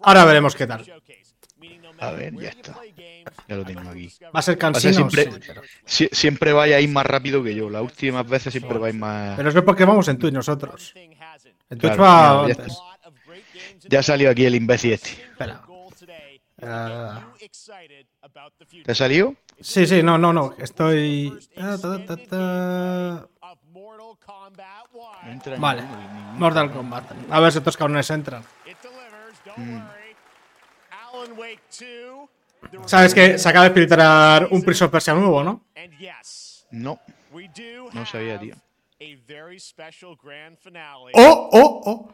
Ahora veremos qué tal. A ver, ya está. Ya lo tengo aquí. Va a ser Va a ser cansino. siempre, sí, siempre vaya a ir más rápido que yo. Las últimas veces siempre vais más. pero eso es porque vamos en Twitch nosotros. En Twitch Claro, va ya antes. Ya salió aquí el imbécil este. Espera. Ah, ¿Te ha salido? sí, sí, no, no, no. Estoy. Vale. Mortal Kombat. A ver si estos cabrones entran. Sabes que se acaba de filtrar un Prince of Persia nuevo, ¿no? No, no sabía, tío. ¡Oh, oh, oh!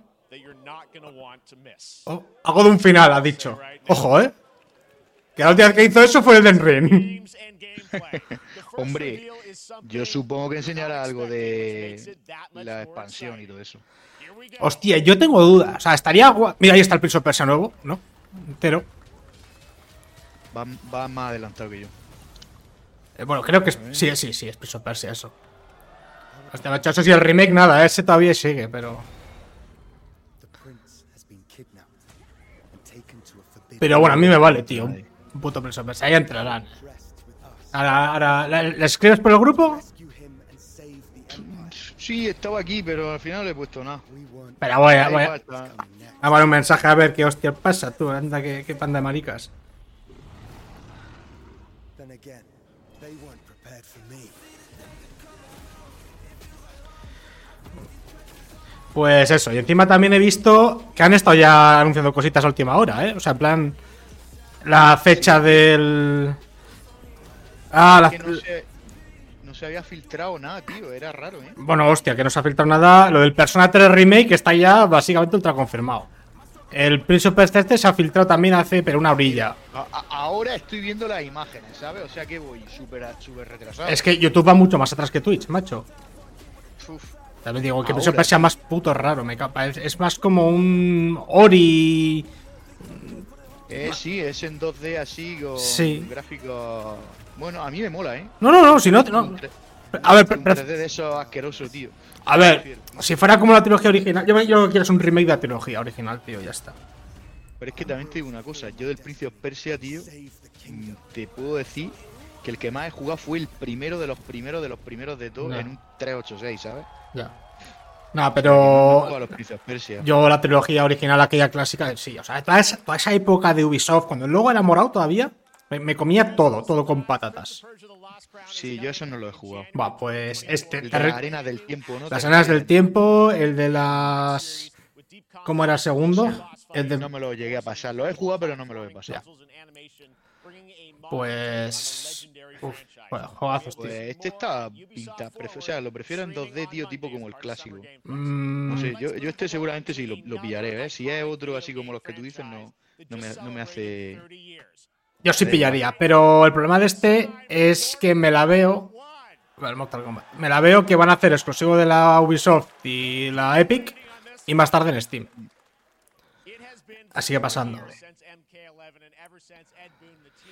Oh, Hago de un final, ha dicho. Ojo, ¿eh? Que la última vez que hizo eso fue el Den Ring. Hombre, yo supongo que enseñará algo de la expansión y todo eso. Hostia, yo tengo dudas. O sea, estaría guay. Mira, ahí está el Prince of Persia nuevo, ¿no? Entero. Va, va más adelantado que yo. Eh, bueno, creo que es. Sí, sí, sí, es Prince of Persia eso. Hostia, macho, eso sí, el remake nada, ese todavía sigue, pero. Pero bueno, a mí me vale, tío. Un un puto Prince of Persia. Ahí entrarán. Ahora, ahora, ¿la- ¿la escribes por el grupo? Sí, estaba aquí, pero al final no le he puesto nada. Espera, voy a, voy a, a un mensaje a ver qué hostia pasa, tú. Anda, qué, qué panda de maricas. Then again, they weren't prepared for me. Pues eso, y encima también he visto que han estado ya anunciando cositas a última hora, ¿eh? O sea, en plan. La fecha del. Ah, la. que no se había filtrado nada, tío. Era raro, ¿eh? Bueno, hostia, que no se ha filtrado nada. Lo del Persona 3 Remake está ya básicamente ultra confirmado. El Prince of Persia este se ha filtrado también hace, pero una orilla. Ahora estoy viendo las imágenes, ¿sabes? O sea que voy súper súper retrasado. Es que YouTube va mucho más atrás que Twitch, macho. Uf, También digo que Prince of Persia más puto raro, me capa. Es, es más como un Ori. eh, sí, es en 2D así, con Sí. gráficos... Bueno, a mí me mola, ¿eh? No, no, no, si no. A ver, 3D de esos asquerosos, tío. A ver, si fuera como la trilogía original. Yo, yo quiero un remake de la trilogía original, tío, ya está. Pero es que también te digo una cosa. Yo del Prince of Persia, tío, mm, te puedo decir que el que más he jugado fue el primero de los primeros de los primeros de todos en un 386, ¿sabes? Ya. No, pero. Persia. Yo la trilogía original, aquella clásica, sí. O sea, toda esa, toda esa época de Ubisoft, cuando luego era morado todavía, me, me comía todo, todo con patatas. Sí, yo eso no lo he jugado. Va, pues este. El de la arena del tiempo, ¿no? Las arenas del tiempo, el de las. ¿Cómo era el segundo? El de. No me lo llegué a pasar. Lo he jugado, pero no me lo he pasado. Pues. Uf, bueno, juegazos, tío. Pues este está pinta. pref- O sea, lo prefiero en 2D, tío, tipo como el clásico. Mm, No sé, yo, yo este seguramente sí lo, lo pillaré, ¿eh? Si es otro así como los que tú dices, no, no, me, no me hace. Yo sí pillaría, pero el problema de este es que me la veo. el Mortal Kombat, Me la veo que van a hacer exclusivo de la Ubisoft y la Epic y más tarde en Steam. Así que pasando.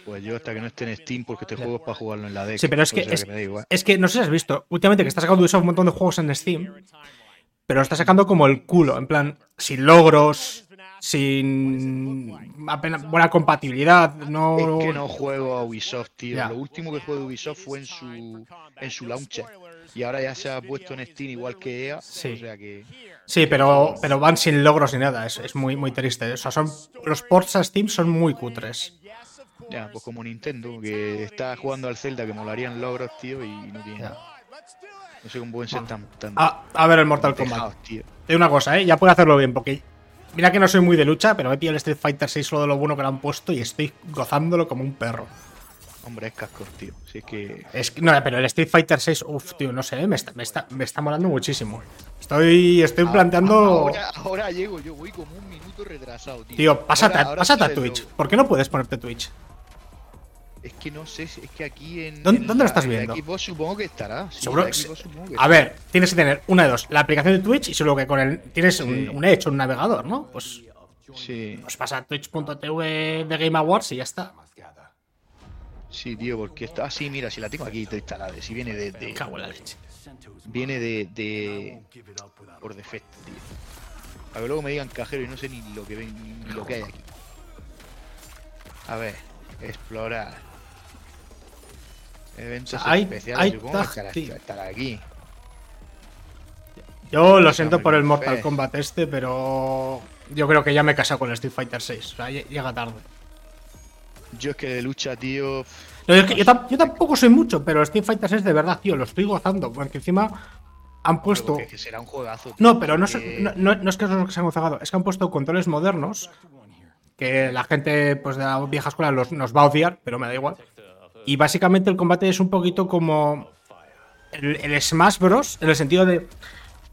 Pues yo hasta que no esté en Steam, porque este juego es para jugarlo en la deck. Sí, pero es o que, es, igual. es que no sé si has visto, últimamente que está sacando Ubisoft un montón de juegos en Steam, pero lo está sacando como el culo, en plan, sin logros, sin apenas buena compatibilidad, no... Es que no juego a Ubisoft, tío. Lo último que juego de Ubisoft fue en su, en su launcher. Y ahora ya se ha puesto en Steam igual que EA. Sí. O sea que. Sí, pero, pero van sin logros ni nada, es, es muy, muy triste. O sea, son, los ports a Steam son muy cutres. Ya, pues como Nintendo, que está jugando al Zelda, que molarían logros, tío, y no tiene. Ya. No sé cómo pueden ser tan. tan A, a ver el Mortal Kombat. Te una cosa, ¿eh? Ya puedo hacerlo bien, porque mira que no soy muy de lucha, pero me pillado el Street Fighter 6 solo de lo bueno que lo han puesto y estoy gozándolo como un perro. Hombre, es cascos, tío. Si es que. Es que, no, pero el Street Fighter 6, uff, tío, no sé, me está, me está, me está molando muchísimo. Estoy, estoy planteando. Ahora, ahora llego, yo voy como un minuto retrasado, tío. Tío, pásate, Ahora- ahora pásate a Twitch. logo. ¿Por qué no puedes ponerte Twitch? Es que no sé, es que aquí en. ¿Dónde- en dónde lo la- estás en la viendo? Supongo que estará. sí, Seguro la supongo que A ver, tienes que tener una de dos: la aplicación de Twitch y seguro que con el. Tienes un, un Edge un navegador, ¿no? Pues. Sí, pues pasa a twitch.tv de Game Awards y ya está. sí, tío, porque está. Ah, sí, mira, si la tengo aquí está instalada. Si viene de. cago en la leche. viene de, de. Por defecto, tío. Para que luego me digan cajero y no sé ni lo que ven, ni lo que hay aquí. A ver, explorar. Eventos hay- especiales, hay supongo, estará, aquí. Yo lo siento por el Mortal. Kombat este, pero yo creo que ya me he casado con el Street Fighter 6. O sea, lle- llega tarde. Yo es que de lucha, tío. No, es que yo, tam- yo tampoco soy mucho, pero el Street Fighter 6 de verdad, tío, lo estoy gozando. Porque encima han puesto. es que será un juegazo. tío, No, pero no, porque- se- no, no- no es que eso se han gozado, es que han puesto controles modernos que la gente pues de la vieja escuela los- nos va a odiar, pero me da igual. Y básicamente el combate es un poquito como el, Smash Bros. En el sentido de.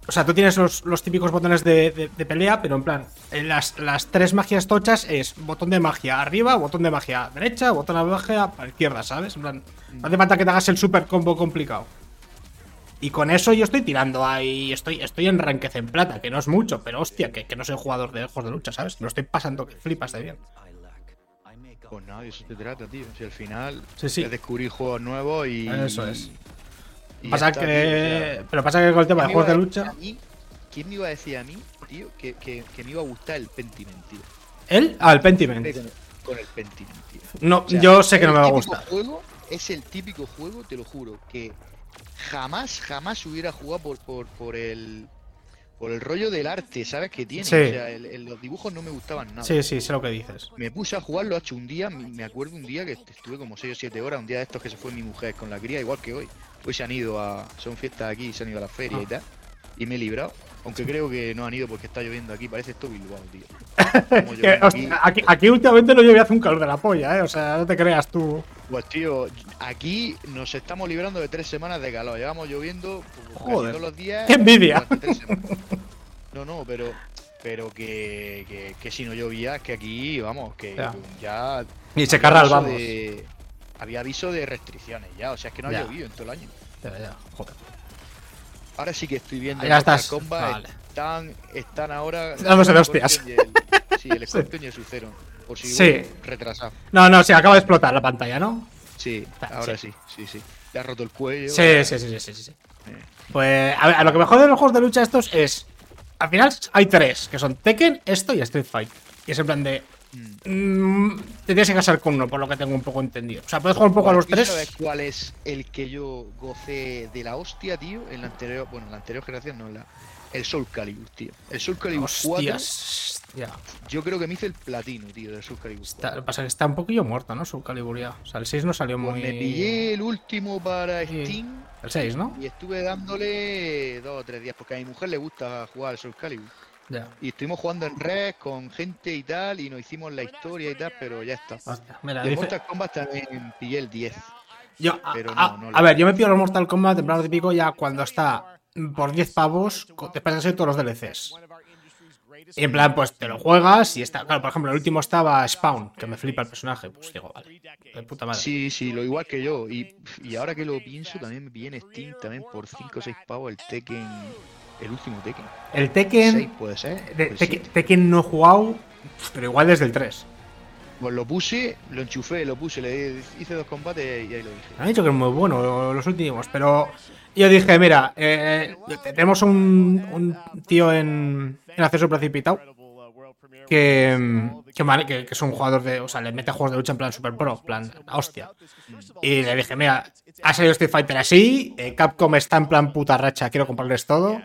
O sea, tú tienes los, los típicos botones de, de- pelea, pero en plan, en las, las tres magias tochas es botón de magia arriba, botón de magia derecha, botón de magia a la izquierda, ¿sabes? En plan, no hace falta que te hagas el super combo complicado. Y con eso yo estoy tirando ahí, estoy, estoy en ranquez en plata, que no es mucho, pero hostia, que, que no soy jugador de juegos de lucha, ¿sabes? Lo estoy pasando que flipas de bien. Pues nada, de eso se trata, tío. Si al final Sí, sí. es descubrir juegos nuevos y. Eso es. y Pasa está, que, tío, pero pasa que con el tema de ¿quién me juegos de lucha, decir a mí- ¿Quién me iba a decir a mí, tío, que, que, que me iba a gustar el Pentiment, tío? él, ah, el Pentiment. Con, con el Pentiment, tío. No, O sea, yo sé que no me el va a gustar. Juego, es el típico juego, te lo juro, que jamás, jamás hubiera jugado por, por, por el por el rollo del arte, ¿sabes? Que tiene. Sí. O sea, el- el- los dibujos no me gustaban nada. Sí, sí, sé lo que dices. Me puse a jugarlo hace un día, me acuerdo un día que estuve como 6 o 7 horas, un día de estos que se fue mi mujer con la cría, igual que hoy. Hoy se han ido a. Son fiestas aquí, se han ido a la feria y Ah. tal. Y me he librado. Aunque creo que no han ido porque está lloviendo aquí, parece esto Bilbao, tío. Como lloviendo hostia, aquí, aquí últimamente no llovía hace un calor de la polla, ¿eh? O sea, no te creas tú. Pues tío, aquí nos estamos librando de tres semanas de calor. Llevamos lloviendo pues, Joder. todos los días. ¡Qué envidia! No, no, pero pero que, que, que si no llovía, es que aquí, vamos, que Ya. ya. Y se carral, vamos. de- había aviso de restricciones ya, o sea, es que no Ya. ha llovido en todo el año. Ya, ya, joder. Ahora sí que estoy viendo Ya estás. Vale. están, están ahora. Dándose de el hostias. El- sí, el Scorpion y el Sucero. Por si Sí. retrasado. No, no, sí, acaba de explotar la pantalla, ¿no? Sí, Ah, ahora sí, sí, sí. Te ha roto el cuello. Sí, sí, sí, sí, sí, sí. Pues, a ver, a lo que me jode de los juegos de lucha estos es. Al final hay tres, que son Tekken, esto y Street Fighter. Y es en plan de. Mm. mm, te tienes que casar con uno, por lo que tengo un poco entendido. O sea, puedes jugar un poco a los ¿Tú ¿Sabes tres. cuál es el que yo gocé de la hostia, tío? En la anterior, bueno, en la anterior generación, no, en la, el Soul Calibur, tío. El Soul Calibur 4, Hostias. Ya. yo creo que me hice el platino, tío, del Soul Calibur 4. Está, lo que pasa es que está un poquillo muerto, ¿no? Soul Calibur ya. O sea, el 6 no salió Pues muy. me pillé el último para Sí. Steam El 6, ¿no? y estuve dándole dos o tres días, porque a mi mujer le gusta jugar al Soul Calibur. Ya. Y estuvimos jugando en red con gente y tal, y nos hicimos la historia y tal, pero ya está. Hostia, mira, De dice- Mortal Kombat también pillé el 10. Yo, a, pero a- no, a lo- ver, yo me pido los Mortal Kombat en plan típico ya cuando está por 10 pavos, te pasas todos los DLCs. Y en plan, pues te lo juegas y está. Claro, por ejemplo, el último estaba Spawn, que me flipa el personaje. Pues digo, vale, de puta madre. Sí, sí, lo igual que yo. Y, y ahora que lo pienso, también en Steam también por 5 o 6 pavos el Tekken. El último Tekken. El 6 Tekken. puede ser. de- Pues, Tekken, no he jugado, pero igual desde el 3. Pues lo puse, lo enchufé, lo puse, le hice dos combates y ahí lo dije. Han dicho que es muy bueno los últimos, pero yo dije, mira, eh, tenemos un, tío en, acceso precipitado que, que, es un jugador de. O sea, le mete juegos de lucha en plan super pro, en plan, hostia. Y le dije, mira, ha salido Street Fighter así, eh, Capcom está en plan puta racha, quiero comprarles todo.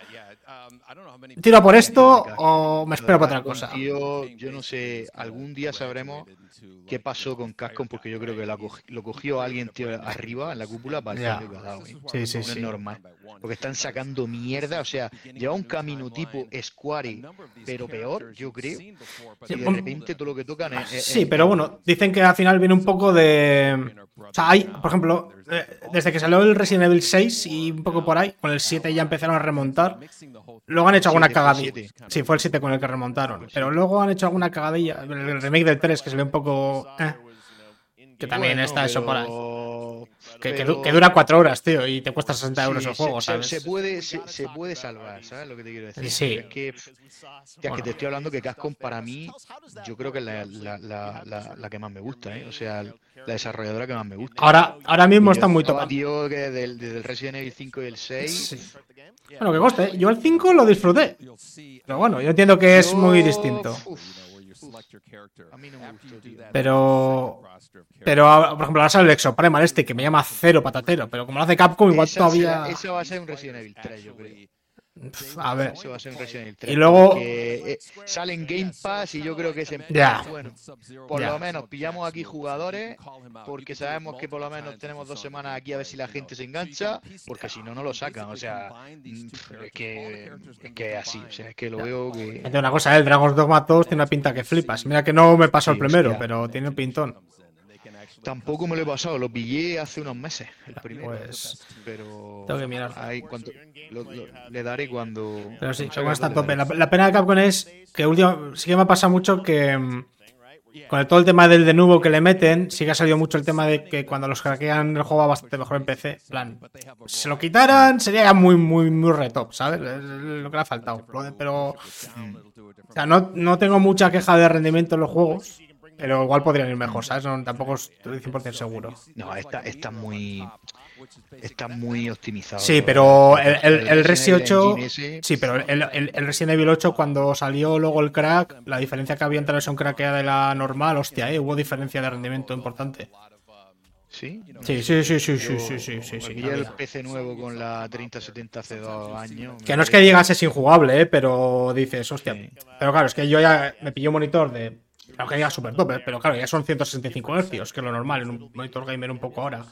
¿Tiro por esto o me espero para otra cosa? Yo no sé, algún día sabremos qué pasó con Capcom porque yo creo que lo, cogi- lo cogió alguien, tío, arriba en la cúpula para el dado, ¿eh? Sí, sí, No es sí. normal. Porque están sacando mierda, o sea, lleva un camino tipo Square, pero peor, yo creo. Sí, Y de repente todo lo que tocan es. es- Sí, pero bueno, dicen que al final viene un poco de. O sea, hay, por ejemplo, eh, desde que salió el Resident Evil 6 y un poco por ahí, con el 7 ya empezaron a remontar. Luego han hecho alguna 7, fue el cagadilla. 7. Sí, fue el 7 con el que remontaron. Pero luego han hecho alguna cagadilla. El remake del 3 que se ve un poco. Eh, que también Bueno, está eso pero- Que, que dura 4 horas, tío, y te cuesta 60 euros Sí, el juego, se, ¿sabes? Se, puede, se, se puede salvar, ¿sabes lo que te quiero decir? Sí. Es que, hostia, es que Bueno. te estoy hablando que Capcom para mí, yo creo que es la, la, la, la, que más me gusta, ¿eh? O sea, la desarrolladora que más me gusta. Ahora, ahora mismo Y está muy top. tío, que del, desde el Resident Evil 5 y el 6. Sí. Bueno, que coste, yo el 5 lo disfruté. Pero bueno, yo entiendo que es muy distinto. uf, Pero. Pero, por ejemplo, ahora sale el Exoprimal este que me llama cero patatero. Pero como lo hace Capcom, igual Esa todavía. será- eso va a ser un Resident Evil 3, yo creo. A ver. Eso va a ser un Resident Evil 3. Y luego- eh, sale en Game Pass y yo creo que es en Ya. bueno. Por Ya. lo menos pillamos aquí jugadores porque sabemos que por lo menos tenemos dos semanas aquí a ver si la gente se engancha, porque si no, no lo sacan. O sea, mm, es que es que así. O sea, es que lo veo que. Fíjate una cosa, ¿eh? el Dragon's Dogma 2 tiene una pinta que flipas. Mira que no me pasó el primero, hostia. pero tiene un pintón. Tampoco me lo he pasado, lo pillé hace unos meses, el primero. Pues. Pero. Tengo que mirar. ahí cuando, lo- lo- le daré cuando. Pero sí, cuando está tope. La, la pena de Capcom es que último, sí que me pasa mucho que mm, con todo el tema del de nuevo que le meten, sí que ha salido mucho el tema de que cuando los hackean el juego va bastante mejor en PC. Plan, si se lo quitaran sería ya muy, muy, muy retop, ¿sabes? Es lo que le ha faltado. Pero, o sea, no, no tengo mucha queja de rendimiento en los juegos, pero igual podrían ir mejor, ¿sabes? No, tampoco estoy 100% seguro. No, está, está muy. Está muy optimizado. Sí, pero el, el, el Resi Resident 8. Engine ese, Sí, pero el, el, el Resident Evil 8, cuando salió luego el crack, la diferencia que había entre la versión craqueada y la normal, hostia, eh, hubo diferencia de rendimiento importante. ¿Sí? Sí, sí, sí, sí, sí, sí, sí, sí, sí, el. PC nuevo con la 3070 hace dos años. Que no es que digas es injugable, eh, pero dices, hostia. Sí. Pero claro, es que yo ya me pillé un monitor de. Aunque diga super top, pero claro, ya son 165 Hz, que es lo normal en un monitor gamer un poco ahora.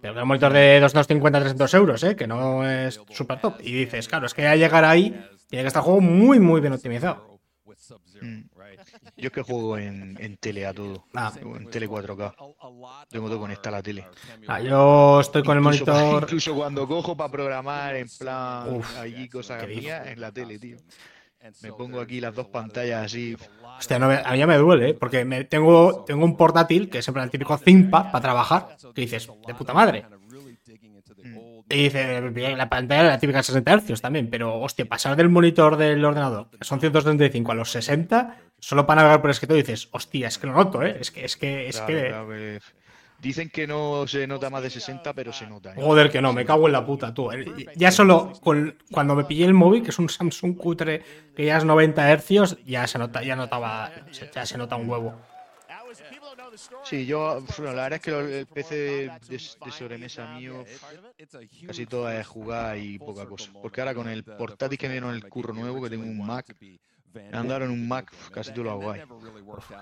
Pero que un monitor de 250-300 euros, ¿eh? que no es super top. Y dices, claro, es que ya llegar ahí tiene que estar el juego muy, muy bien optimizado. Mm. Yo es que juego en, en tele a todo. Ah. En tele 4K. Tengo todo conectado a la tele. Ah, yo estoy con el monitor. Incluso cuando cojo para programar en plan Uf, allí cosas mías en la tele, tío. Me pongo aquí las dos pantallas así. Hostia, no me- a mí ya me duele, ¿eh? porque me, tengo, tengo un portátil que es plan el típico ThinkPad para trabajar. Que dices, de puta madre. Y dice, la pantalla la típica 60 Hz también, pero hostia, pasar del monitor del ordenador, que son 135 a los 60, solo para navegar por el escritorio, dices, hostia, es que lo noto, ¿eh? Es que, es que, es Claro, que. Dicen que no se nota más de 60, pero se nota. ¿eh? Joder, que no, me cago en la puta, tú. eh. Ya solo con, cuando me pillé el móvil, que es un Samsung cutre que ya es 90 Hz, ya se nota, ya notaba, ya se nota un huevo. Sí, yo, bueno, la verdad es que el PC de, de sobremesa mío casi todo es jugar y poca cosa. Porque ahora con el portátil que me dieron el curro nuevo, que tengo un Mac, andar en un Mac casi todo lo hago ahí. Que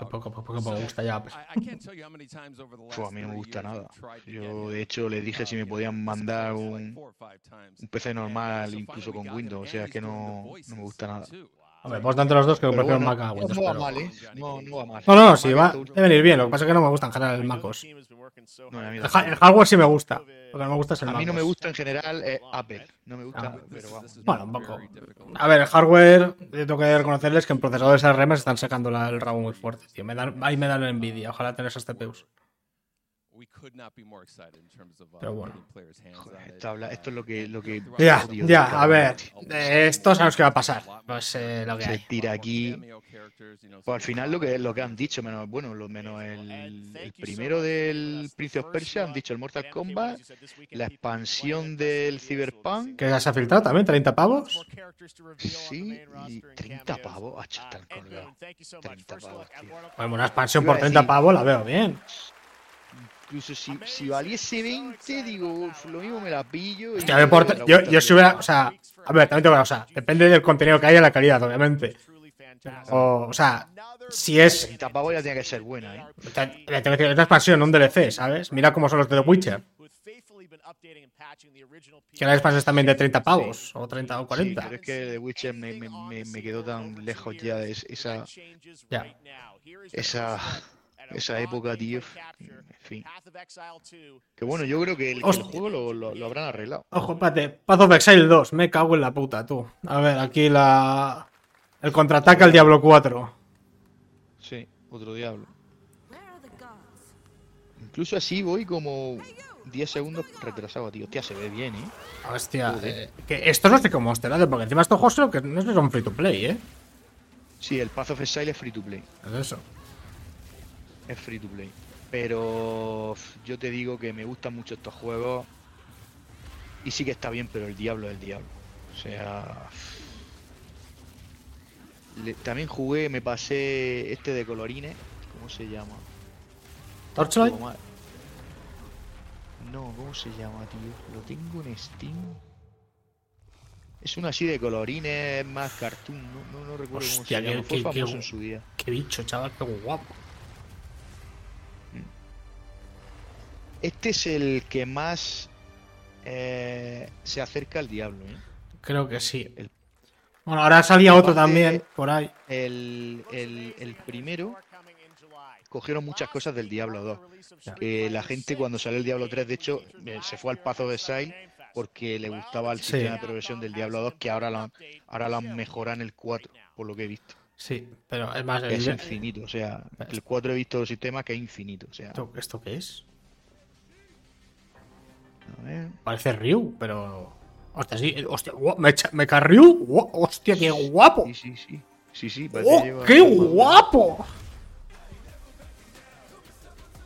poco, poco, poco me gusta ya. pues. A mí no me gusta nada. Yo, de hecho, le dije si me podían mandar un, un PC normal, incluso con Windows. O sea, que no, no me gusta nada. Hombre, pues tanto los dos que prefiero bueno, Mac a Windows. no va pero- mal, ¿eh? No, no va mal. No, no, sí, va, debe venir bien. Lo que pasa es que no me gusta en general el MacOS. No, El, tampoco. ha- el hardware sí me gusta. Lo que no me gusta es el A mí no me gusta en general eh, Apple. No me gusta, Ah. pero vamos. Bueno, un poco. A ver, el hardware, yo tengo que reconocerles que en procesadores ARM se están sacando la- el rabo muy fuerte, tío. Me dan, ahí me dan envidia. Ojalá tener esas TPUs. Pero bueno. Joder, esto, es lo que, lo que Ya, ya, a ver. esto sabemos que va a pasar. Pues eh, lo que Se hay. tira aquí. Pues al final lo que, lo que han dicho, menos bueno, lo menos el, el primero del Prince of Persia, han dicho el Mortal Kombat, la expansión del Cyberpunk, ¿Que ya se ha filtrado también? ¿30 pavos? sí, y 30 pavos, ah, están colgados. 30 pavos, tío. Bueno, una expansión por a 30 decir- pavos la veo bien. Incluso si, si valiese 20, digo, lo mismo me la pillo. y Hostia, yo, por- la yo, yo si hubiera, o sea, a ver, también te voy a, o sea, depende del contenido que haya y la calidad, obviamente. O, o sea, si es, 30 pavos ya tiene que ser buena, ¿eh? tengo que decir, es una expansión, no un DLC, ¿sabes? Mira cómo son los de The Witcher. Que la expansión es también de 30 pavos, o 30 o Sí, 40. pero es que The Witcher me, me, me, me quedó tan lejos ya de es- esa, Ya. esa, esa época, tío. En fin. Que bueno, yo creo que el, juego lo, lo, lo habrán arreglado. Ojo, espérate, Path of Exile 2, me cago en la puta, tú. A ver, aquí la... El contraataque al Diablo 4. Sí, otro diablo. Incluso así voy como 10 segundos retrasado, tío. Hostia, se ve bien, ¿eh? Hostia, eh, que esto no sé cómo Monster porque encima estos juegos creo que no es son free to play, ¿eh? Sí, el Path of Exile es free to play. Es eso. Es free to play. Pero yo te digo que me gustan mucho estos juegos. Y sí que está bien, pero el diablo es el diablo. O sea. le- también jugué, me pasé este de colorines. ¿Cómo se llama? Torchlight. No, ¿cómo se llama, tío? Lo tengo en Steam. Es uno así de colorines, más cartoon, no, no, no recuerdo Hostia, cómo se qué- llama. Fue qué- qué famoso en su día. Qué bicho, chaval, qué guapo. Este es el que más eh, se acerca al diablo, ¿eh? Creo que sí. El- Bueno, ahora salía otro también por ahí. El, el- el primero cogieron muchas cosas del Diablo 2. Que la gente cuando salió el Diablo 3, de hecho, eh, se fue al Pazo de Exile porque le gustaba el Sí. sistema de progresión del Diablo 2, que ahora lo han, ahora mejorado en el 4, por lo que he visto. Sí, pero es más. Es el- infinito, o sea, el 4 he visto sistemas que es infinito, o sea, ¿Esto, ¿Esto qué es? A ver. Parece Ryu, pero. Hostia, sí. eh, Hostia, gua- me, echa- me cae Ryu. Hostia, qué guapo. Sí, sí, sí. Sí, sí, parece que ¡Oh, lleva- qué guapo!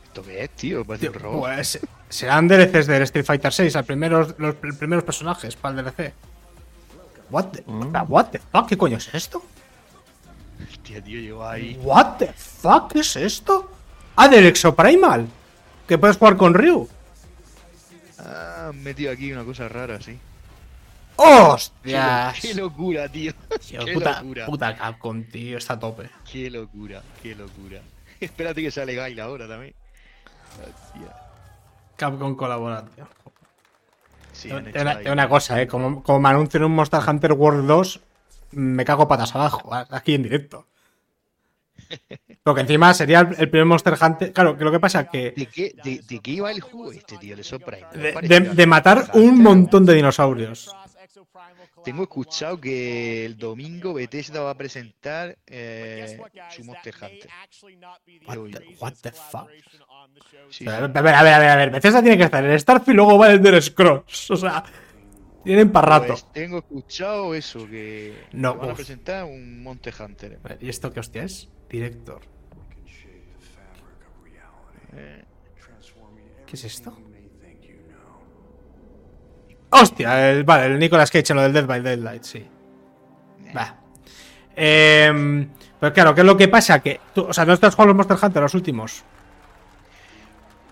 ¿Esto qué es, tío? Parece un robot. Pues serán DLCs del Street Fighter 6, los primeros, los pr- primeros personajes para el DLC. What the, Mm. what the fuck? ¿Qué coño es esto? Hostia, tío, lleva ahí. What the fuck ¿Qué es esto? Ah, del Exoprimal. Que puedes jugar con Ryu. Ah, han metido aquí una cosa rara, sí. Qué, ¡Hostia! lo- qué locura, tío. Tío, qué puta, locura. puta Capcom, tío, está a tope. Qué locura, qué locura. Espérate que sale Gail ahora también. Hostia. Capcom colaboración. Sí, hecho una, cosa, eh. Como, como me anuncien un Monster Hunter World 2, me cago patas abajo, aquí en directo. Porque encima sería el, el primer Monster Hunter. Claro, que lo que pasa es que. ¿De qué, de, de qué iba el juego este, tío? De, de- de matar un montón de dinosaurios. Tengo escuchado que el domingo Bethesda va a presentar eh, su Monster Hunter. What the, what the fuck? Sí, A ver, a ver, a ver, a ver, a ver. Bethesda tiene que estar en Starfield y luego va el Elder Scrolls. O sea, tienen para rato. Pues tengo escuchado eso, que No, van a presentar un Monster Hunter. ¿Y esto qué hostia es? Director. Eh, ¿Qué es esto? Hostia, el, vale, el Nicolas Cage en lo del Dead by Daylight, sí. Va. Em, pero claro, ¿qué es lo que pasa? Que tú, o sea, no estás jugando los Monster Hunter, los últimos.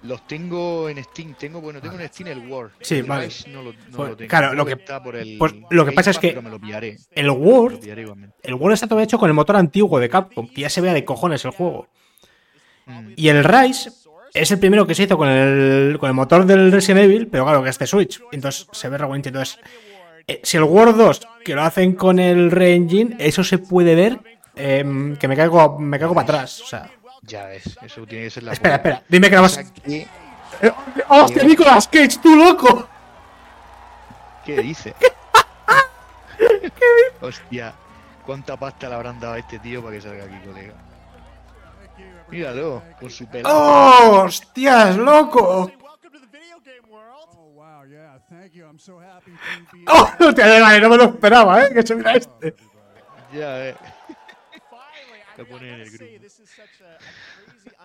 Los tengo en Steam, tengo, bueno, tengo en Steam el War. Sí, El vale. Rise no lo, no Pues, lo tengo. claro, Creo lo que- está por el pues, lo que pasa es que- pero me lo pillaré. El el World está todo hecho con el motor antiguo de Capcom, que ya se vea de cojones el juego. Mm. Y el Rise es el primero que se hizo con el, con el motor del Resident Evil, pero claro, que es de Switch. Entonces se ve re bonito. Entonces, eh, si el World 2, que lo hacen con el Re-Engine, eso se puede ver em, que me caigo, me caigo para atrás. O sea, Ya ves, eso tiene que ser la espera, espera, dime que la vas. sea, ¿qué, Eh, ¡Hostia, Nicolas Cage, tú loco! ¿Qué dice? Hostia, ¿cuánta pasta le habrán dado a este tío para que salga aquí, colega? Míralo, con su pelo. ¡Oh, ¡Hostias, loco! Oh ¡Oh! Hostia, vale, no me lo esperaba, ¿eh? Que se mira este. Ya, eh. Lo ponen en el grupo. this is such a, a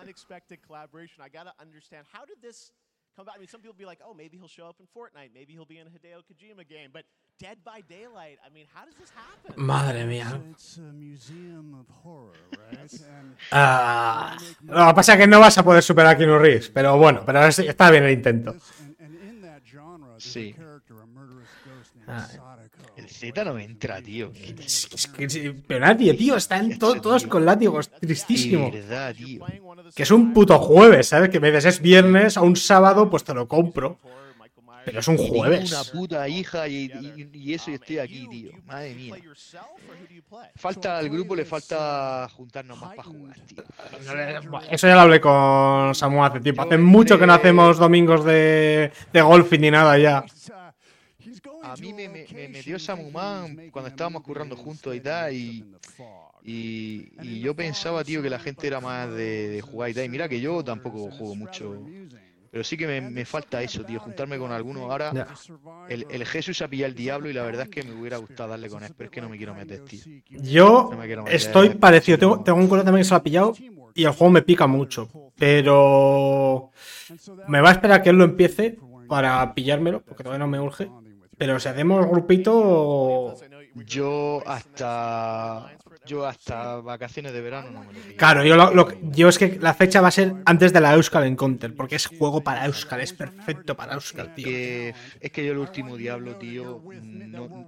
crazy, unexpected collaboration. I gotta understand how did this come about? I mean, some people be like, oh, maybe he'll show up in Fortnite, maybe he'll be in a Hideo Kojima game, but Dead by Daylight. I mean, how does this happen? Madre mía. It's a museum of horror, right? And Ah, lo que pasa es que no vas a poder superar a Keanu Reeves, pero bueno, pero es- está bien el intento. Sí. Ah. El Z no me entra, tío. Es- es que sí, pero nadie, tío, están to- todos con látigos, tristísimo. De verdad, tío. Que es un puto jueves, ¿sabes? Que me dices es viernes a un sábado, pues te lo compro. Pero es un jueves. una puta hija y, y- y eso y estoy aquí, tío. Madre mía. Falta al grupo, le falta juntarnos más para jugar, tío. Eso ya lo hablé con Samu hace tiempo. Hace mucho que no hacemos domingos de, de golfing ni nada ya. Uh, A mí me, me, me metió that Samu he Man was making cuando estábamos currando and juntos y tal y, y, y yo pensaba, tío, que la gente era más de, de jugar y tal. Y mira que yo tampoco juego mucho Pero sí que me, me falta eso, tío, juntarme con alguno. Ahora, el, el Jesús ha pillado el diablo y la verdad es que me hubiera gustado darle con él, pero es que no me quiero meter, tío. Yo No me quiero meter, estoy parecido. Tengo, tengo un colega también que se lo ha pillado y el juego me pica mucho. Pero me va a esperar que él lo empiece para pillármelo, porque todavía no me urge. Pero si hacemos grupito. Yo hasta. Yo hasta vacaciones de verano no me lo pillo. Claro, yo, lo- lo- yo es que la fecha va a ser antes de la Euskal Encounter, porque es juego para Euskal, es perfecto para Euskal, tío. Que, es que yo el último diablo, tío, no,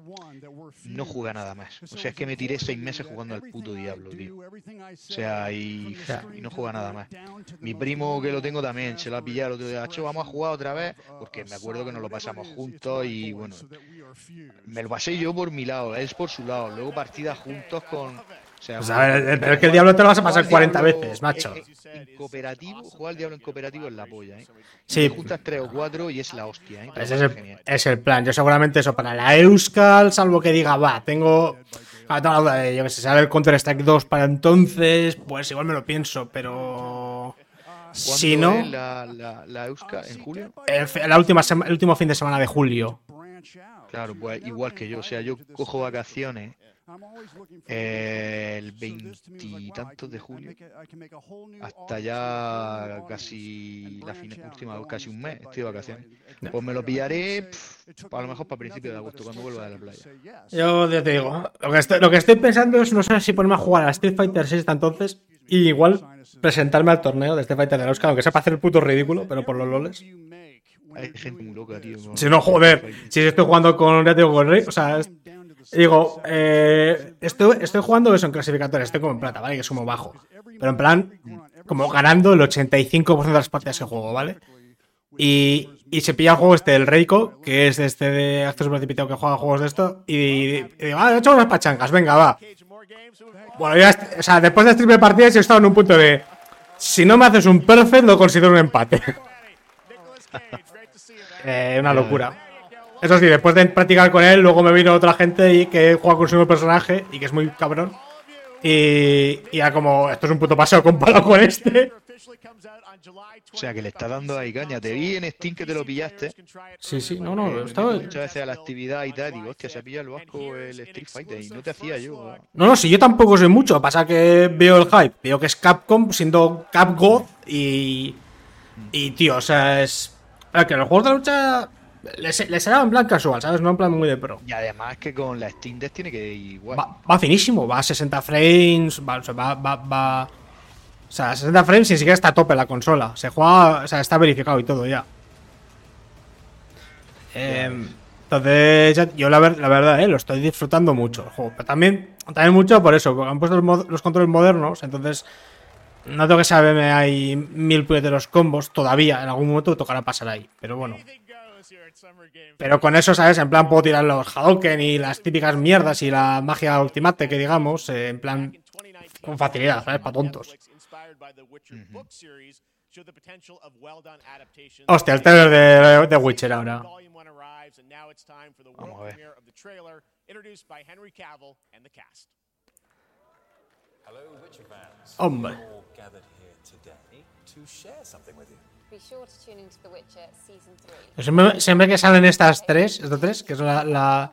no jugué nada más. O sea, es que me tiré seis meses jugando al puto diablo, tío. O sea, y, y no juega nada más. Mi primo que lo tengo también, se lo ha pillado el otro día. "Acho, vamos a jugar otra vez, porque me acuerdo que nos lo pasamos juntos y bueno, me lo pasé yo por mi lado, él por su lado, luego partidas juntos con... O sea, Pues a ver, pero es que el diablo te lo vas a pasar jugar al 40 diablo, veces, macho. eh, eh, En cooperativo, jugar al diablo en cooperativo es la polla, ¿eh? Sí. Te juntas tres o cuatro y es la hostia, ¿eh? Ese es el, es el plan. Yo seguramente eso para la Euskal, salvo que diga, va, tengo. ah, tengo la duda de, yo que sé, sale el Counter Strike 2 para entonces, pues igual me lo pienso, pero. Si ¿Cuándo no, es la, la, la Euska? ¿En julio? el, la última el último fin de semana de julio. Claro, pues igual que yo, o sea, yo cojo vacaciones eh, el veintitantos de julio hasta ya casi la fin- última, casi un mes estoy de vacaciones. Pues me lo pillaré pff, a lo mejor para principios de agosto, cuando vuelva de la playa. Yo ya te digo, lo que, estoy, lo que estoy pensando es no sé si ponerme a jugar a Street Fighter 6 hasta entonces y igual presentarme al torneo de Street Fighter de Euskal, aunque sea para hacer el puto ridículo, pero por los loles. Hay gente muy loca, tío. con- Si no, joder, si estoy jugando con, ya digo, con Rey, o sea, es- digo, eh, estoy, estoy jugando eso en clasificatorias, estoy como en plata, ¿vale? Que sumo bajo. Pero en plan, como ganando el 85% de las partidas que juego, ¿vale? Y, y se pilla el juego este, el Reiko, que es este de acceso precipitado que juega juegos de esto, y, y digo, ah, he hecho unas pachangas, venga, va. Bueno, ya, o sea, después de triple partidas he estado en un punto de, si no me haces un perfect, lo considero un empate. Eh, una locura. Eso sí, después de practicar con él, luego me vino otra gente y que juega con su mismo personaje y que es muy cabrón. Y, y ya como, esto es un puto paseo comparado con este. O sea, que le está dando ahí caña. Te vi en Steam que te lo pillaste. Sí, sí, no, Eh, no, me estaba... muchas veces a la actividad y tal, digo, hostia, se ha pillado el vasco el Street Fighter y no te hacía yo. No, no, si yo tampoco sé mucho, pasa que veo el hype, veo que es Capcom siendo CapGod y... Y, tío, o sea, es... a ver, que los juegos de lucha les, les será en plan casual, ¿sabes? No en plan muy de pro. Y además que con la Steam Deck tiene que ir igual. Va, va finísimo, va a 60 frames, va, o sea, va, va, va- O sea, 60 frames ni siquiera está a tope la consola. Se juega, o sea, está verificado y todo ya. Eh, entonces, ya- yo la, ver- la verdad, eh, lo estoy disfrutando mucho el juego. Pero también, también mucho por eso, porque han puesto los, mod- los controles modernos, entonces no tengo que saberme hay mil puñeteros combos todavía. En algún momento tocará pasar ahí, pero bueno. Pero con eso, ¿sabes? En plan, puedo tirar los Hadouken y las típicas mierdas y la magia ultimate que digamos, eh, en plan, con facilidad, ¿sabes? Para tontos. Hostia, el trailer de, de Witcher ahora. Vamos a ver. Hombre. gathered here today to share something with you. Be sure to tune into The Witcher Season 3. Siempre, siempre que salen estas tres, estas tres, que es la, la-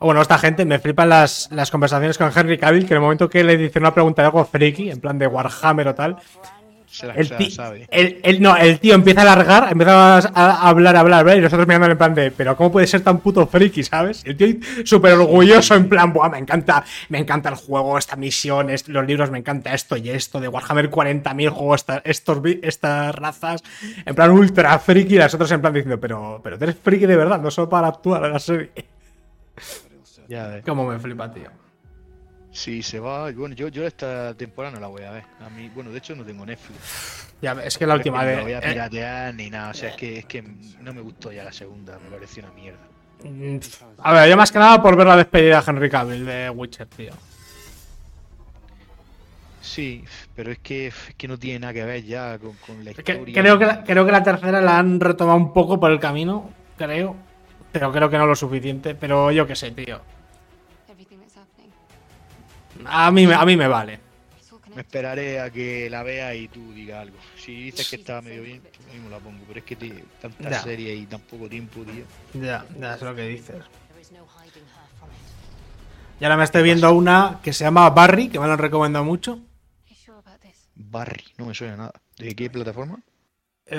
Bueno, esta gente, me flipan las, las conversaciones con Henry Cavill, que en el momento que le dice una pregunta de algo friki, en plan de Warhammer o tal, Se la, el, se sabe. el- el- no, el tío empieza a alargar, empieza a, a hablar, hablar, hablar, y nosotros mirándole en plan de, pero ¿cómo puede ser tan puto friki, sabes? El tío súper orgulloso, en plan, Buah, me encanta, me encanta el juego, esta misión, est- los libros, me encanta esto y esto, de Warhammer 40.000 juegos, esta- estos, estas razas, en plan ultra friki, y las otras en plan diciendo, pero, pero tú eres friki de verdad, no solo para actuar en la serie. Ya ves. Cómo me flipa, tío. Sí, se va. Bueno, yo, yo esta temporada no la voy a ver. A mí, bueno, de hecho no tengo Netflix. Ya, es que la última que No voy a eh, piratear ni nada. O sea, es que, es que no me gustó ya la segunda. Me pareció una mierda. mm, a ver, yo más que nada por ver la despedida de Henry Cavill de Witcher, tío. Sí, pero es que, es que no tiene nada que ver ya con, con la Que- historia. creo, que la, creo que la tercera la han retomado un poco por el camino, creo. Pero creo que no lo suficiente. Pero yo qué sé, tío. A mí, me- a mí me vale. Me esperaré a que la vea y tú digas algo. Si dices que está medio bien, yo mismo la pongo. Pero es que tío, tanta Ya. serie y tan poco tiempo, tío. Ya, ya es lo que dices. Y ahora me estoy viendo una que se llama Barry, que me lo han recomendado mucho. Barry, no me suena nada. ¿De qué plataforma? Eh,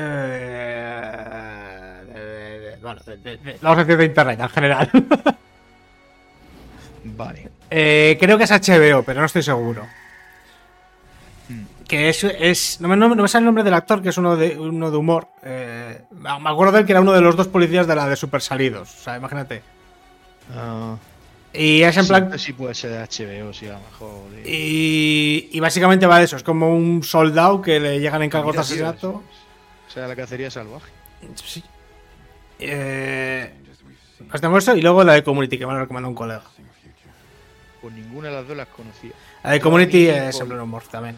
de- de- de- bueno, de, de- de- vamos a decir de internet en general. Vale. Eh, creo que es HBO, pero no estoy seguro. Que es. es no, me, no sale el nombre del actor, que es uno de, uno de humor. Eh, me acuerdo de él que era uno de los dos policías de la de Super Salidos. O sea, imagínate. Ah, Y es en sí, plan. Sí, puede ser de HBO, sí, a lo mejor. de- Y, y básicamente va de eso. Es como un soldado que le llegan encargos de asesinato. O sea, la cacería salvaje. Sí. Eh, pues tengo eso y luego la de Community, que me lo recomendó un colega. Pues ninguna de las dos las conocía. La de Community Ni es plan humor también.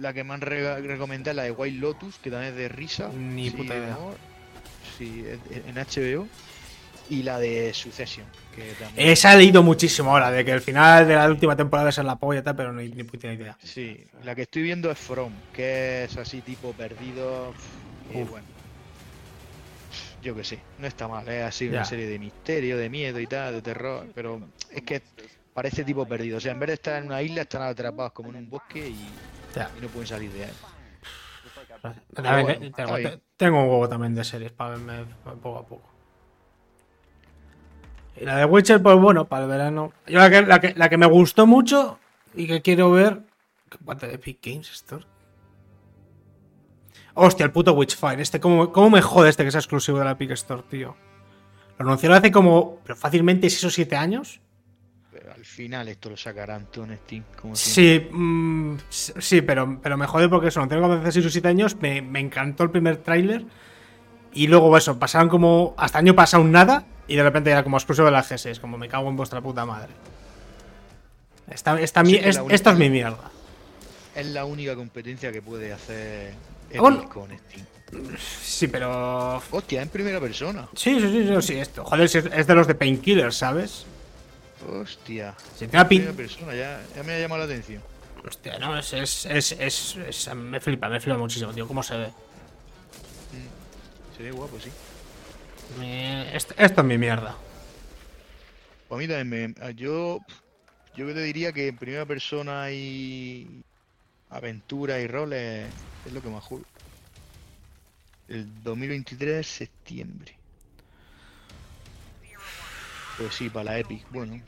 La que me han recomendado es la de White Lotus, que también es de risa. Ni sí, puta de idea. humor. Sí, en HBO. Y la de Succession, que también. Esa he leído muchísimo ahora, de que el final de la última temporada es en la polla y tal, pero ni, ni puta idea. Sí, la que estoy viendo es From, que es así tipo perdido. Y bueno. Yo que sé, no está mal, es así Ya. una serie de misterio, de miedo y tal, de terror, pero es que parece tipo perdido. O sea, en vez de estar en una isla, están atrapados como en un bosque y, y no pueden salir de ahí. También, bueno, está tengo, un huevo también de series para verme poco a poco. Y la de Witcher, pues bueno, para el verano. Yo la que, la que, la que me gustó mucho y que quiero ver. What the Epic Games Store. Hostia, el puto Witchfire. Este, ¿cómo, ¿Cómo me jode este que sea exclusivo de la Epic Store, tío? Lo anunciaron hace como. Pero fácilmente 6 o 7 años. Al final esto lo sacarán todo en Steam. Como. Sí, mm, sí, pero, pero me jode porque eso, lo tengo como hace 6 o 7 años, me, me encantó el primer tráiler y luego eso, pasaron como hasta año pasado nada y de repente era como exclusivo de la G6, como me cago en vuestra puta madre. Esta, esta, Sí, mi- es- única- esto es mi mierda. Es la única competencia que puede hacer Epic Bueno. con Steam. Sí, pero... Hostia, en primera persona. Sí, sí, sí, sí, sí, esto. Joder, es de los de Painkiller, ¿sabes? Hostia. Una En primera pin... persona, ya, ya me ha llamado la atención. Hostia, no, es, es, es, es- es- Me flipa, me flipa muchísimo, tío, cómo se ve. Se ve guapo, sí. Me- Esto, esto es mi mierda. Pues a mí también me. Yo. Yo te diría que en primera persona y. Aventura y roles es lo que más juego. El 2023, septiembre. Pues sí, para la Epic. Bueno,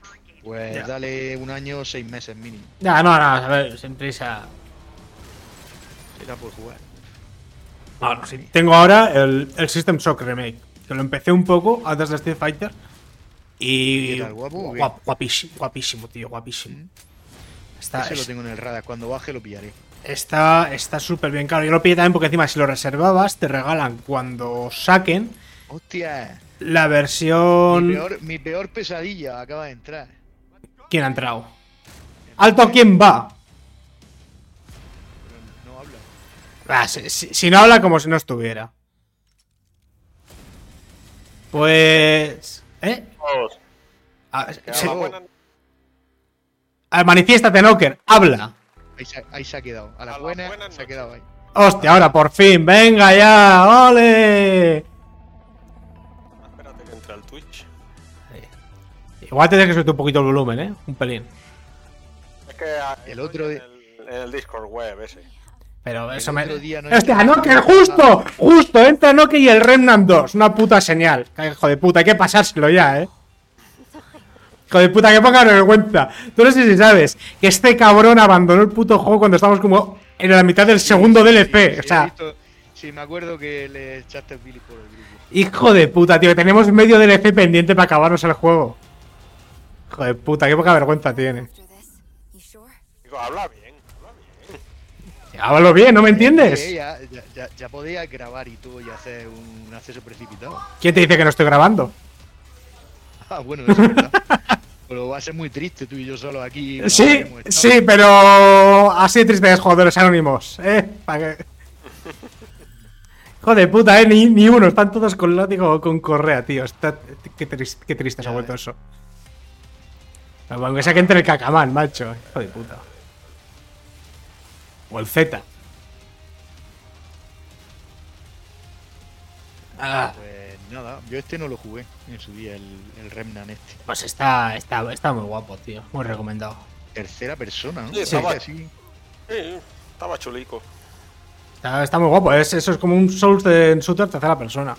pues Ya. dale un año, seis meses mínimo. Ya, no, no, a ver, sin prisa. Será por jugar. Bueno, sí. Tengo ahora el, el System Shock Remake, que lo empecé un poco antes de Street Fighter. Y. ¿Qué tal, guapo o qué? Guap- guapísimo, guapísimo, tío, guapísimo. Está Ese lo tengo en el radar. Cuando baje lo pillaré. está está súper bien claro. Yo lo pillé también porque encima si lo reservabas te regalan cuando saquen ¡Hostia! La Mi versión... peor, mi peor pesadilla acaba de entrar. ¿Quién ha entrado? ¡Alto quién va! No habla. Ah, si, si- si no habla como si no estuviera. Pues... ¿Eh? Ah, se- a la buena- Ah, manifiéstate, Knocker, habla. Ahí se, ahí se ha quedado. A la A la buena buena se ha quedado ahí. Hostia, ahora por fin, venga ya, ole. Igual tienes que subir un poquito el volumen, ¿eh? Un pelín. Es que El otro en el, en el Discord web ese. Pero El eso me... otro día no ¡Hostia, entraba- Knocker, justo! ¡Justo! Entra Knocker y el Remnant 2. Una puta señal. Hijo de puta, hay que pasárselo ya, ¿eh? Hijo de puta, que ponga vergüenza. Tú no sé si sabes que este cabrón abandonó el puto juego cuando estábamos como en la mitad del segundo DLC. Sí, o he sea, visto- sí, me acuerdo que le echaste el Billy por el grupo. hijo de puta, tío, que tenemos medio DLC pendiente para acabarnos el juego. Hijo de puta, qué poca vergüenza tiene. Digo, habla bien, habla bien. Háblalo bien, ¿no me entiendes? Ya, ya, ya, ya podía grabar y todo y hacer un acceso precipitado. ¿Quién te dice que no estoy grabando? Ah, bueno, eso es verdad. Pero va a ser muy triste tú y yo solo aquí. Sí, sí, pero así de triste es jugadores anónimos, ¿eh? ¿Para qué? Joder, puta, ¿eh? Ni, ni uno, están todos con látigo o con correa, tío. Está, qué, triste, qué triste se ha vuelto eso. Aunque sea que entre el cacamán, macho. Hijo de puta. O el Z. Ah, Pues nada, yo este no lo jugué en su día, el, el Remnant este. pues está, está, está muy guapo, tío. Muy recomendado. Tercera persona, ¿no? Sí, estaba-. Sí, estaba chulico. Está, está muy guapo. Es, eso es como un Souls de shooter tercera persona.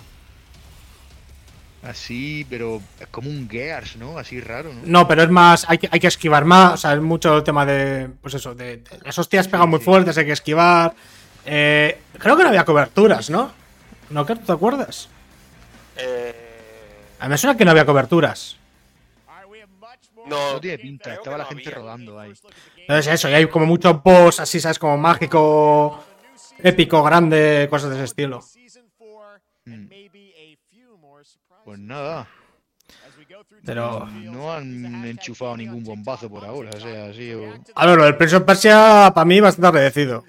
Así, pero es como un Gears, ¿no? Así raro, ¿no? No, pero es más. Hay que, hay que esquivar más. O sea, es mucho el tema de. Pues eso, de. de- las hostias pegan muy sí. fuertes, hay que esquivar. Eh, creo que no había coberturas, ¿no? ¿No, que te acuerdas? Eh, A mí me suena que no había coberturas. no, No tiene pinta, estaba la no gente había. rodando ahí. Entonces eso, y hay como muchos boss así, ¿sabes? Como mágico, épico, grande, cosas de ese estilo. Mm. Pues nada, Pero. no han enchufado ningún bombazo por ahora, o sea, así o... A ver, lo del Prince of Persia, para mí, bastante agradecido.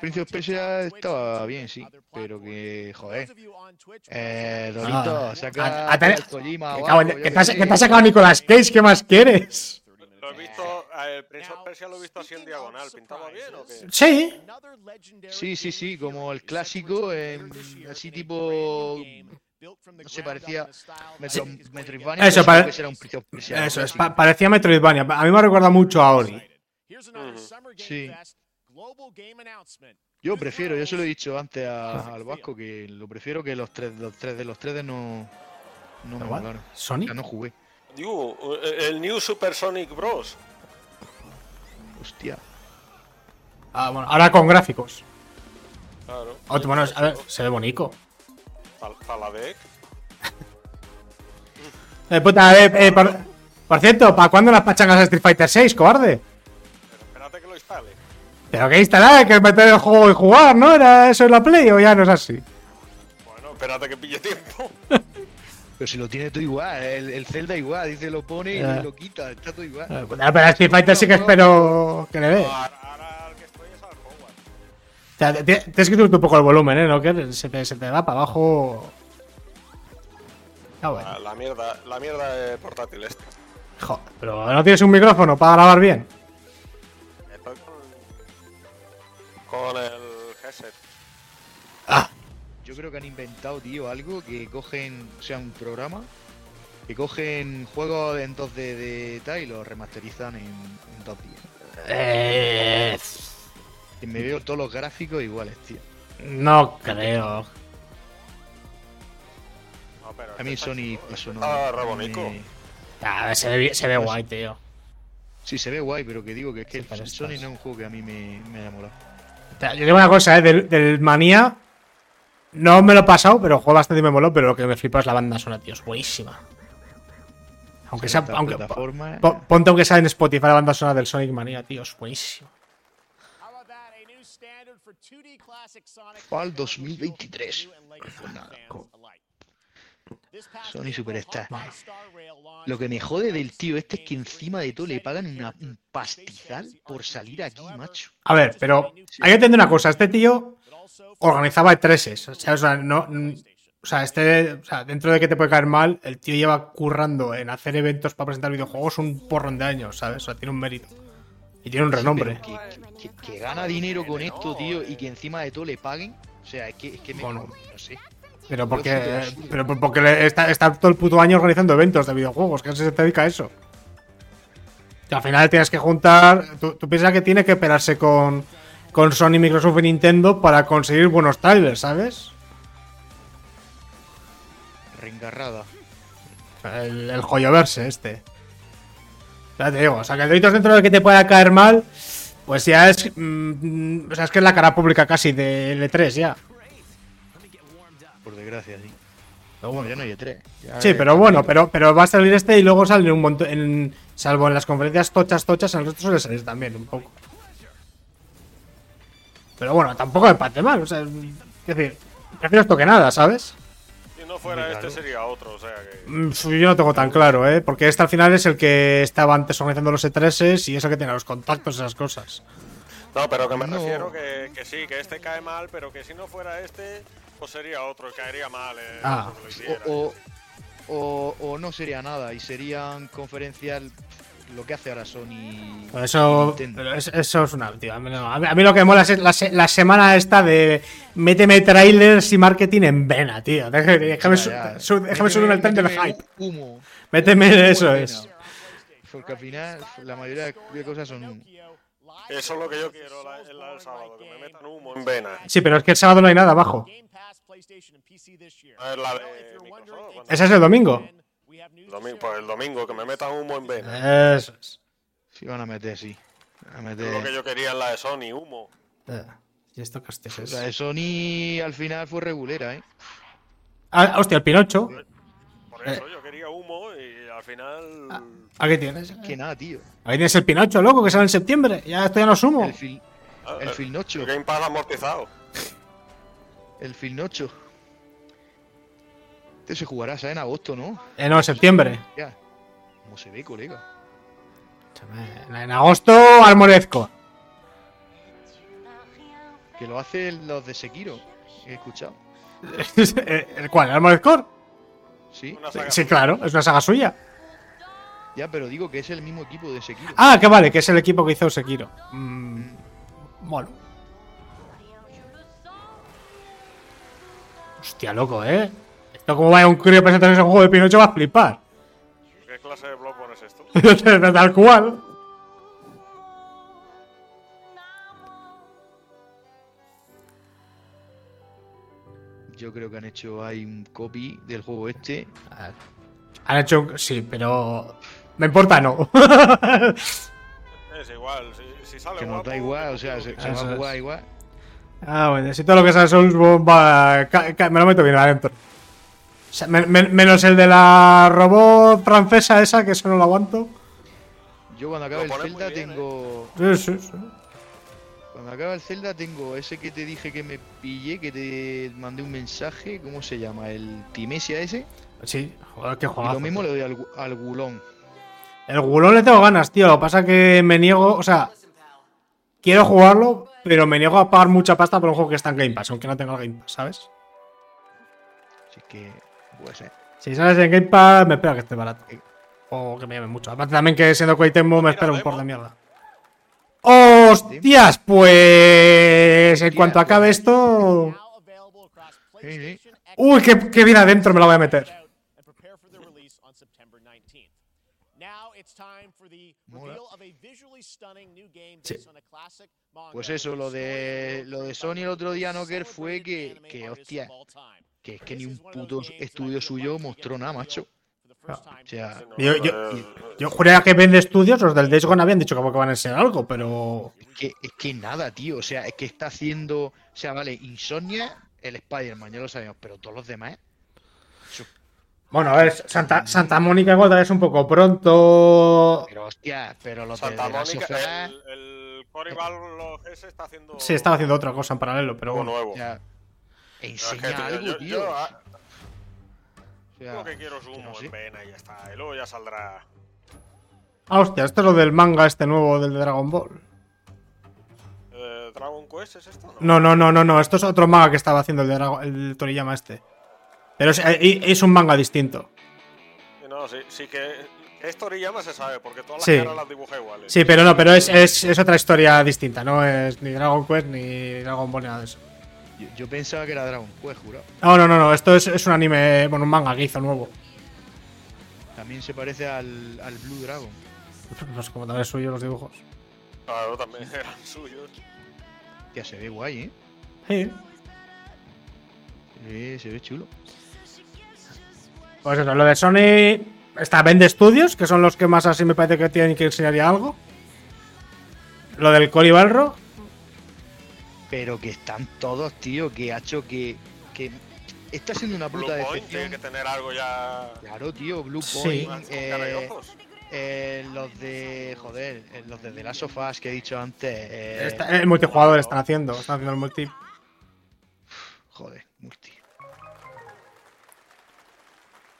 Prince of Persia estaba bien, sí, pero que, joder, eh, Dorito, Ah, saca a- a tener- al Kojima Que, o cago en- algo, yo que qué te, has, sé. que te has sacado Nicolas Cage, ¿qué más quieres? Lo he visto, el Prince of Persia lo he visto así en diagonal. ¿Pintaba bien o qué? Sí. Sí, sí, sí, como el clásico, así tipo... No sé, parecía Metro, Metroidvania, Eso, pare- era un Persia Eso, es, pa- parecía Metroidvania. A mí me recuerda mucho a Ori. Sí. Yo prefiero, yo se lo he dicho antes a- al Vasco que lo prefiero que los tres, los tres de los tres no, no me molaron. ¿Sonic? Sea, no jugué. Digo, el New Super Sonic Bros. Hostia. Ah, bueno, ahora con gráficos. Claro. Oh, bueno, a ver, se ve bonito. Para la deck. Eh, puta, eh, eh, por, por cierto, ¿para cuándo las pachangas de Street Fighter 6, cobarde? Pero espérate que lo instale. Pero que instalar, que meter el juego y jugar, ¿no? ¿Era eso en la Play o ya no es así? Bueno, espérate que pille tiempo. Pero si lo tiene todo igual, el, el Zelda igual, dice lo pone y lo quita, está todo igual. Eh, puta, pero a Street Fighter sí que espero que le dé. Ahora sea, tienes que subir un poco el volumen, ¿eh? ¿No? Que se te, se te va para abajo. Ah, bueno. La, la mierda, la mierda de portátil este. Joder, pero no tienes un micrófono para grabar bien. Estoy con, con el headset. Yo creo que han inventado, tío, algo que cogen, o sea, un programa que cogen juegos en 2D de tal y los remasterizan en, en 2D. Eh, Y me veo todos los gráficos iguales, tío. no creo. No, pero A mí este Sony eso no. No bonito. me- Ah, se ve, se ve guay, tío. Sí, se ve guay, pero que digo que es que Sí, Sony estás- no es un juego que a mí me, me haya molado. Yo digo una cosa, ¿eh? Del, del Manía. No me lo he pasado, pero juego bastante y me moló. Pero lo que me flipa es la banda sonora, tío. Es buenísima. Aunque sea. Aunque, plataforma, po- ponte aunque sea en Spotify la banda sonora del Sonic Manía, tío. Es buenísimo. El 2023. Pues nada, Sony Superstar. Lo que me jode del tío este es que encima de todo le pagan una- un pastizal por salir aquí, macho. A ver, pero hay que entender una cosa. Este tío organizaba E3s. O sea, o sea, no, o sea, este, o sea, dentro de que te puede caer mal, el tío lleva currando en hacer eventos para presentar videojuegos un porrón de años, ¿sabes? O sea, tiene un mérito. Y tiene un renombre. Pero que, gana dinero con esto, tío, y que encima de todo le paguen. O sea, es que, es que me. Bueno. No sé. Pero porque, pero porque está, está todo el puto año organizando eventos de videojuegos, que se dedica a eso. Y al final tienes que juntar. Tú, tú piensas que tiene que esperarse con, con Sony, Microsoft y Nintendo para conseguir buenos trailers, ¿sabes? Reengarrada. El, el joyoverse este. Ya te digo, o sea, que Doritos dentro de que te pueda caer mal, pues ya es. mm, o sea, es que es la cara pública casi de L3 ya. Por desgracia, sí. Pero bueno, ya no hay E3. Ya Sí, pero bueno, pero, pero va a salir este y luego sale un montón. En, salvo en las conferencias tochas, tochas, el resto suele salir también un poco. Pero bueno, tampoco me parece mal. O sea, es decir, prefiero esto que nada, ¿sabes? Si no fuera este claro. sería otro, o sea que. Mm, Yo no tengo tan claro, ¿eh? Porque este al final es el que estaba antes organizando los E3s y es el que tiene los contactos, esas cosas. No, pero que me No. refiero que, que sí, que este cae mal, pero que si no fuera este, pues sería otro, caería mal. Eh, Ah. hiciera. O, o, o- o no sería nada y serían conferencias lo que hace ahora Sony. Eso, pero es- eso es una. tío, a, mí, no, a mí- a mí lo que me mola es la, se- la semana esta de méteme trailers y marketing en vena, tío. Déjame, déjame, Ya, su- déjame Méteme- subirme el tren del hype. Humo. Méteme eso Buena. es. Porque al final la mayoría de cosas son humo. Eso es lo que yo quiero la, en la del sábado, que me metan humo en vena. Sí, pero es que el sábado no hay nada abajo. La de Microsoft, Ese es el domingo. Domingo, pues el domingo, que me metan humo en vena. Eso es. Sí, van a meter, sí. A Es lo que meter. yo quería en la de Sony, humo. Eh, ¿Y esto qué hostias es? La de Sony al final fue regulera, ¿eh? Ah, hostia, el Pinocho. Por eso yo quería humo y al final. Aquí tienes. Que nada, tío. Ahí tienes el Pinocho, loco, que sale en septiembre. Ya esto ya no sumo. El, fil, el Filnocho. El Game Pass amortizado. El Filnocho. Este se jugará, ¿sabes? En agosto, ¿no? Eh, no, en septiembre. Ya. ¿Cómo se ve, colega? En, agosto, Armorezco. Que lo hacen los de Sekiro. He escuchado. ¿El cuál? ¿El Armorezco? Sí. Sí, claro, es una saga suya. Ya, pero digo que es el mismo equipo de Sekiro. Ah, que vale, que es el equipo que hizo Sekiro. Mm, bueno. Hostia, loco, ¿eh? Esto como vaya un crío presentando ese juego de Pinocho va a flipar. ¿Qué clase de Bloodborne es esto? Tal cual. Yo creo que han hecho ahí un copy del juego este. Han hecho un... Sí, pero... Me importa no. Es igual, si, si sale Que nos guapo, da igual, o sea, se, se va a jugar igual. ah, bueno, si todo lo que sea Soulsborne va... me lo meto bien adentro. O sea, men- men- menos el de la robot francesa esa, que eso no lo aguanto. Yo cuando acabe el Zelda bien, tengo. Sí, sí, sí. Cuando acabe el Zelda tengo ese que te dije que me pillé, que te mandé un mensaje. ¿Cómo se llama? El Timesia ese. Sí, joder, qué Y juegazo. lo mismo le doy al, al Gulón. El Gulón le tengo ganas, tío. Lo que pasa que me niego, o sea, quiero jugarlo, pero me niego a pagar mucha pasta por un juego que está en Game Pass, aunque no tenga el Game Pass, ¿sabes? Así que. Puede ser. Si sales en Game Pass, me espero que esté barato. O que me llame mucho. Aparte también que siendo Koei Tecmo me espero un por de mierda. ¡Hostias! Pues en cuanto acabe esto... Sí, sí. PlayStation, Uy, qué, qué bien adentro me la voy a meter. out and prepare for the release on September 19th. Now it's time for the reveal of a visually stunning new game based on a classic manga. Pues eso, lo de lo de Sony el otro día, Noker, fue que, que hostia, que es que ni un puto estudio suyo mostró nada, macho. O sea, Yo, yo, yo juraría que vende estudios, los del Days Gone habían dicho como que van a enseñar algo, pero... es que, es que nada, tío. O sea, es que está haciendo. O sea, vale, Insomnia, el Spider-Man, ya lo sabemos, pero todos los demás. Bueno, a ver, Santa, Santa Mónica igual tal vez un poco pronto... Pero hostia, pero los de Santa Mónica, Us, el, el Cory ese está haciendo. Sí, estaba haciendo otra cosa en paralelo, pero bueno. nuevo. o sea, Pero es que, enseña tío, algo, yo, tío. yo, ah, O sea, lo que quiero es humo no en vena y ya está. Y luego ya saldrá. Ah, hostia, esto es lo del manga este nuevo del de Dragon Ball. Eh, ¿Dragon Quest es esto? No, no, no, no, no. Esto es otro manga que estaba haciendo el el Toriyama este. Pero es, eh, es un manga distinto. Sí, No, sí, sí que. Es Toriyama se sabe, porque todas las Sí. caras las dibuja iguales. Sí, pero no, pero es, es, es otra historia distinta. No es ni Dragon Quest ni Dragon Ball ni nada de eso. Yo, yo pensaba que era Dragon Quest, jurado. No, no, no, no. Esto es, es un anime, bueno, un manga que hizo nuevo. También se parece al, al Blue Dragon. No sé cómo también es suyo los dibujos. Claro, también eran suyos. Ya se ve guay, ¿eh? Sí. Sí, se ve chulo. Pues eso, lo de Sony. Está Vende Studios, que son los que más así me parece que tienen que enseñar ya algo. Lo del Cory Balro. Pero que están todos, tío, que ha hecho que. que está siendo una Blue puta Point tiene que tener algo ya. Claro, tío, Blue. Point. eh, eh, los de. Joder, eh, los de The Last of Us que he dicho antes. eh, Está- el multijugador están haciendo. Están haciendo el multi. Joder, multi.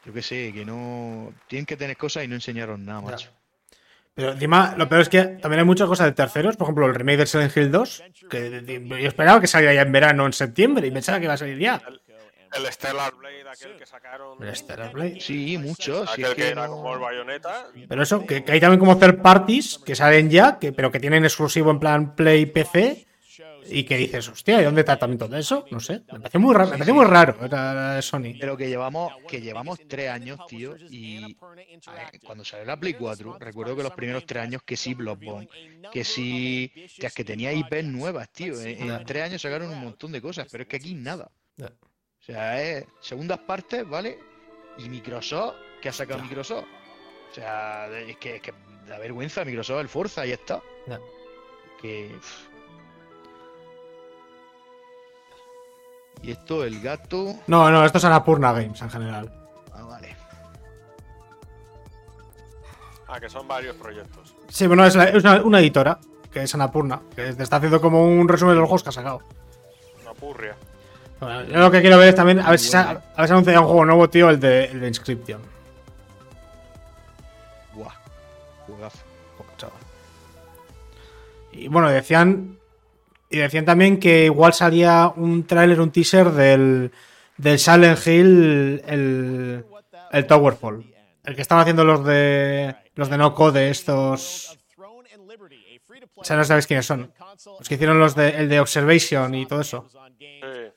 Yo qué sé, que no. Tienen que tener cosas y no enseñaron nada, macho. Pero encima, lo peor es que también hay muchas cosas de terceros. Por ejemplo, el remake de Silent Hill 2. Que yo esperaba que saliera ya en verano, en septiembre. Y pensaba que iba a salir ya. El Stellar Blade, aquel que sacaron. El Stellar Blade. Sí, muchos. Aquel que que era no- como el bayoneta. Pero eso, que, que hay también como third parties que salen ya, que, pero que tienen exclusivo en plan Play PC. Y que dices, hostia, ¿y dónde está también todo eso? No sé. Me pareció muy raro, me pareció muy raro era de Sony. Pero que llevamos, que llevamos tres años, tío, y ver, cuando salió la Play 4, recuerdo que los primeros tres años que sí Bloodborne, que sí, tías, que tenía IPs nuevas, tío. En, en tres años sacaron un montón de cosas, pero es que aquí nada. O sea, es segundas partes, ¿vale? Y Microsoft, ¿qué ha sacado Microsoft? O sea, de- es que, es que da vergüenza Microsoft, el Forza, y está. Que. Y esto, el gato. No, no, esto es Anapurna Games en general. Ah, vale. Ah, que son varios proyectos. Sí, bueno, es, la- es una, una editora, que es Anapurna, que te está haciendo como un resumen de los juegos que ha sacado. Una purria. Bueno, yo lo que quiero ver es también, a ver si se, ha- a ver si anuncia un juego nuevo, tío, el de, el de Inscription. Buah. Chaval. Y bueno, decían. Y decían también que igual salía un tráiler, un teaser del, del Silent Hill, el, el Towerfall. El que estaban haciendo los de. Los de no code, estos. O sea, no sabéis quiénes son. Los que hicieron los de, el de Observation y todo eso.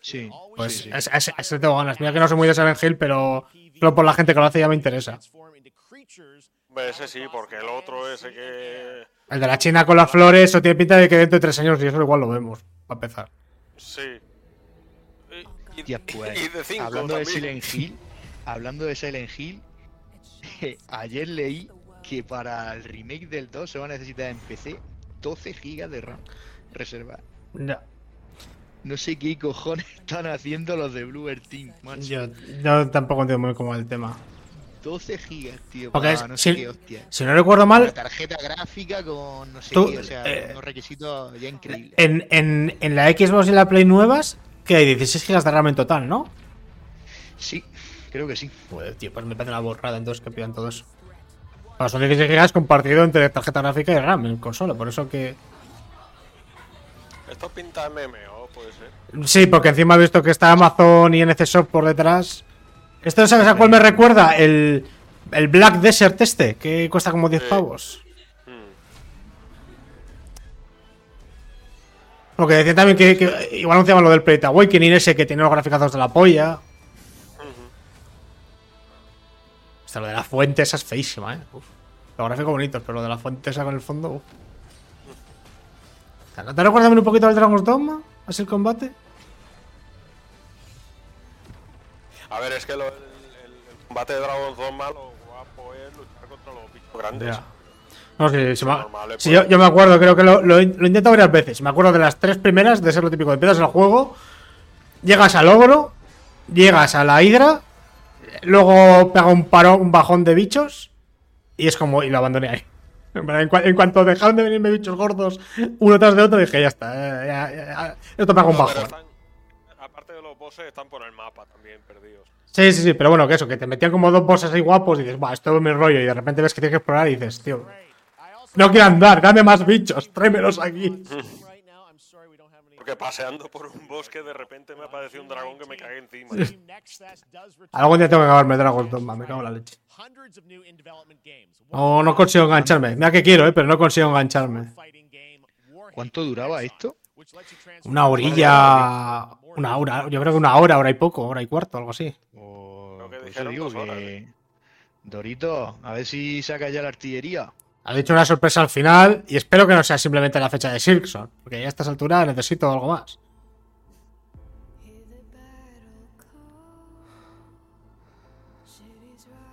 Sí. Pues sí, sí. ese- ese- ese tengo ganas. Mira que no soy muy de Silent Hill, pero solo por la gente que lo hace ya me interesa. Ese sí, porque el otro, ese que. El de la China con las flores, eso tiene pinta de que dentro de tres años y eso igual lo vemos, para empezar. Sí. Y, y- pues, y de cinco hablando de. Silent Hill, hablando de Silent Hill, ayer leí que para el remake del 2 se va a necesitar en PC 12 GB de RAM reservada. Ya. No sé qué cojones están haciendo los de Bluebird Team, macho. Yo, yo tampoco entiendo muy cómo el tema. 12 GB, tío, Porque para es- no sé si- qué hostia. Si no recuerdo Una mal, tarjeta gráfica con no sé Tú, qué, o sea, eh, unos requisitos ya increíbles. en, en, en la Xbox y la Play nuevas, que hay 16 GB de RAM en total, ¿no? Sí, creo que sí. Pues, tío, pues me parece una borrada entonces que pidan todo eso. Bueno, son 16 GB compartido entre tarjeta gráfica y RAM en consola, por eso que. Esto pinta MMO, puede ser. Sí, porque encima he visto que está Amazon y NCSoft por detrás. ¿Esto sabes a cuál me recuerda? El, el Black Desert este, que cuesta como 10 Sí. pavos. Hmm. Porque decían también que, que igual anunciaban lo del Plate Awakening ese que tiene los graficazos de la polla. Hasta lo de la fuente esa es feísima, eh. Uf. Los gráficos bonitos, pero lo de la fuente esa con el fondo. uf. ¿No te recuerdas un poquito al Dragon's Dogma? ¿Así el combate? A ver, es que lo- el, el- el combate de Dragon Dogma lo guapo es luchar contra los bichos grandes. Ya. No, sí, sí, me- normal, eh, sí, yo, yo me acuerdo, creo que lo, lo he intentado varias veces. Me acuerdo de las tres primeras, de ser lo típico. Empiezas el juego, llegas al ogro, llegas a la hidra, luego pega un paro, un bajón de bichos y es como, y lo abandoné ahí. En cuanto dejaron de venirme bichos gordos uno tras de otro, dije, ya está, eh, ya- ya- ya, esto pega un bajón. Bosses, están por el mapa también perdidos. Sí, sí, sí, pero bueno, que eso, que te metían como dos bosses ahí guapos y dices, va, esto es mi rollo, y de repente ves que tienes que explorar y dices, tío, no quiero andar, dame más bichos, tráemelos aquí. Porque paseando por un bosque, de repente me apareció un dragón que me cagué encima. Algún día tengo que acabarme Dragon Dogma, me cago en la leche. No, no consigo engancharme. Mira que quiero, eh, pero no consigo engancharme. ¿Cuánto duraba esto? Una orilla. Una hora, yo creo que una hora, hora y poco, hora y cuarto, algo así. O, Creo que por eso dijeron digo dos horas, que... Dorito, a ver si saca ya la artillería. Ha dicho una sorpresa al final y espero que no sea simplemente la fecha de Silkson, porque ya a estas alturas necesito algo más.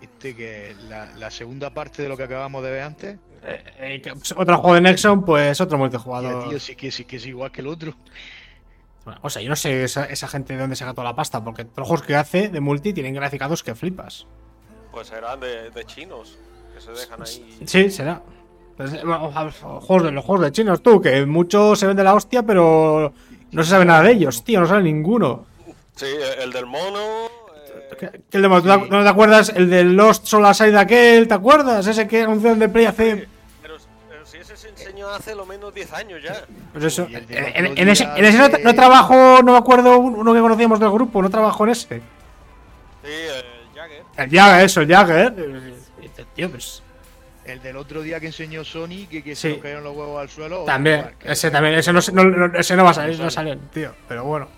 Este que la, la segunda parte de lo que acabamos de ver antes. Eh, eh, otro juego de Nexon, pues otro multijugador. tío, sí que, sí que es igual que el otro. Bueno, o sea, yo no sé esa, esa gente de dónde saca toda la pasta, porque todos los juegos que hace de multi tienen graficados que flipas. Pues eran de, de chinos, que se dejan ahí. Sí, será. Pues, eh, bueno, juegos de, los juegos de chinos, tú, que muchos se ven de la hostia, pero no se sabe nada de ellos, tío, no sabe ninguno. Sí, el del mono. eh, ¿Qué- el de- ¿tú te- ¿No te acuerdas el de Lost Soul Aside aquel? ¿Te acuerdas? Ese que anunciaron de Play hace. Pero, pero hace lo menos 10 años ya. Pues eso. Del En, ese, en ese no, de- no me acuerdo, un- uno que conocíamos del grupo, no trabajó en ese. Sí, el Jagger. El Jagger, eso, el Jagger. Eh, Tío, pues. El del otro día que enseñó Sony, que, que Sí. se nos cayeron los huevos al suelo. También, ese también, ese no, se- no- no- ese no va a salir, No sale, tío. Pero bueno.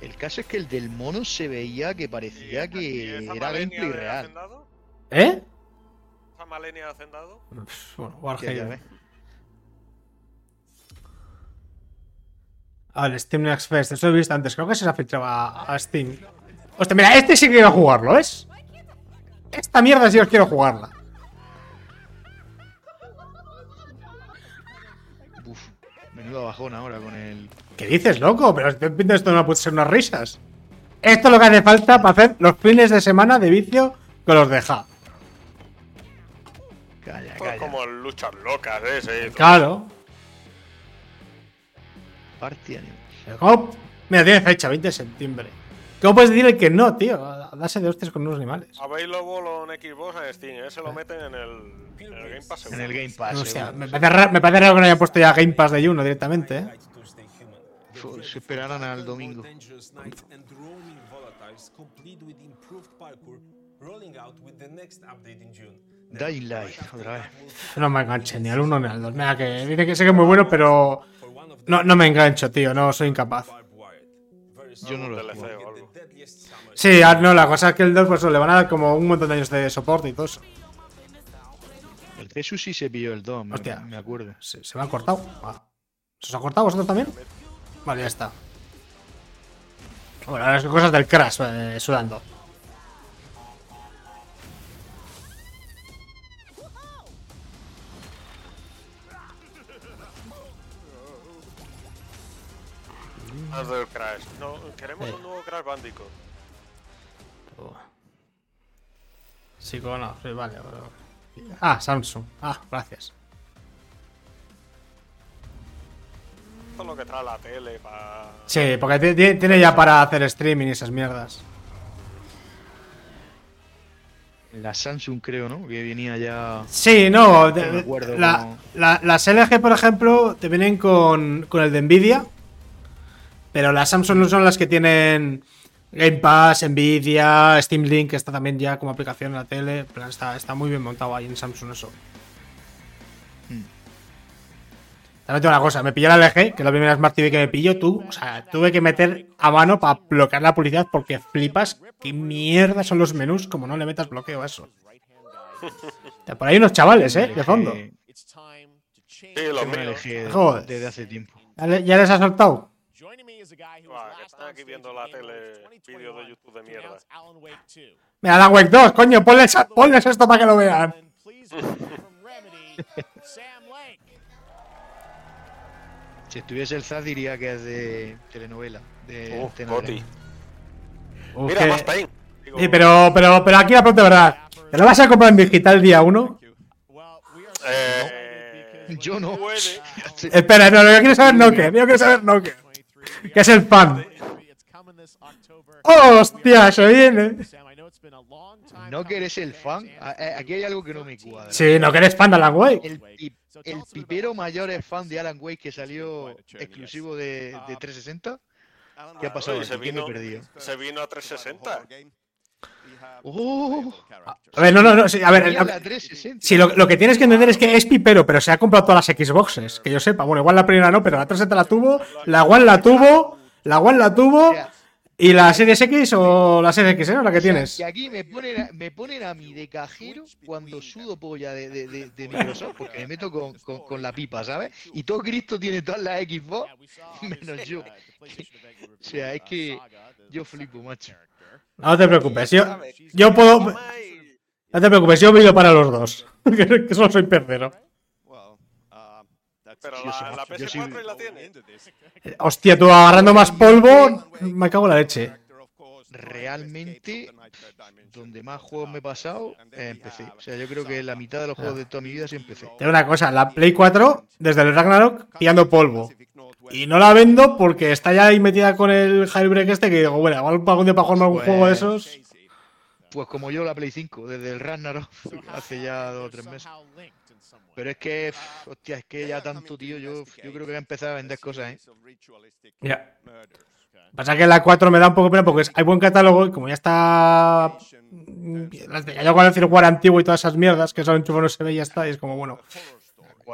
El caso es que el del mono se veía que parecía ¿Y que era gameplay real. Hacendado? ¿Eh? ¿Esa Malenia de Hacendado? Pff, Bueno, Warhammer. el Steam Next Fest, eso lo he visto antes, creo que se la fichaba a Steam. Hostia, mira, este sí que quiero jugarlo, ¿ves? Esta mierda sí os quiero jugarla. Uf, menudo bajón ahora con el. ¿Qué dices, loco? Pero esto no puede ser unas risas. Esto es lo que hace falta para hacer los fines de semana de vicio con los deja. Calla, Esto es calla. como luchas locas ese. Claro. Party ¿cómo? Mira, tiene fecha, 20 de septiembre. ¿Cómo puedes decirle que no, tío? A darse de hostias con unos animales. Available en Xbox en Steam, ese lo meten en el, en el Game Pass. En el Game Pass. O sea, me parece, raro, me parece raro que no hayan puesto ya Game Pass de Juno directamente, ¿eh? Esperarán al domingo. Dying Light, otra vez. No me enganché ni al 1 ni al 2. Mira, que dice que sé que es muy bueno, pero no, no me engancho, tío. No soy incapaz. Yo no lo. Sí, ah, no, la cosa es que el 2 pues, le van a dar como un montón de años de soporte y todo eso. El Jesús sí se pilló el 2, me, Hostia. me acuerdo. ¿Se, se me han cortado? Ah. ¿Se os ha cortado vosotros también? Vale, ya está. Bueno, las cosas del crash eh, sudando. Del Crash. No, queremos Eh. un nuevo Crash Bandicoot. Sí, como no, sí, vale. vale. Ah, Samsung. Ah, gracias. Esto es lo que trae la tele para. Sí, porque ti- ti- tiene ya para hacer streaming y esas mierdas. La Samsung, creo, ¿no? Que venía ya. Sí, no. de- No me acuerdo la- cómo- la- las LG, por ejemplo, te vienen con, con el de Nvidia. Pero las Samsung no son las que tienen Game Pass, Nvidia, Steam Link, que está también ya como aplicación en la tele. En plan, Está, está muy bien montado ahí en Samsung eso. También tengo una cosa, me pilló la LG, que es la primera Smart TV que me pillo, tú, o sea, tuve que meter a mano para bloquear la publicidad porque flipas qué mierda son los menús como no le metas bloqueo a eso. Por ahí unos chavales, eh, de fondo. LG It's time to change. Sí, los míos. Joder. desde hace tiempo. ¿Ya le- ¿Ya les ha soltado? Ah, que están on aquí viendo la tele, vídeos de 2021 YouTube de mierda. announce Alan Wake 2. Mira, Alan Wake 2, coño, ponles, ponles esto para que lo vean. And please welcome from Remedy, Sam Lake. Si estuviese el ZAD diría que es de telenovela. De Uh. Mira, más Pain. Digo, Sí, pero, pero, pero aquí la pregunta es verdad. ¿Te lo vas a comprar en digital día 1? Well, we are so Eh, Yo no. Espera, no, yo quiero saber Nokia, yo quiero saber Nokia. Que es el fan. October. ¡Hostia, se viene! A No que coming eres for el fan. A- a- Aquí hay algo que no me cuadra. Sí, no que eres fan de Alan Wake. El, el pipero mayor es fan de Alan Wake que salió exclusivo de, de 360. ¿Qué ha pasado? Oye, se aquí? ¿Qué me he vino, perdido? se vino a 360. ¡Oh! A ver, no, no, no, sí, a ver, la 360. sí, lo, lo que tienes que entender es que es pipero, pero se ha comprado todas las Xboxes, que yo sepa. Bueno, igual la primera no, pero la 360 la tuvo, la One la tuvo, la One la tuvo, y la Series X o la Series X, ¿eh? La que tienes. Y aquí me ponen, a, me ponen a mí de cajero cuando sudo polla de, de, de, de Microsoft, porque me meto con, con, con la pipa, ¿sabes? Y todo Cristo tiene todas las Xbox, menos yo. O sea, es que yo flipo, macho. No te preocupes, yo, yo puedo. No te preocupes, yo vivo para los dos. que que solo soy perdero. Pero Yo sí, la, la yo sí- PS4 la tiene. Hostia, tú agarrando más polvo, me cago en la leche. Realmente, donde más juegos me he pasado es en PC. O sea, yo creo que la mitad de los juegos de toda mi vida es en PC. Te digo una cosa, la Play 4, desde el Ragnarok, pillando polvo. Y no la vendo porque está ya ahí metida con el jailbreak este que digo, bueno, igual algún día para jugarme algún juego de esos. Pues como yo la Play 5, desde el Ragnarok, hace ya dos o tres meses. Pero es que, hostia, es que ya tanto, tío, yo, yo creo que voy a empezar a vender cosas, ¿eh? Ya. Pasa que la 4 me da un poco pena porque es- hay buen catálogo y como ya está. las de- Ya con el firmware antiguo y todas esas mierdas que solo enchufo no se ve y ya está. Y es como, bueno.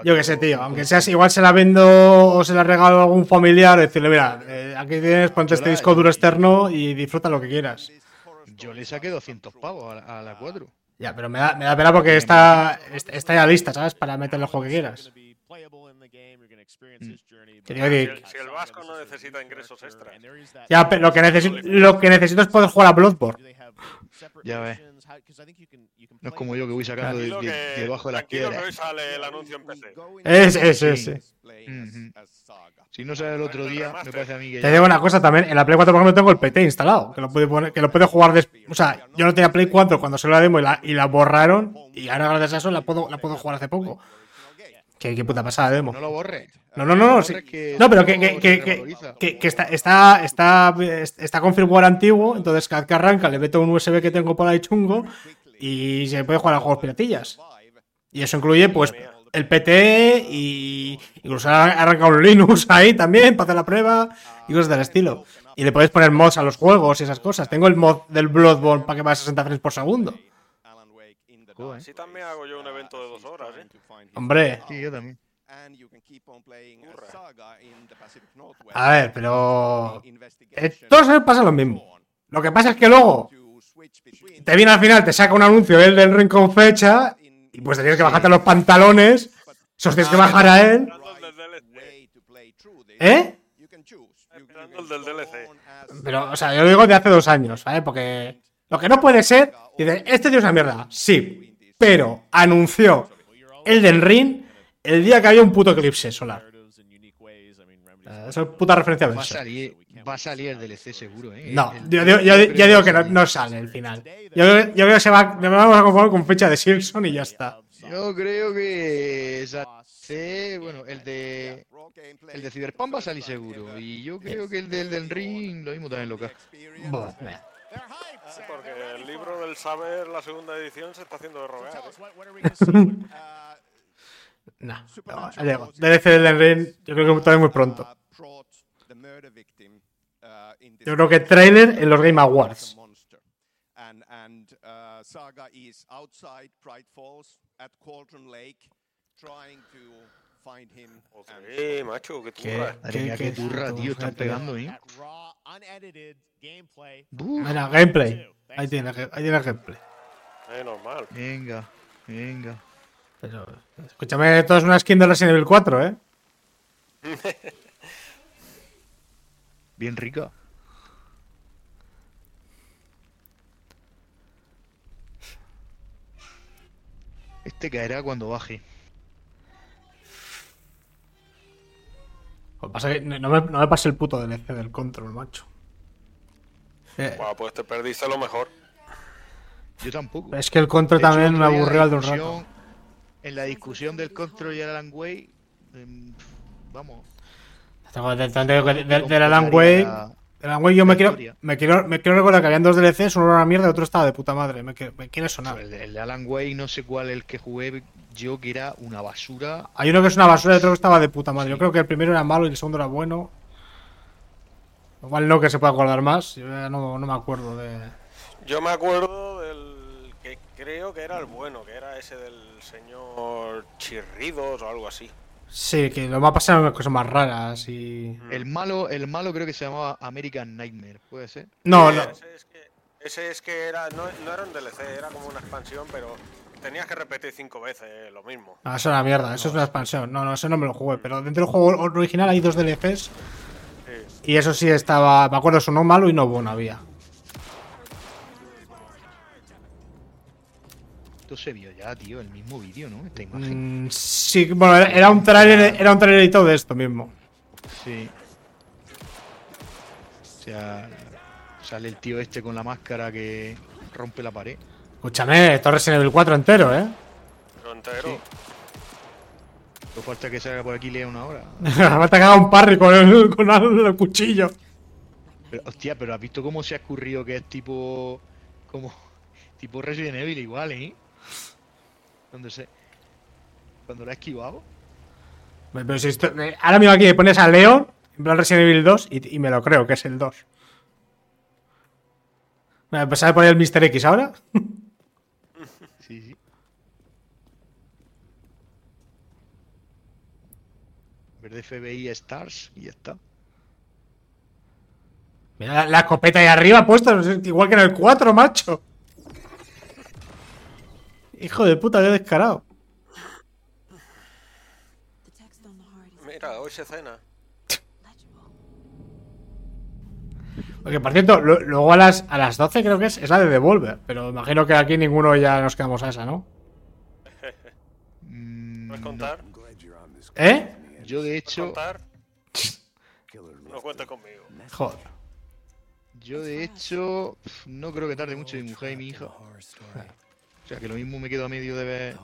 Yo qué sé, tío. Aunque seas igual se la vendo o se la regalo a algún familiar, decirle, mira, eh, aquí tienes, ponte este disco duro externo y disfruta lo que quieras. Yo le saqué 200 pavos a la, a la 4. Ya, pero me da, me da pena porque está, está ya lista, ¿sabes? Para meterle el juego que quieras. Digo Si que- el, si el Vasco no necesita ingresos extras. Ya, pero lo que, necesito, lo que necesito es poder jugar a Bloodborne. Ya ves. No es como yo que voy sacando de, de- que, debajo de las tranquilo que piedras. hoy sale el anuncio en PC. Es, es, es, es. Ujú. Si no sale el otro día, me parece a mí que Te digo una cosa también, en la Play 4 por ejemplo tengo el PT instalado, que lo puede poner, que lo puede jugar des- o sea, yo no tenía Play 4 cuando salió la demo y la, y la borraron y ahora gracias a eso la puedo, la puedo jugar hace poco. Qué, qué puta pasada de demo. No lo borres. No, no, no, no, sí. borres que No, pero que, que, que, que, revaloriza. que- que está, está, está, está con firmware antiguo, entonces cada que arranca le meto un USB que tengo por ahí chungo y se puede jugar a juegos piratillas. Y eso incluye, pues, el PT y incluso ha arrancado un Linux ahí también para hacer la prueba y cosas del estilo. Y le podéis poner mods a los juegos y esas cosas. Tengo el mod del Bloodborne para que vaya a 60 frames por segundo. Joder. Así también hago yo un evento de dos horas, ¿eh? Hombre, Sí, yo también. a ver, pero... eh, todos me pasa lo mismo. Lo que pasa es que luego te viene al final, te saca un anuncio él del ring con fecha y pues te tienes que bajarte los pantalones, se los tienes que bajar a él. Del DLC. ¿Eh? Pero, o sea, yo lo digo de hace dos años, ¿vale? Porque lo que no puede ser, dice, este tío es una mierda, sí, pero anunció el del ring el día que había un puto eclipse solar. Eso es puta referencia a Va a salir, va a salir el DLC seguro, ¿eh? No, El- yo, yo- yo- creo yo digo que no, no sale el final. Yo, creo que se va, nos vamos a conformar con fecha de Silson y ya está. Yo creo que sale, bueno, el de el de Cyberpunk va a salir seguro y yo creo que el del, del ring lo mismo también loca. Sí, porque el libro del saber, la segunda edición, se está haciendo de rogar. ¿eh? Nah, no, ya digo, DLC del Elden Ring, yo creo que todavía muy pronto. Yo creo que trailer en los Game Awards. Uh, Saga is outside Pride Falls at Cauldron Lake, trying to Sí, macho, ¿Qué? turra. Mía, qué turra, tío, están pegando, ¿eh? Mira, gameplay. Ahí tiene, ahí tiene el gameplay. Eh, normal. Venga, venga. Pero, escúchame, esto es una skin de Resident Evil 4, ¿eh? Bien rica. Este caerá cuando baje. Lo que pasa es que no me, no me pase el puto DLC del control, macho. Eh, pues te perdiste lo mejor. Yo tampoco. es que el control De hecho, también me otro día en aburrió la al de un rato. En la discusión del control y el Alan Way, em, vamos. Tengo- de- de- de- de- Del completaría Alan Wake. Alan Wake yo me quiero, me quiero. Me quiero recordar que habían dos DLCs, uno era una mierda y otro estaba de puta madre. Me, quiere- me quiere sonar. El, el de Alan Way, no sé cuál el que jugué yo, que era una basura. Hay uno que es una basura y otro que estaba de puta madre. Yo creo que el primero era malo y el segundo era bueno. Igual no que se pueda acordar más. Yo ya no, no me acuerdo de. Yo me acuerdo del que creo que era el bueno, que era ese del señor Chirridos o algo así. Sí, que lo va a pasar unas cosas más raras y. El malo, el malo creo que se llamaba American Nightmare, ¿puede ser? No, Sí, no. Ese es que, ese es que era, no, no era un DLC, era como una expansión, pero tenías que repetir cinco veces lo mismo. Ah, eso es una mierda, eso es una expansión. No, no, eso no me lo jugué. Pero dentro del juego original hay dos DLCs. Sí. Y eso sí estaba. Me acuerdo, eso no malo y no bueno había. Esto se vio ya, tío, el mismo vídeo, ¿no? Esta imagen. Mm, sí, bueno, era- un trailer, era un trailer editado de esto mismo. Sí. O sea, sale el tío este con la máscara que rompe la pared. Escúchame, esto es Resident Evil 4 entero, ¿eh? Lo entero. Sí. No falta que salga por aquí y lea una hora. Me ha atacado un parry con el, con el cuchillo. Pero, hostia, pero ¿has visto cómo se ha escurrido que es tipo. como. Tipo Resident Evil igual, ¿eh? Cuando se... Cuando lo ha esquivado. Pero si esto- eh, ahora mismo aquí me pones a Leon, en plan Resident Evil 2, y, y me lo creo que es el 2. ¿Me voy a poner el Mr. X ahora? Sí, sí. Verde FBI Stars y ya está. Mira la, la escopeta ahí arriba puesta, igual que en el 4, macho. Hijo de puta, qué descarado. Mira, hoy se cena. Porque, por cierto, lo- luego a las, a las 12 creo que es, es la de Devolver. Pero imagino que aquí ninguno ya nos quedamos a esa, ¿no? Mm, ¿Puedes contar? ¿Eh? Yo de ¿Puedes hecho, contar? No cuentes conmigo. Joder. yo de hecho no creo que tarde mucho mi mujer y mi hija. O sea que lo mismo me quedo a medio de ver.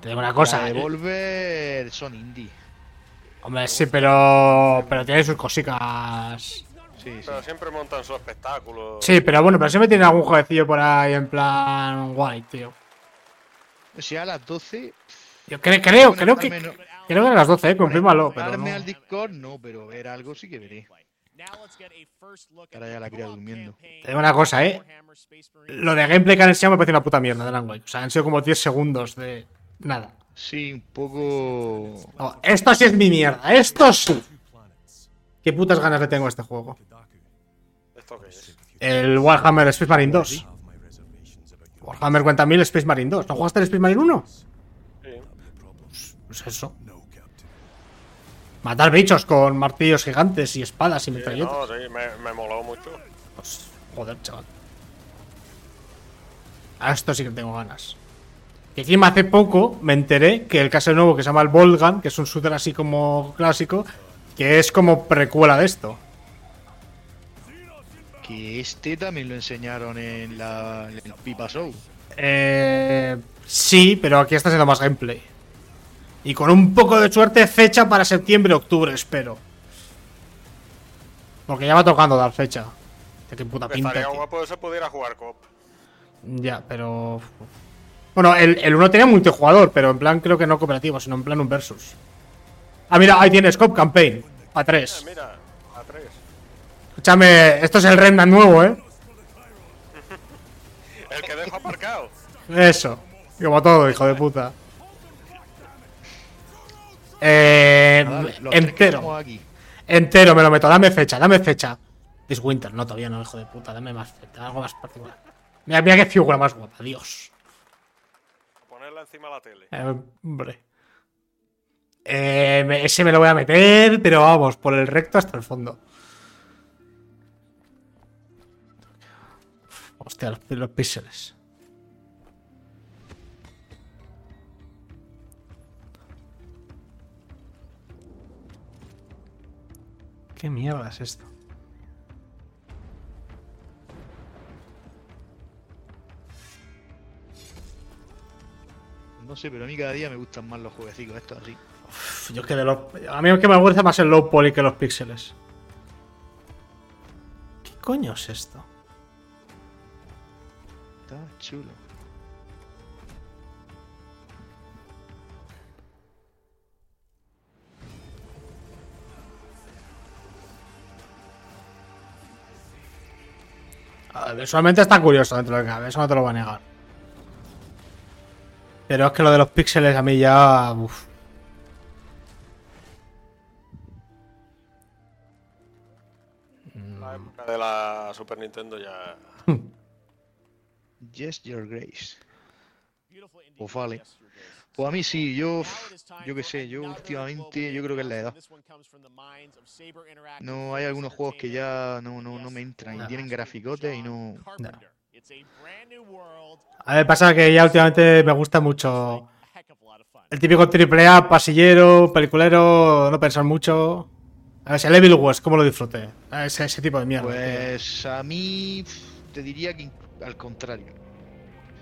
Te digo una cosa. La eh, Devolver son indie. Hombre, sí, pero. Pero tiene sus cositas. Sí, sí. Pero siempre montan su espectáculo. Sí, pero bueno, pero siempre tiene algún jueguecillo por ahí en plan guay, tío. O sea, a las 12. Yo cre- creo, creo que. Creo que a las 12, eh, confírmalo, pero no. al Discord no, pero ver algo sí que veré. Ahora ya la cría durmiendo. Te digo una cosa, eh. Lo de gameplay que han enseñado me parece una puta mierda de Langway. O sea, han sido como 10 segundos de. Nada. Sí, un poco. No, esto sí es mi mierda. Esto sí. Qué putas ganas le tengo a este juego. ¿Esto qué es? El Warhammer Space Marine 2. Warhammer cuenta mil Space Marine 2. ¿No jugaste el Space Marine 1? Sí. Pues eso. Matar bichos con martillos gigantes y espadas y Sí, metralletas. no, sí, me, me moló mucho. Pues, joder, chaval. A esto sí que tengo ganas. Y encima hace poco me enteré que el caso nuevo que se llama el Volgan, que es un shooter así como clásico, que es como precuela de esto. Que este también lo enseñaron en la, en el Pipa Show. Eh, sí, pero aquí está siendo más gameplay. Y con un poco de suerte, fecha para septiembre-octubre, espero. Porque ya va tocando dar fecha. De qué puta pinta. Estaría guapo se pudiera jugar cop. Ya, pero. Bueno, el, el 1 tenía multijugador, pero en plan creo que no cooperativo, sino en plan un versus. Ah, mira, ahí tienes Cop Campaign. A Eh, 3. mira, a tres. Escúchame, esto es el Remnant nuevo, ¿eh? El que dejo aparcado. Eso. Como todo, hijo de puta. Eh, Nada, que entero. aquí. Entero me lo meto. Dame fecha, dame fecha. This Winter, no, todavía no, hijo de puta. Dame más fecha, algo más particular. Mira, mira qué figura más guapa, Dios. Ponerla encima de la tele. Eh, hombre. Eh, me- ese me lo voy a meter, pero vamos, por el recto hasta el fondo. Hostia, los, los píxeles. ¿Qué mierda es esto? No sé, pero a mí cada día me gustan más los jueguecitos estos así. Uf, Yo que de los... A mí es que me gusta más el low poly que los píxeles. ¿Qué coño es esto? Está chulo. Visualmente está curioso dentro de lo que cabe, eso no te lo voy a negar. Pero es que lo de los píxeles a mí ya. uf. La época de la Super Nintendo ya. Yes, your grace. Pues vale. Pues a mí sí, yo, yo qué sé, yo últimamente, yo creo que es la edad. No, hay algunos juegos que ya no, no, no me entran y tienen graficotes y no... A ver, pasa que ya últimamente me gusta mucho. El típico triple A, pasillero, peliculero, no pensar mucho. A ver, si el Evil West, ¿cómo lo disfruté? Ese, ese tipo de mierda. Pues a mí te diría que al contrario.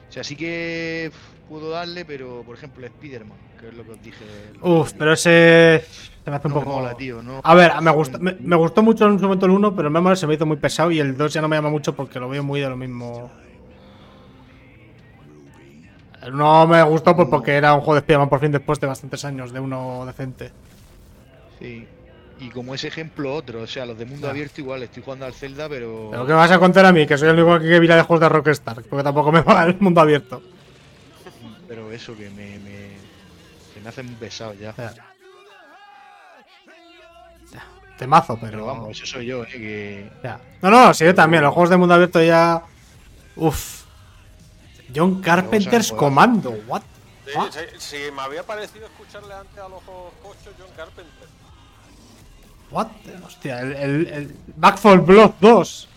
O sea, sí que pff, puedo darle, pero por ejemplo, Spider-Man, que es lo que os dije. Uf, pero ese. Se me hace un No poco. mola, tío, no. A ver, me gustó, me, me gustó mucho en su momento el 1, pero el Memory se me hizo muy pesado y el 2 ya no me llama mucho porque lo veo muy de lo mismo. El 1 me gustó pues porque era un juego de Spider-Man por fin después de bastantes años de uno decente. Sí. Y como ese ejemplo, otro. O sea, los de mundo abierto igual, estoy jugando al Zelda, pero. Pero ¿qué vas a contar a mí? Que soy el único que mira de juegos de Rockstar, porque tampoco me va el mundo abierto. Pero eso que me. me que me hace muy pesado ya. Temazo, pero. Pero vamos, eso soy yo, eh, que. Ya. No, no, sí, yo también. Los juegos de mundo abierto ya. Uf. John Carpenter's. Commando, what? Sí, fuck? sí, sí, me había parecido escucharle antes a los cochos John Carpenter. What? Hostia, el, el, el Back 4 Blood 2.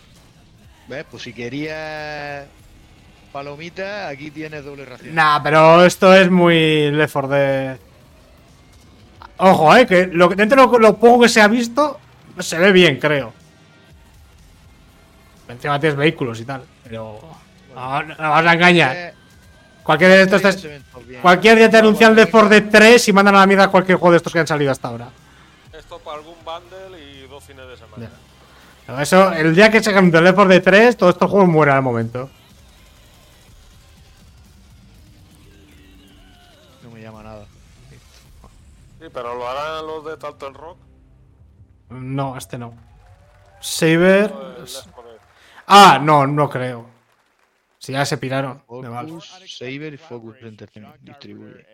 ¿Ves? Pues si querías. Palomita, aquí tienes doble ración. Nah, pero esto es muy Left 4 Dead. Ojo, eh, que lo, que- dentro de lo, lo poco que se ha visto, se ve bien, creo. Encima tienes vehículos y tal, pero. No, no vas a engañar. Eh, Cualquier de estos. se te- bien. Cualquier día te anuncian Left 4 Dead 3 y mandan a la mierda cualquier juego de estos que han salido hasta ahora. Esto para algún bundle y dos fines de semana. Pero Eso, el día que sacan de Left 4 Dead 3, todos estos juegos mueren al momento. Pero lo harán los de Talton Rock. No, este no. Saber. o el Left 4 Dead. Ah, no, no creo. Si ya se piraron. de Valve. Focus, Saber y Focus Entertainment distribuye.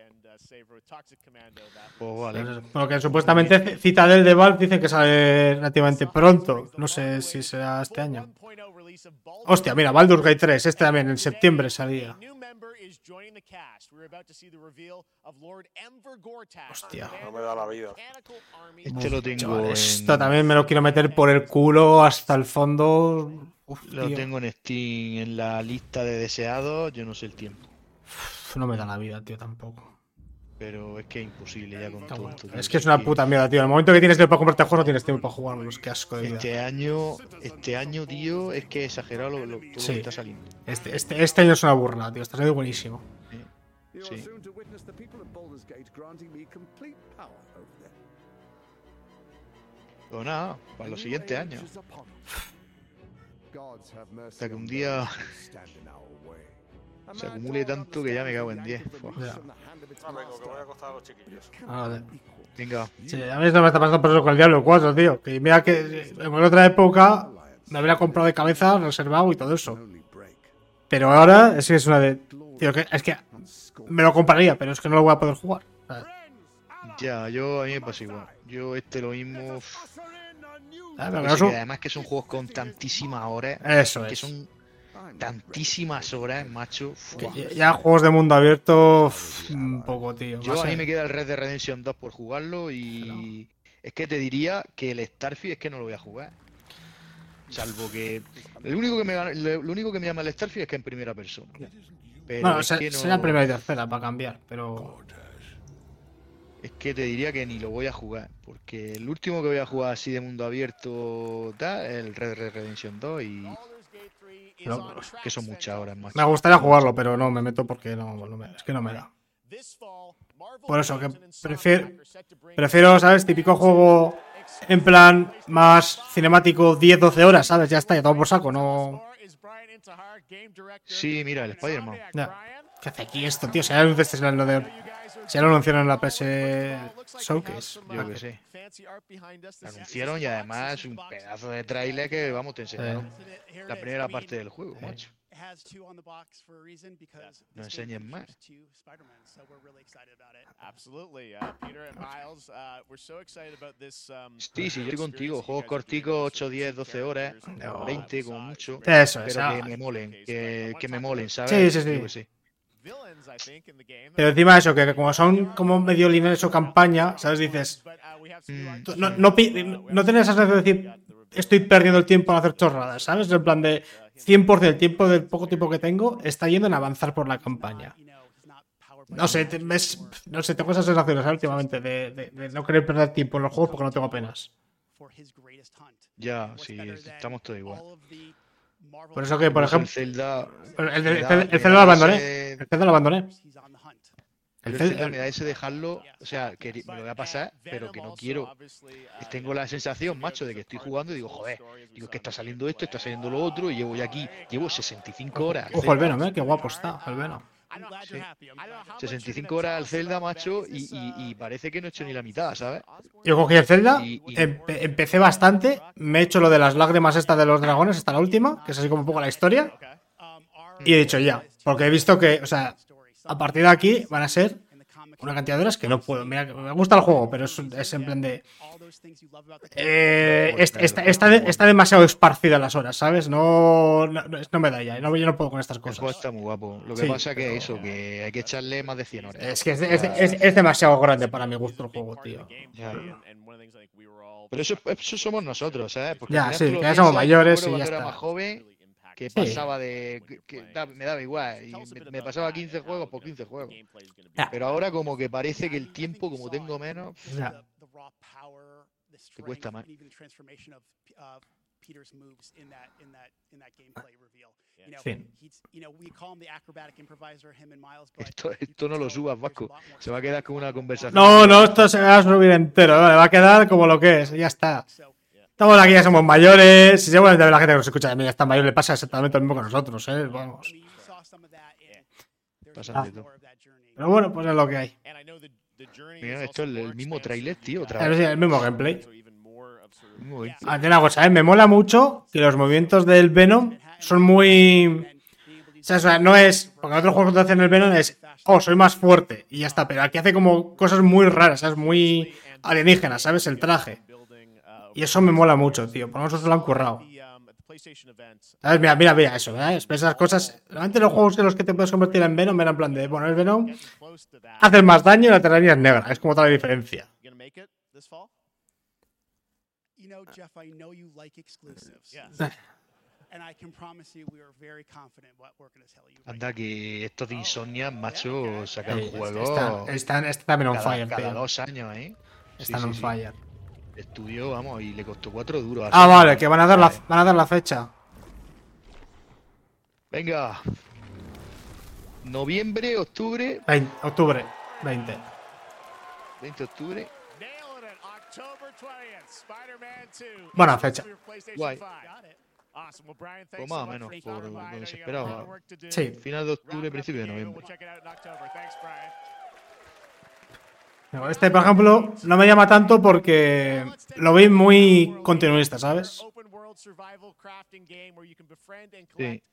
Pues vale. Porque supuestamente Citadel de Valve dicen que sale relativamente pronto. No sé si será este año. 1.0 release of Baldur's Hostia, mira, Baldur's Gate 3, este también, en septiembre salía. Is joining the cast. We're about to see the reveal of Lord Enver Gortak. Hostia. No me da la vida. Este lo tengo Chaval, en, esto también me lo quiero meter por el culo hasta el fondo. Uf, lo tío. tengo en Steam en la lista de deseados, yo no sé el tiempo. Uf, No me da la vida, tío, tampoco. Pero es que es imposible ya con todo esto. tío. Es que es una puta mierda, tío. En el momento que tienes tiempo para comprarte juegos, no tienes tiempo para jugarlos. Qué asco de vida. Este año, este año, tío, es que he exagerado lo, lo- todo lo Sí. que está saliendo. Este, este, este año es una burla, tío. Está siendo buenísimo. Sí. are soon to witness the people of Baldur's Gate granting me complete power over them. Pero nada, para los siguientes años. Hasta que un día se acumule tanto que ya me cago en 10. Fua. Ya. Ah, vengo, que voy a acostar a los chiquillos. Ah, vale. Venga, Sí, a mí esto me está pasando por eso con el Diablo 4, tío. Que mira que en otra época me habría comprado de cabeza, reservado y todo eso. Pero ahora es que es una de. Tío, que, es que me lo compraría, pero es que no lo voy a poder jugar. ¿sabes? ya, yo a mí me pasa igual. Yo este lo mismo. Ah, pero que además que son juegos con tantísimas horas. Eso Que es. son tantísimas horas, macho. Ya, ya juegos de mundo abierto, uf, un poco, tío. Yo a mí me queda el Red Dead Redemption 2 por jugarlo y es que te diría que el Starfield es que no lo voy a jugar. Salvo que lo único que me lo único que me llama el Starfield es que en primera persona. Pero Bueno, es, se- que no- será primera y tercera para cambiar, pero. es que te diría que ni lo voy a jugar, porque el último que voy a jugar así de mundo abierto tal, es el Red Dead Redemption 2 y No, que son muchas horas más. Me gustaría jugarlo, pero no me meto porque no, no me- es que no me da. Por eso, que prefiero, prefiero, ¿sabes? Típico juego en plan más cinemático 10-12 horas, ¿sabes? Ya está, ya todo por saco, no. Sí, mira, el Spider-Man. Ya. ¿Qué hace aquí esto, tío? Si ya lo anunciaron en lo de. Ya lo anunciaron en la PS Showcase. Yo que sé. Anunciaron y además un pedazo de tráiler que vamos te enseñaron la primera parte del juego, macho. No enseñes más. Absolutely, uh, Peter and Miles, uh, we're so excited about this. Um, Sí, sí, yo estoy contigo. Juegos corticos, 8, 10, 12 horas, 20 como mucho. Eso es, Pero ah. que me molen, que, que me molen, ¿sabes? Sí, sí, sí. Pero encima de eso, que como son como medio lineales o campaña, ¿sabes? Dices. Uh, Mm, No, no, pi- no tener esa sensación de decir. Estoy perdiendo el tiempo en hacer chorradas, ¿sabes? En plan de 100% del tiempo, del poco tiempo que tengo, está yendo en avanzar por la campaña. No sé, te- no sé, tengo esas sensaciones ¿sabes? últimamente de, de- de no querer perder tiempo en los juegos porque no tengo apenas. Ya, sí, estamos todos igual. Por eso que, por eso el ejemplo, Zelda. el, el, el- el Zelda da lo abandoné. ese- El Zelda lo abandoné. El Zelda- me da ese dejarlo. O sea, que me lo voy a pasar, pero que no quiero. Tengo la sensación, macho, de que estoy jugando y digo, joder, digo, que está saliendo esto, está saliendo lo otro, y llevo ya aquí, llevo 65 horas. al Ojo, el Zelda. Venom, eh, qué guapo está, el Venom. Sí. 65 horas al Zelda, macho, y, y- y parece que no he hecho ni la mitad, ¿sabes? Yo cogí el Zelda, Y- y- empe- empecé bastante, me he hecho lo de las lágrimas esta de los dragones, hasta la última, que es así como un poco la historia, y he dicho ya, porque he visto que, o sea, a partir de aquí van a ser una cantidad de horas que no puedo. Que me gusta el juego, pero es, es en plan de... Eh, es- está, está de- está demasiado esparcida las horas, ¿sabes? No, no, no me da ya, no, yo no puedo con estas El juego cosas. está muy guapo. Lo que Sí, pasa que pero- eso, que hay que echarle más de 100 horas. Es que es, es- es- es demasiado grande para mi gusto el juego, tío. Ya. Pero eso, eso somos nosotros, ¿sabes? Porque Ya, sí, que ya somos mayores yo me y ya está. más joven, que Sí. pasaba de. que- que da- me daba igual. Y me, me pasaba 15 juegos por 15 juegos. Ya. Pero ahora, como que parece que el tiempo, como tengo menos, te cuesta más. Sí. Esto, esto no lo subas, Vasco. Se va a quedar como una conversación. No, no, esto se va a subir entero, vale, va a quedar como lo que es, ya está. Estamos aquí, ya somos mayores, y seguramente la gente que nos escucha también ya está mayor, le pasa exactamente lo mismo que a nosotros, ¿eh? Vamos. Ah. de. Pero bueno, pues es lo que hay. Mira, esto es el, mismo trailer, tío. Otra vez. el mismo gameplay. El mismo gameplay. Ah, una cosa, ¿eh? Me mola mucho que los movimientos del Venom son muy... O sea, o sea, no es... Porque en otros juegos que te hacen el Venom es... Oh, soy más fuerte. Y ya está. Pero aquí hace como cosas muy raras, ¿sabes? Muy alienígenas, ¿sabes? El traje. Y eso me mola mucho, tío. Por se lo han currado. ¿Sabes? Mira, mira, mira eso, ¿sabes? Esas cosas. Normalmente los juegos en los que te puedes convertir en Venom eran en plan de, bueno, es Venom, haces más daño y la telaraña es negra. Es como toda la diferencia. Anda, que estos de Insomnia, macho, sacan Eh, juegos. Están, están, están on cada, fire, cada tío. dos años, ¿eh? Están sí, on sí. fire. Estudio, vamos, y le costó cuatro duros. Ah, vale, que van a dar la, van a dar la fecha. Venga. Noviembre, octubre, 20, octubre 20. 20 de octubre. Buena fecha. Guay. Pues más o menos, por donde se esperaba. Sí. Final de octubre, principio de noviembre. Este, por ejemplo, no me llama tanto porque lo vi muy continuista, ¿sabes? Sí.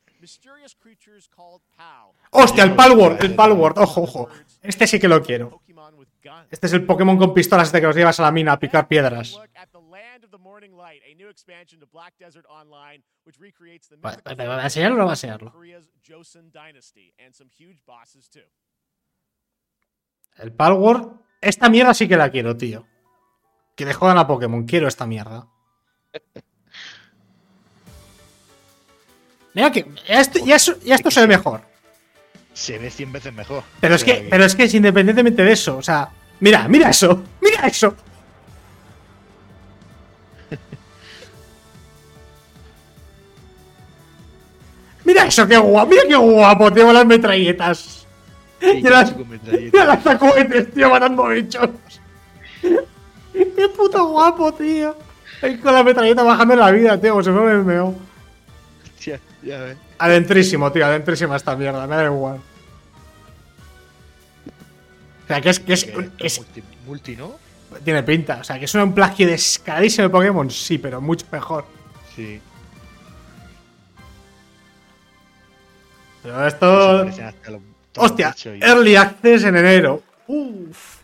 ¡Hostia, el Palworld! El Palworld, ojo, ojo. Este sí que lo quiero. Este es el Pokémon con pistolas este que los llevas a la mina a picar piedras. ¿va a enseñarlo o no va a enseñarlo? El Palworld. Esta mierda sí que la quiero, tío. Que le jodan a Pokémon. Quiero esta mierda. Mira que. Ya esto, ya ya esto se ve mejor. Se ve 100 veces mejor. Pero es que, pero es que es independientemente de eso. O sea, mira, mira eso. Mira eso. Mira eso, qué guapo. Mira qué guapo, tío, las metralletas. Sí, Y las, las tacohetes, tío, matando bichos. Qué puto guapo, tío. Ahí con la metralleta bajando la vida, tío, como si fuera un MMO. Hostia, ya ves. Adentrísimo, tío, adentrísima esta mierda, me da igual. O sea, que es, que es, Que es- multi, multi, ¿no? Tiene pinta. O sea, que es un plagio descaradísimo de Pokémon, sí, pero mucho mejor. Sí. Pero Se esto. Hostia, y- Early Access en enero. Uff.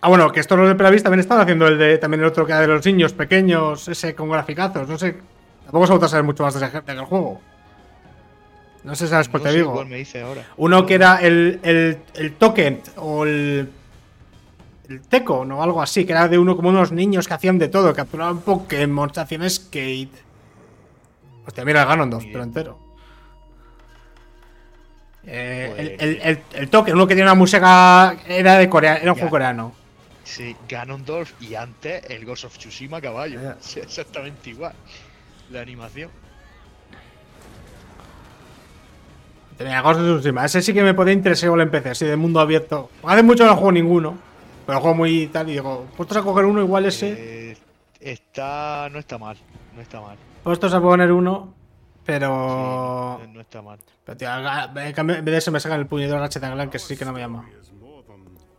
Ah, bueno, que estos los de Pelavis también están haciendo el de también el otro que era de los niños pequeños, ese con graficazos, no sé. Tampoco se a saber mucho más de ese de aquel juego. No sé si sabes cuál No te sé digo. cuál me dice ahora. Uno que era el, el, el token o el. El Teco, ¿no? Algo así, que era de uno como unos niños que hacían de todo, capturaban Pokémon, hacían skate. Hostia, mira el Ganondorf, pero entero. Eh, el, el, el, el token, uno que tiene una música. Era de Corea, era un juego coreano. Sí, Ganondorf y antes el Ghost of Tsushima caballo. Sí, exactamente igual. La animación. Tenía Ghost of Tsushima. Ese sí que me podía interesar igual en PC, así de mundo abierto. Hace mucho no juego ninguno. Pero juego muy tal y digo, puestos a coger uno igual ese. Eh, está. no está mal. No está mal. Puestos a poner uno. Pero. No, no está mal. Pero tío, en vez de eso me sacan el puñetero Ratchet Clank que sí que no me llama.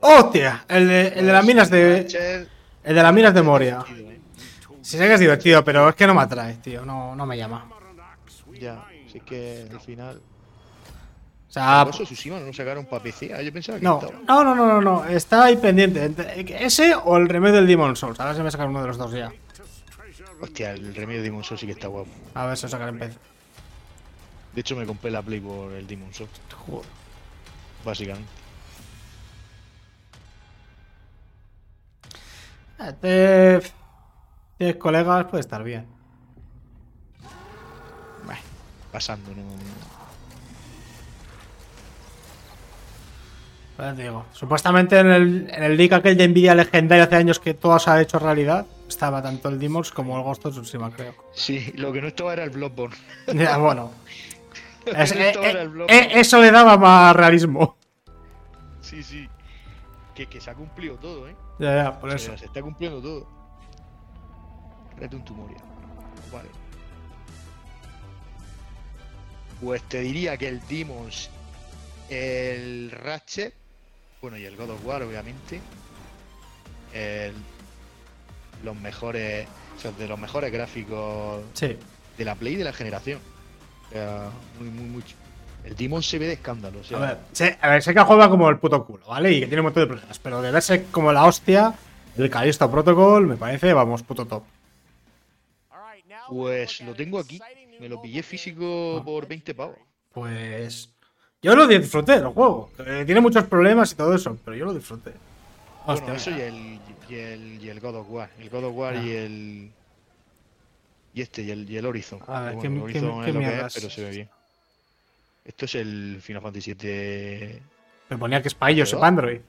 ¡Hostia! El de, el de las minas de. El de las minas de Moria. ¿eh? Sí sé que es divertido, pero es que no me atrae, tío. No, no me llama. Ya, sí que al final. O sea, Tsushima no sacaron para PC. Yo pensaba que no, estaba. no, no, no, no, no. Está ahí pendiente. Ese o el remedio del Demon Souls. A ver si me sacan uno de los dos ya. Hostia, el remedio de Demon Souls sí que está guapo. A ver si lo sacan en PC. De hecho, me compré la Play por el Demon Souls, Joder. básicamente. Este. Tienes colegas, puede estar bien. Bah, pasando, no. Pues digo, supuestamente en el, en el leak aquel de Nvidia legendario hace años que todo se ha hecho realidad, estaba tanto el Demons como el Ghost of Tsushima, creo. Sí, lo que no estaba era el Bloodborne. Ya, bueno. Es- No eh, eh, el Bloodborne. eh, eso le daba más realismo. Sí, sí. Que, que se ha cumplido todo, ¿eh? Ya, ya, por O eso. se está cumpliendo todo. Return to Moria. Vale. Pues te diría que el Demons, el Ratchet, bueno, y el God of War, obviamente. el- los mejores, o sea, de los mejores gráficos Sí. de la Play de la generación. O sea, muy, muy, mucho. El Demon se ve de escándalo. O sea, A ver, sé, a ver, sé que juega como el puto culo, ¿vale? Y que tiene un montón de problemas, pero de verse como la hostia, el Callisto Protocol me parece, vamos, puto top. Pues lo tengo aquí. Me lo pillé físico por 20 pavos. Pues. Yo lo disfruté, el juego. Eh, tiene muchos problemas y todo eso, pero yo lo disfruté. Hostia, bueno, eso y el, y, el, y el God of War. El God of War y el. Y este, y el, y el Horizon. A ver, Que ¿qué- bueno, el qué- Horizon qué es lo que es, pero se ve bien. Esto es el Final Fantasy VII. Me ponía que es para ellos, para Android.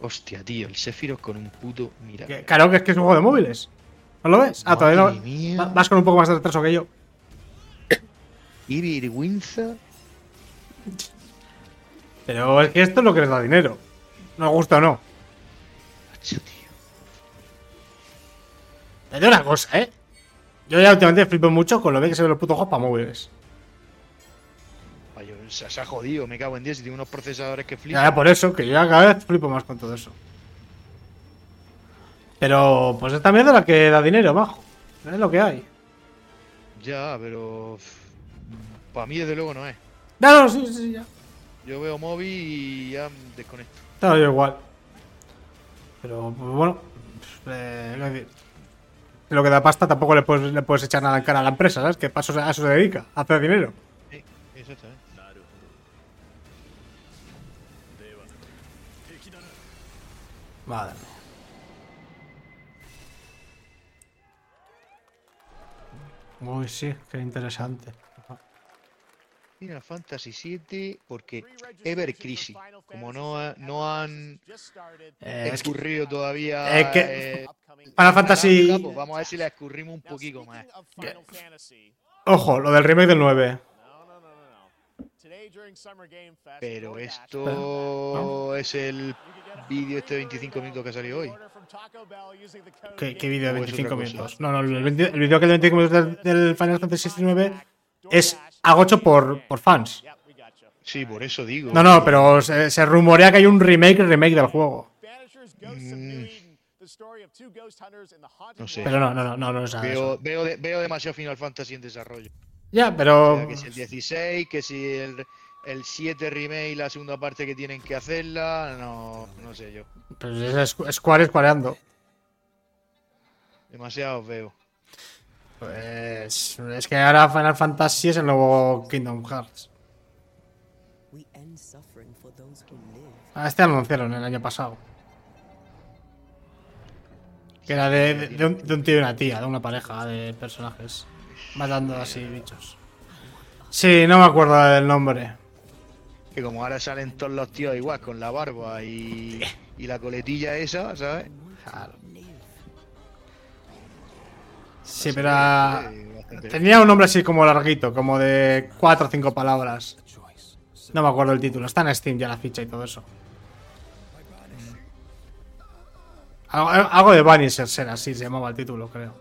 Hostia, tío, el Sephiroth con un puto. Mira. Claro que es que es un juego de móviles. ¿No lo ves? Ah, todavía no. mía. Vas con un poco más de retraso que yo. Y vergüenza. Pero es que esto es lo que les da dinero. Nos gusta o no. Macho, tío. Te digo una cosa, ¿eh? Yo ya últimamente flipo mucho con lo bien que se ven los putos juegos para móviles. Vaya, se, se ha jodido, me cago en 10 y tiene unos procesadores que flipan. ya por eso, que yo cada vez flipo más con todo eso. Pero, pues esta mierda es la que da dinero, majo. Es lo que hay. Ya, pero. Para mí, desde luego, no es. No, no, sí, sí, ya. Yo veo móvil y ya desconecto. Está yo igual. Pero, bueno. eh, decir, lo que da pasta tampoco le puedes, le puedes echar nada en cara a la empresa, ¿sabes? Que paso a eso se dedica, a hacer dinero. Sí. Madre mía. Uy, sí, qué interesante. Final Fantasy 7 porque Ever Crisis, como no, ha- no han Eh, es que- escurrido todavía es que- eh, Final Fantasy. pues vamos a ver si la escurrimos un poquito más. Ojo, lo del remake del 9. Pero esto es el vídeo este de 25 minutos que ha salido hoy. ¿Qué, qué vídeo de ¿O es 25 otra cosa? minutos? No, no, el, 20 el vídeo que de 25 minutos del, del Final Fantasy IX es algo hecho por, por fans. Sí, por eso digo. No, no, pero se, se rumorea que hay un remake, remake del juego. Mm, no sé. Pero no, no, no, no, no es Veo, veo, de- veo demasiado Final Fantasy en desarrollo. Ya, O pero. sea, que si el 16, que si el, el 7 remake, la segunda parte que tienen que hacerla, no, no sé yo. Pues es Squ- Square squareando. Demasiado veo. Pues. Es que ahora Final Fantasy es el nuevo Kingdom Hearts. Live. Ah, Este lo anunciaron el año pasado. Que era de, de- de un, de un tío y una tía, de una pareja de personajes. Matando así bichos. Sí, no me acuerdo del nombre. Que como ahora salen todos los tíos igual, con la barba y, y la coletilla esa, ¿sabes? Sí, pero ah, tenía un nombre así como larguito, como de cuatro o cinco palabras. No me acuerdo el título. Está en Steam ya la ficha y todo eso. Algo, de Vanisher será, así se llamaba el título, creo.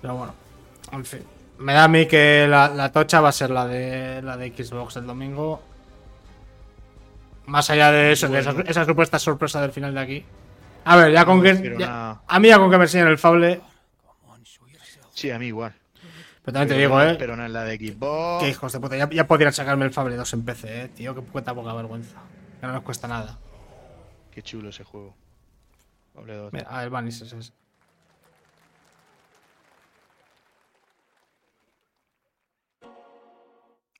Pero bueno, en fin. Me da a mí que la, la tocha va a ser la de la de Xbox el domingo. Más allá de eso, de esa, esa supuesta sorpresa del final de aquí. A ver, ya con que. Ya- a mí ya con que me enseñen el Fable. Sí, a mí igual. Pero también te digo, eh. Pero no es la de Xbox. Que hijos de puta, ya, ya podrían sacarme el Fable 2 en PC, eh, tío. Que puta poca vergüenza. Que no nos cuesta nada. Qué chulo ese juego. Fable dos. Mira, ah, el Vanis es ese.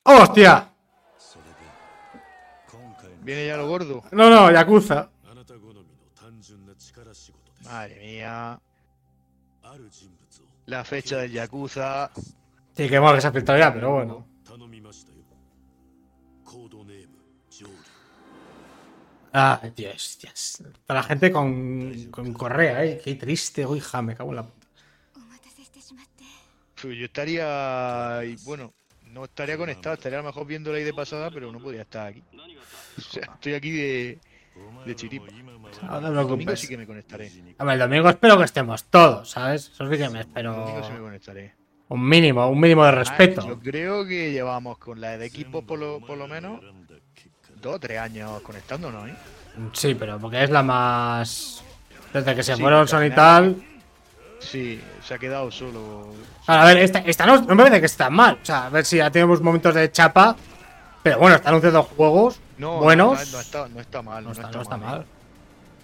¡Hostia! Viene ya lo gordo. No, no, Yakuza. Madre mía. La fecha del Yakuza. Sí, que mola que se ha filtrado ya, pero bueno. Ah, Dios, Dios. Toda la gente con, con correa, eh. Qué triste, uy, hija, me cago en la puta. Yo estaría. Bueno, no estaría conectado. Estaría a lo mejor viendo la de pasada, pero no podría estar aquí. O sea, estoy aquí de. De chiripa. No te El domingo preocupes. sí que me conectaré. A ver, el domingo espero que estemos todos, ¿sabes? Eso sí que me El domingo sí me espero. conectaré. Un mínimo, un mínimo de Ah, Yo respeto. creo que llevamos con la de equipo por lo, por lo menos dos o tres años conectándonos, ¿eh? Sí, pero porque es la más. Desde que se Sí, fueron Son y tal. Sí, se ha quedado solo. Claro, a ver, esta, esta no, no me parece que está mal. O sea, a ver si ya tenemos momentos de chapa. Pero bueno, están anunciando juegos No, no, buenos. No, no está, no está mal. No No, está- está, no está mal. mal.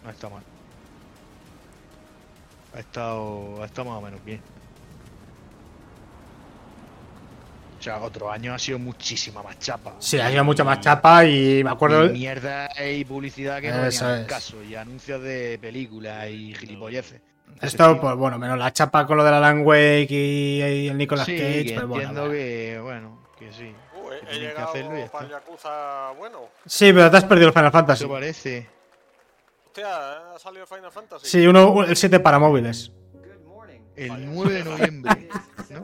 No está mal. Ha estado, ha estado más o menos bien. O sea, otro año ha sido muchísima más chapa. Sí, ha sido mucha más chapa y me acuerdo. Y mierda y publicidad que no es. caso. Y anuncios de películas y gilipolleces. Esto, pues bueno, menos la chapa con lo del Alan Wake y, y el Nicolas sí, Cage. que pero bueno, entiendo bueno. que, bueno, que sí. Uh, he, he tienen que llegado hacerlo y ya para el. Yakuza bueno. Sí, pero te has perdido el Final Fantasy. Eso parece. Hostia, ha salido Final Fantasy. Sí, uno, el 7 para móviles. El 9 de noviembre, ¿no?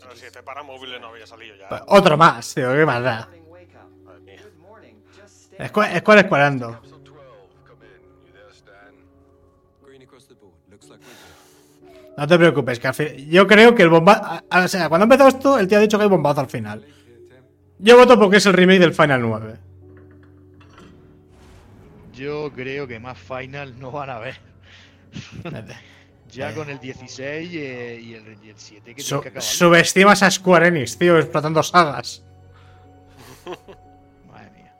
Pero si este para móviles no había salido ya. Pues Otro más, tío, qué más da. Madre mía. Escu- Escuela escuadrando. No te preocupes, que al fin- yo creo que el bomba. a- O sea, cuando ha empezado esto, el tío ha dicho que hay bombazo al final. Yo voto porque es el remake del Final 9. Yo creo que más final no van a ver. Ya con el 16 eh, y el, y el 7 que que acabar. subestimas a Square Enix, tío, explotando sagas. Madre mía.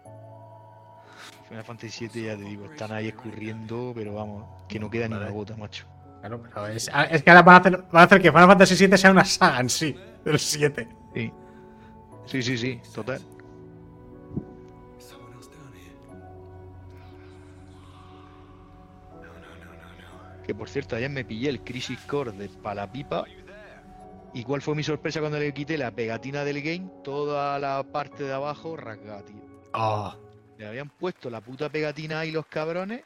Final Fantasy 7 ya te digo, están ahí escurriendo, pero vamos, que no queda ni una gota, macho. Claro, pero es, es que ahora van a, hacer, van a hacer que Final Fantasy 7 sea una saga en sí, del 7. Sí. Sí, sí, sí, total. Que por cierto, ayer me pillé el Crisis Core de Palapipa. ¿Y cuál fue mi sorpresa cuando le quité la pegatina del game? Toda la parte de abajo rasgada, tío. Oh, Le habían puesto la puta pegatina ahí los cabrones.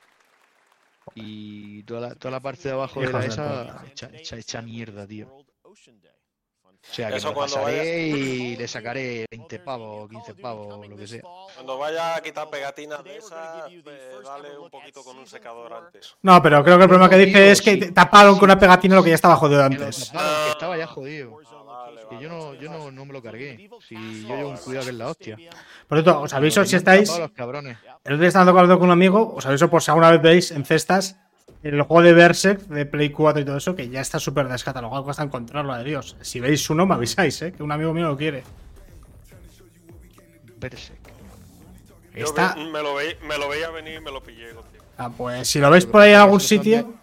Y toda la, toda la parte de abajo de la esa hecha, hecha, hecha mierda, tío. O sea, que Eso me cuando pasaré vaya- y le sacaré 20 pavos, 15 pavos, o lo que sea. Cuando vaya a quitar pegatinas de esas, pues, dale un poquito con un secador antes. No, pero creo que el problema que dice es que taparon con una pegatina lo que ya estaba jodido Que lo antes. taparon, que estaba ya jodido. Que yo no, yo no, no me lo cargué. Si yo llevo un cuidado que es la hostia. Por cierto, os aviso si estáis. tapado los cabrones. El otro día estaba hablando con un amigo, os aviso por si alguna vez veis en cestas el juego de Berserk de Play 4 y todo eso, que ya está súper descatalogado, cuesta encontrarlo, de Dios. Si veis uno, me avisáis, ¿eh? que un amigo mío lo quiere. Berserk. Está. me, lo veía, me lo veía venir y me lo pillé. Ah, pues si lo veis por ahí en algún sitio.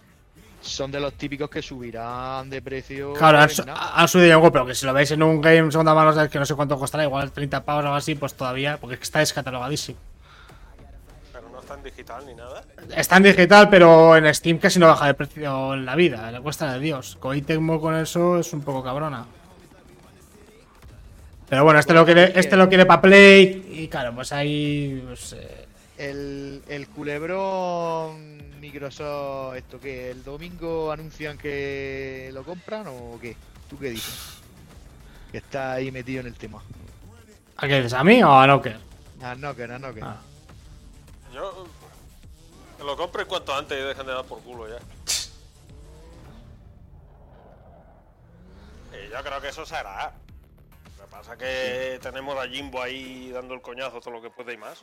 Son de los típicos que subirán de precio. Claro, han, su- nada. han subido algo, pero que si lo veis en un game segunda mano, sabes que no sé cuánto costará, igual 30 pavos o algo así, pues todavía, porque es que está descatalogadísimo. Pero no está en digital ni nada. Está en digital, pero en Steam casi no baja de precio en la vida, le cuesta de Dios. Koei Tecmo con eso es un poco cabrona. Pero bueno, este lo quiere, este lo quiere para Play. Y claro, pues ahí. pues, eh, El, el culebrón Microsoft, ¿esto qué? ¿El domingo anuncian que lo compran o qué? ¿Tú qué dices? Que está ahí metido en el tema. ¿A qué dices? ¿A mí o a Nocker? Ah, no, que no, no, que Ah. Yo. Que lo compren cuanto antes y dejen de dar por culo ya. Y yo creo que eso será. Lo que pasa es que tenemos a Jimbo ahí dando el coñazo todo lo que puede y más.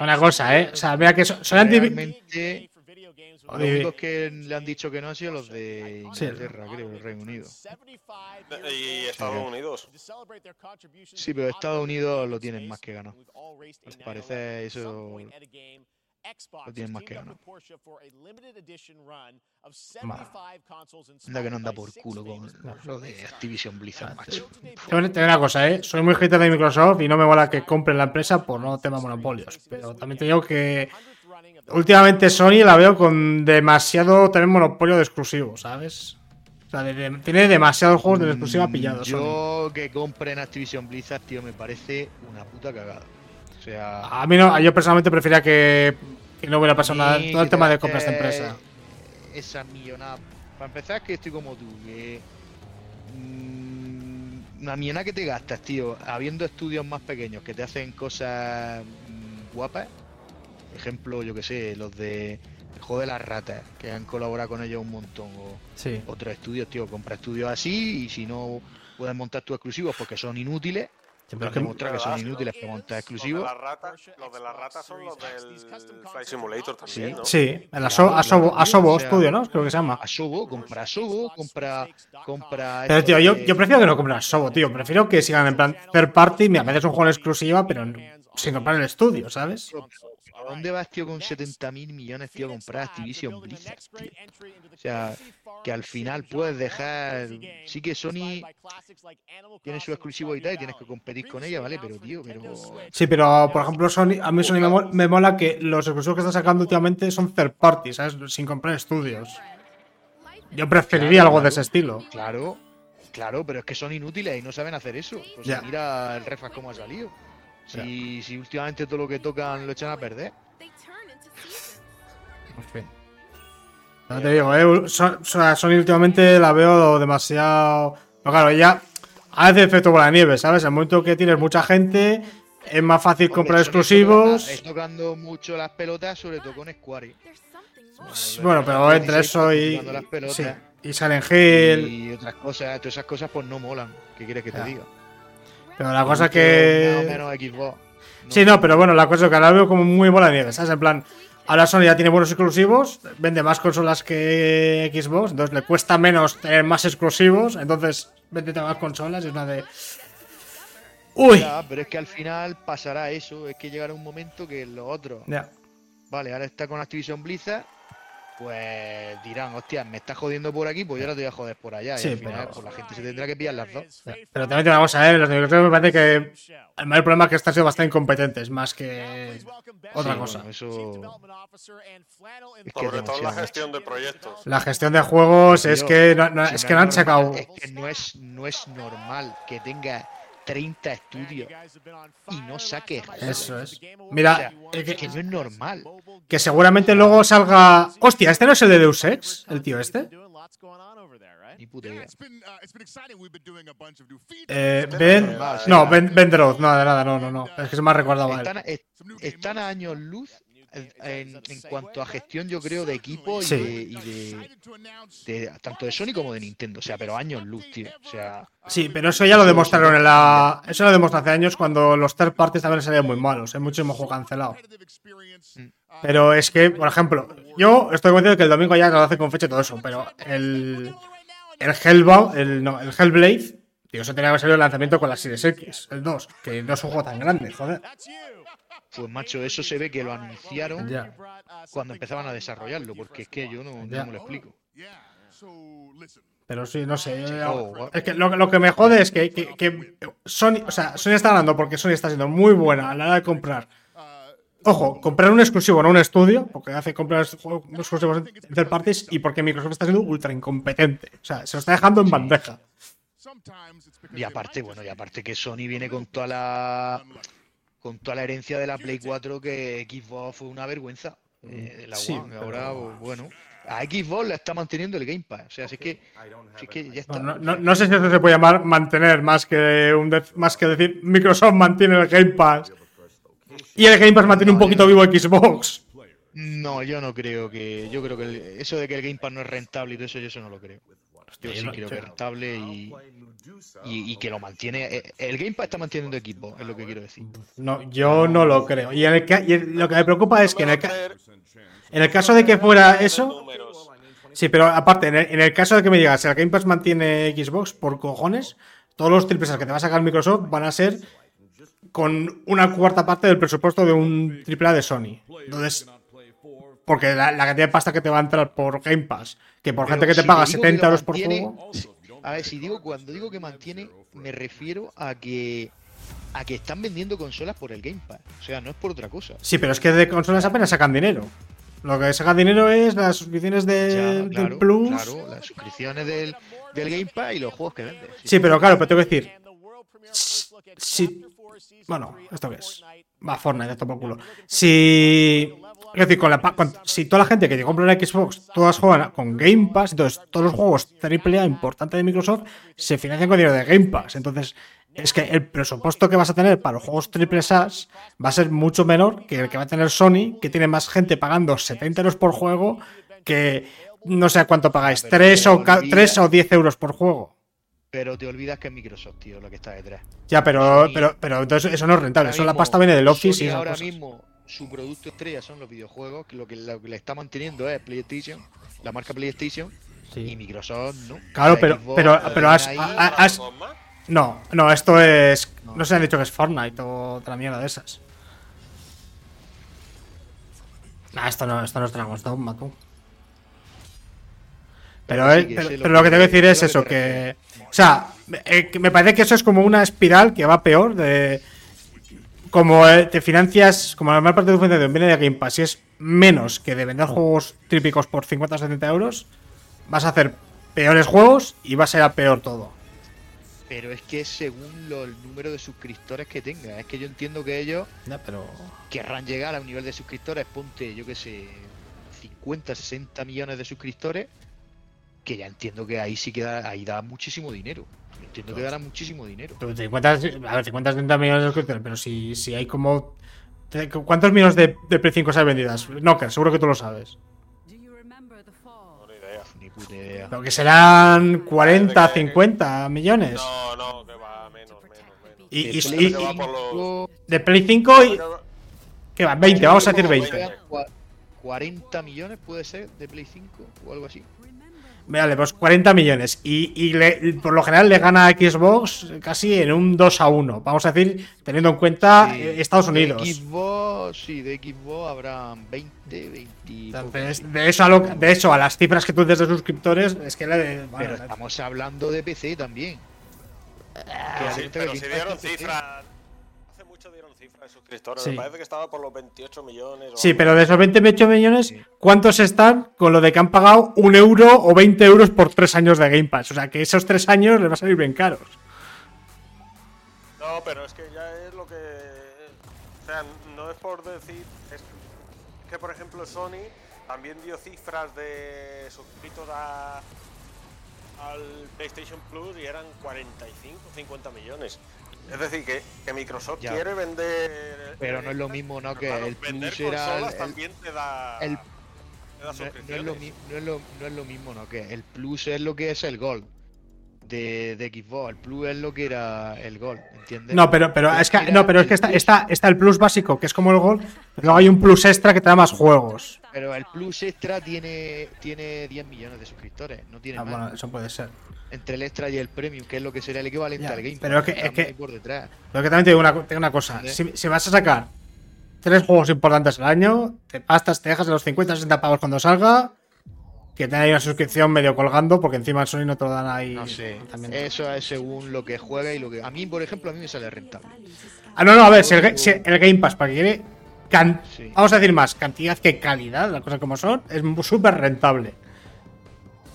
Una cosa, ¿eh? O sea, mira que so- son anti. Realmente, los únicos que le han dicho que no han sido los de Sí. Inglaterra, creo, el Reino Unido. Y Estados Unidos. Sí, pero Estados Unidos lo tienen más que ganar. Al parecer eso lo tienen más que ganar. Anda que no anda por culo con lo de Activision Blizzard, macho. Te voy a una cosa, ¿eh? Soy muy hater de Microsoft y no me mola que compren la empresa por no tema monopolios. Pero también te digo que últimamente Sony la veo con demasiado tener monopolio de exclusivos, ¿sabes? O sea, de- de- tiene demasiados juegos de exclusiva pillados. Sony. Mm, Yo que compren Activision Blizzard, tío, me parece una puta cagada. Sea, A mí no, yo personalmente prefería que, que no hubiera pasado nada todo el tema te de compras de empresa. Esa millonada. Para empezar, que estoy como tú, que. mm, Una millonada que te gastas, tío, habiendo estudios más pequeños que te hacen cosas mm, guapas. Ejemplo, yo que sé, los de El juego de las ratas, que han colaborado con ellos un montón. O Sí. otros estudios, tío, compra estudios así y si no puedes montar tus exclusivos porque son inútiles, pero has es que- demostrado que son ¿Verdad? inútiles para montar Los de ratas, los de las ratas son los del Flight Simulator también, ¿no? Sí, el Aso- Asobo, Asobo o sea, Studio, ¿no? Creo que se llama. Asobo, compra Asobo, compra. compra Pero tío, yo, yo prefiero que no compren Asobo, tío. Prefiero que sigan en plan third party. Mira, a veces un juego en exclusiva, pero sin comprar el estudio, ¿sabes? ¿A dónde vas, tío, con 70 mil millones, tío, a comprar Activision Blizzard, tío? O sea, que al final puedes dejar. Sí que Sony tiene su exclusivo y tal, y tienes que competir con ella, ¿vale? Pero, tío, pero. Sí, pero por ejemplo, Sony, a mí Sony me, mo- me mola que los exclusivos que están sacando últimamente son third party, ¿sabes? Sin comprar estudios. Yo preferiría Claro, algo de ese estilo. Claro, claro, pero es que son inútiles y no saben hacer eso. Pues Ya. mira el refas cómo ha salido. Si, si últimamente todo lo que tocan lo echan a perder. En fin. Ya te digo, eh, Son- Son- Sony últimamente la veo demasiado. Pero claro, ya hace efecto bola de nieve, ¿sabes? En el momento que tienes mucha gente, es más fácil comprar exclusivos. Está tocando mucho las pelotas, sobre todo con Square. Bueno, pero entre eso y. Las pelotas. Sí, y Silent Hill. Y otras cosas, todas esas cosas pues no molan. ¿Qué quieres que te diga? Pero la cosa o que. menos Xbox. Sí, no, pero bueno, la cosa es que ahora veo como muy bola de nieve, ¿sabes? En plan, ahora Sony ya tiene buenos exclusivos, vende más consolas que Xbox, entonces le cuesta menos tener más exclusivos, entonces vende más consolas y es una de. Uy. Ya, pero es que al final pasará eso. Es que llegará un momento que los otros. Ya. Vale, ahora está con Activision Blizzard. Pues dirán, hostia, me está jodiendo por aquí, pues yo ahora te voy a joder por allá. Sí, y al final, pero- pues la gente se tendrá que pillar las dos. Pero también te vamos a ver, los Microsoft me parece que el mayor problema es que están siendo bastante incompetentes, más que otra Sí, cosa. bueno, eso. Es que es Sobre todo la gestión de proyectos. La gestión de juegos es que no, es no que no han normal, sacado. Es que no es, no es normal que tenga 30 estudios y no saque juegos. Eso es. O sea, Mira, eh, es que, que no es normal. que seguramente luego salga. Hostia, ¿este no es el de Deus Ex? ¿El tío este? Ni puta idea. Eh, ben. No, Ben, ben Droth, no, de nada, no, no, no. Es que se me ha recordado a él. Están, est- están a años luz en, en- cuanto a gestión, yo creo, de equipo y, Sí. de, y de- de- tanto de Sony como de Nintendo. O sea, pero años luz, tío. O sea, Sí, pero eso ya lo demostraron en la. Eso lo demostró hace años cuando los third parties también salían muy malos. Hay muchísimo juego cancelado. Pero es que, por ejemplo, yo estoy convencido de que el domingo ya lo hace con fecha y todo eso, pero el. El Hellbound, el, no, el Hellblade, tío, eso tenía que haber salido el lanzamiento con la Series X, el 2, que no es un juego tan grande, joder. Pues macho, eso se ve que lo anunciaron Ya. cuando empezaban a desarrollarlo, porque es que yo no, me lo explico. Pero sí, no sé. yo- Oh, es que lo, lo que me jode es que, que- que Sony, o sea, Sony está ganando porque Sony está siendo muy buena a la hora de comprar. Ojo, comprar un exclusivo, no un estudio, porque hace comprar juegos exclusivos en third parties y porque Microsoft está siendo ultra incompetente. O sea, se lo está dejando en bandeja. Y aparte, bueno, y aparte que Sony viene con toda la con toda la herencia de la Play 4 que Xbox fue una vergüenza. eh, de la Sí, One. Ahora, pero- bueno, a Xbox le está manteniendo el Game Pass. O sea, así que, así que ya está. No, no- no sé si eso se puede llamar mantener más que, un de- más que decir Microsoft mantiene el Game Pass. Y el Game Pass mantiene un poquito vivo Xbox. No, yo no creo que. Yo creo que el- eso de que el Game Pass no es rentable y todo eso, yo eso no lo creo. Yo yo sí no- creo que es rentable y, y, y que lo mantiene. eh, El Game Pass está manteniendo equipo, es lo que quiero decir. No, yo no lo creo. Y, en el ca- y el- lo que me preocupa es que en el, ca- en el caso de que fuera eso. Sí, pero aparte, en el, en el caso de que me digas, si el Game Pass mantiene Xbox, por cojones, todos los triples A que te va a sacar Microsoft van a ser con una cuarta parte del presupuesto de un triple A de Sony. Entonces, porque la, la cantidad de pasta que te va a entrar por Game Pass, que por gente que te si paga te digo que 70 lo euros por juego. A ver, si digo cuando digo que mantiene, me refiero a que a que están vendiendo consolas por el Game Pass. O sea, no es por otra cosa. Sí, pero es que de consolas apenas sacan dinero. Lo que sacan dinero es las suscripciones Ya, del claro, Plus. claro, las suscripciones del, del Game Pass y los juegos que venden. Sí, pero claro, pero tengo que decir. Si. Bueno, ¿esto qué es? Va, Fortnite, esto por culo. Si. Es decir, con la, con- si toda la gente que compra la Xbox, todas juegan con Game Pass, entonces todos los juegos AAA importantes de Microsoft se financian con dinero de Game Pass. Entonces, es que el presupuesto que vas a tener para los juegos AAA va a ser mucho menor que el que va a tener Sony, que tiene más gente pagando 70 euros por juego que no sé cuánto pagáis, Pero 3 te o, ca- olvidas- 3 o 10 euros por juego. Pero te olvidas que es Microsoft, tío, lo que está detrás. Ya, pero, pero, pero entonces eso no es rentable. Ahora Eso la pasta viene del Office Sony y esas ahora cosas. mismo su producto estrella son los videojuegos, que lo que, lo que le está manteniendo es PlayStation, la marca PlayStation, y Microsoft no. Claro, pero, Xbox pero, pero has, ahí. ha- has- No, no, esto es. No se han dicho que es Fortnite o otra mierda de esas. Nah, esto no, esto no es Dragon's Dogma, tú. Pero, eh, que pero, pero lo que tengo que decir es eso, que. O sea, eh, que me parece que eso es como una espiral que va peor de. Como eh, te financias, como la mayor parte de tu financiación viene de Game Pass y es menos que de vender juegos típicos por 50 o 70 euros, vas a hacer peores juegos y va a ser a peor todo. Pero es que según lo- el número de suscriptores que tenga. Es que yo entiendo que ellos Ya, pero. querrán llegar a un nivel de suscriptores, ponte, yo que sé, 50, 60 millones de suscriptores, que ya entiendo que ahí sí que da, ahí da muchísimo dinero. Entiendo que dará muchísimo dinero. Pero 50, a ver, 50 70 millones de suscriptores, pero si, si hay como. te- ¿Cuántos millones de, de Play 5 se han vendidas? Knocker, seguro que tú lo sabes. Ni puta idea. Pero que serán 40, 50 millones. No, no, que va menos, menos, menos. Y, y- De y- va los- de Play 5 y. ¿Qué va? 20, vamos a decir 20. Cua- 40 millones puede ser de Play 5 o algo así. Vale, pues 40 millones. Y, y le- por lo general le gana a Xbox casi en un 2 a 1. Vamos a decir, teniendo en cuenta Sí, eh, Estados de Unidos. Xbox, sí, de Xbox habrán 20, 20. y poco. Entonces, de eso, a lo- de eso a las cifras que tú dices de suscriptores, es que le. bueno, Pero estamos hablando de PC también. Que Pero sí, pero PC. cifras. De suscriptores. Sí. Me parece que estaba por los 28 millones. o Sí, algo pero de esos 28 millones. ¿cuántos están con lo de que han pagado un euro o 20 euros por tres años de Game Pass? O sea, que esos tres años les va a salir bien caros. No, pero es que ya es lo que. O sea, no es por decir. Es que, por ejemplo, Sony también dio cifras de suscritos a, al PlayStation Plus y eran 45, 50 millones. Es decir, que, que Microsoft Ya. quiere vender. Pero no es lo mismo, ¿no? Que claro, el vender Plus era. consolas el- también te da. el- te da no, no es lo, no, es lo, no es lo mismo, ¿no? Que el Plus es lo que es el Gold de, de Xbox. El Plus es lo que era el Gold, ¿entiendes? No, pero, pero es que, no, pero es que está, está, está el plus básico, que es como el Gold, pero luego hay un plus extra que te da más juegos. Pero el Plus Extra tiene, tiene 10 millones de suscriptores, no tiene Ah, más. bueno, eso puede ser. Entre el Extra y el Premium, que es lo que sería el equivalente Ya, al Game pero Pass, es que- es que- ahí por detrás. Pero que también te digo una, te digo una cosa. Si, si vas a sacar tres juegos importantes al año, te pastas, te dejas de los 50 60 pavos cuando salga, que te hay una suscripción medio colgando, porque encima el Sony no te lo dan ahí. No sé, eso es según lo que juega y lo que... A mí, por ejemplo, a mí me sale rentable. Ah, no, no, a ver, si el, si el Game Pass, para que can- Sí. Vamos a decir más, cantidad que calidad, las cosas como son, es súper rentable.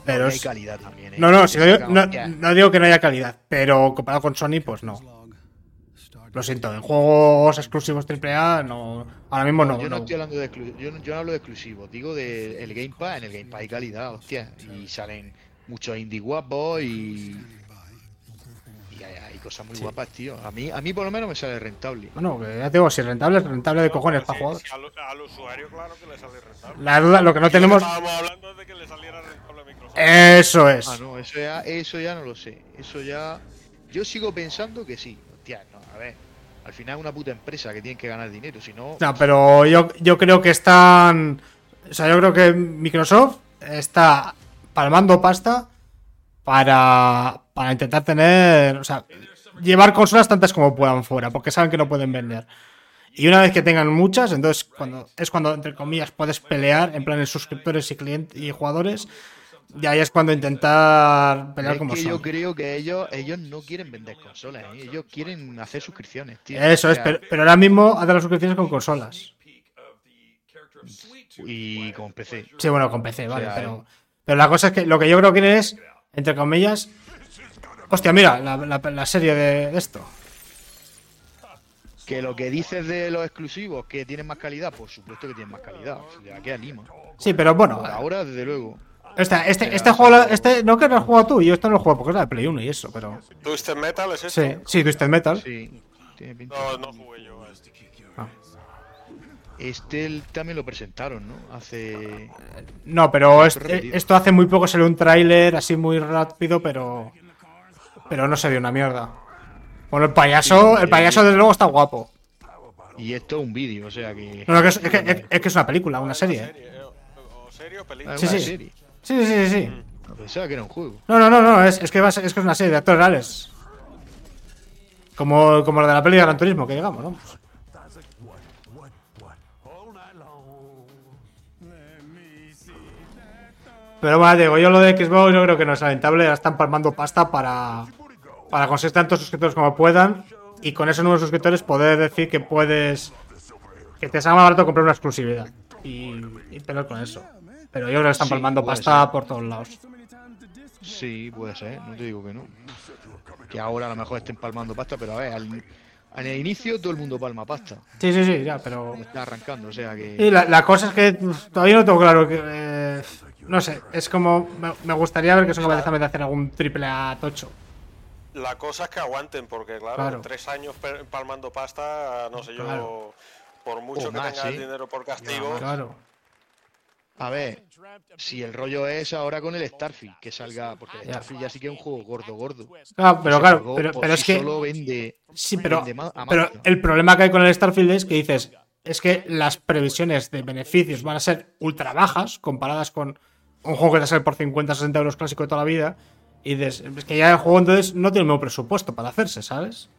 Pero hay es- calidad también. ¿eh? No, no, si no, digo- no, no que no haya calidad, pero comparado con Sony, pues no. Lo siento, en juegos exclusivos AAA, no, ahora mismo no. yo no, no. estoy hablando de yo, no, yo no hablo de exclusivos, digo del el Game Pass, en el Game Pass hay calidad, hostia, y salen muchos indie guapos y y hay, hay cosas muy guapas, tío. A mí a mí por lo menos me sale rentable. Bueno, ya te digo, si es rentable, es rentable de cojones para jugadores. al, al usuario, claro que le sale rentable. La duda, lo que no tenemos. Estábamos hablando de que le saliera rentable. Eso es. Ah, no, eso ya eso ya no lo sé. Eso ya yo sigo pensando que sí. Hostia, no, a ver. Al final es una puta empresa que tiene que ganar dinero, si no No, pero yo, yo creo que están. O sea, yo creo que Microsoft está palmando pasta para, para intentar tener. O sea, llevar consolas tantas como puedan fuera, porque saben que no pueden vender. Y una vez que tengan muchas, entonces cuando es cuando, entre comillas, puedes pelear en plan de suscriptores y clientes y jugadores. Y ahí es cuando intentar pelear es como que son. yo creo que ellos ellos no quieren vender consolas, ¿eh? ellos quieren hacer suscripciones, tío. Eso O es, pero, pero ahora mismo hacen las suscripciones con consolas. y con PC. Sí, bueno, con PC, vale, sea, pero, pero la cosa es que lo que yo creo que es, entre comillas, hostia, mira, la, la- la serie de, esto. Que lo que dices de los exclusivos, que tienen más calidad, por supuesto que tienen más calidad. De aquí a Lima. Sí, pero bueno, Por ahora, desde luego. Este, este, Pero, este o juego, este, no que lo has jugado tú, yo esto no lo he jugado porque es la de Play 1 y eso, pero... ¿Twisted Metal es esto? Sí, sí, Twisted Metal. Sí, tiene pinta. No, no jugué yo a este. Este el- también lo presentaron, ¿no? Hace. No, pero repetido. esto hace muy poco salió un tráiler así muy rápido, pero... Pero no se vio una mierda. Bueno, el payaso, el payaso eh, desde luego está guapo. Y esto es un vídeo, o sea que. No, no, que es, es que, es- es que es una película, una serie. ¿eh? Serie, ¿O o serie o Ah, película? Sí, sí. serie. Sí, sí, sí, sí. No, pensaba que era un juego. No, no, no, no, es, es que, va a ser- es que es una serie de actores reales. Como, como la de la peli de Gran Turismo, que digamos, ¿no? Pero bueno, digo, yo lo de Xbox yo creo que no es lamentable, ya están palmando pasta para, para conseguir tantos suscriptores como puedan y con esos nuevos suscriptores poder decir que puedes que te salga más barato comprar una exclusividad y, y pelear con eso. Pero yo creo que están Sí, palmando pasta ser. por todos lados. Sí, puede ser, no te digo que no. Que ahora a lo mejor estén palmando pasta, pero a ver, al, en el inicio todo el mundo palma pasta. Sí, sí, sí, ya, pero Está arrancando, o sea que. Y la, la cosa es que todavía no tengo claro que. eh, no sé, es como. Me, me gustaría ver que son capaces de hacer algún triple A tocho. La cosa es que aguanten, porque claro, Claro. tres años per- palmando pasta, no sé yo, Claro. por mucho que más, tenga el ¿eh? dinero por castigo, Claro. A ver, si el rollo es ahora con el Starfield, que salga. Porque el. Starfield ya sí que es un juego gordo, gordo. Claro, pero claro, pero, por pero sí es que. Solo vende. Sí, pero, vende pero el problema que hay con el Starfield es que dices. Es que las previsiones de beneficios van a ser ultra bajas comparadas con un juego que te sale por 50, 60 euros clásico de toda la vida. Y dices, es que ya el juego entonces no tiene el mismo presupuesto para hacerse, ¿sabes?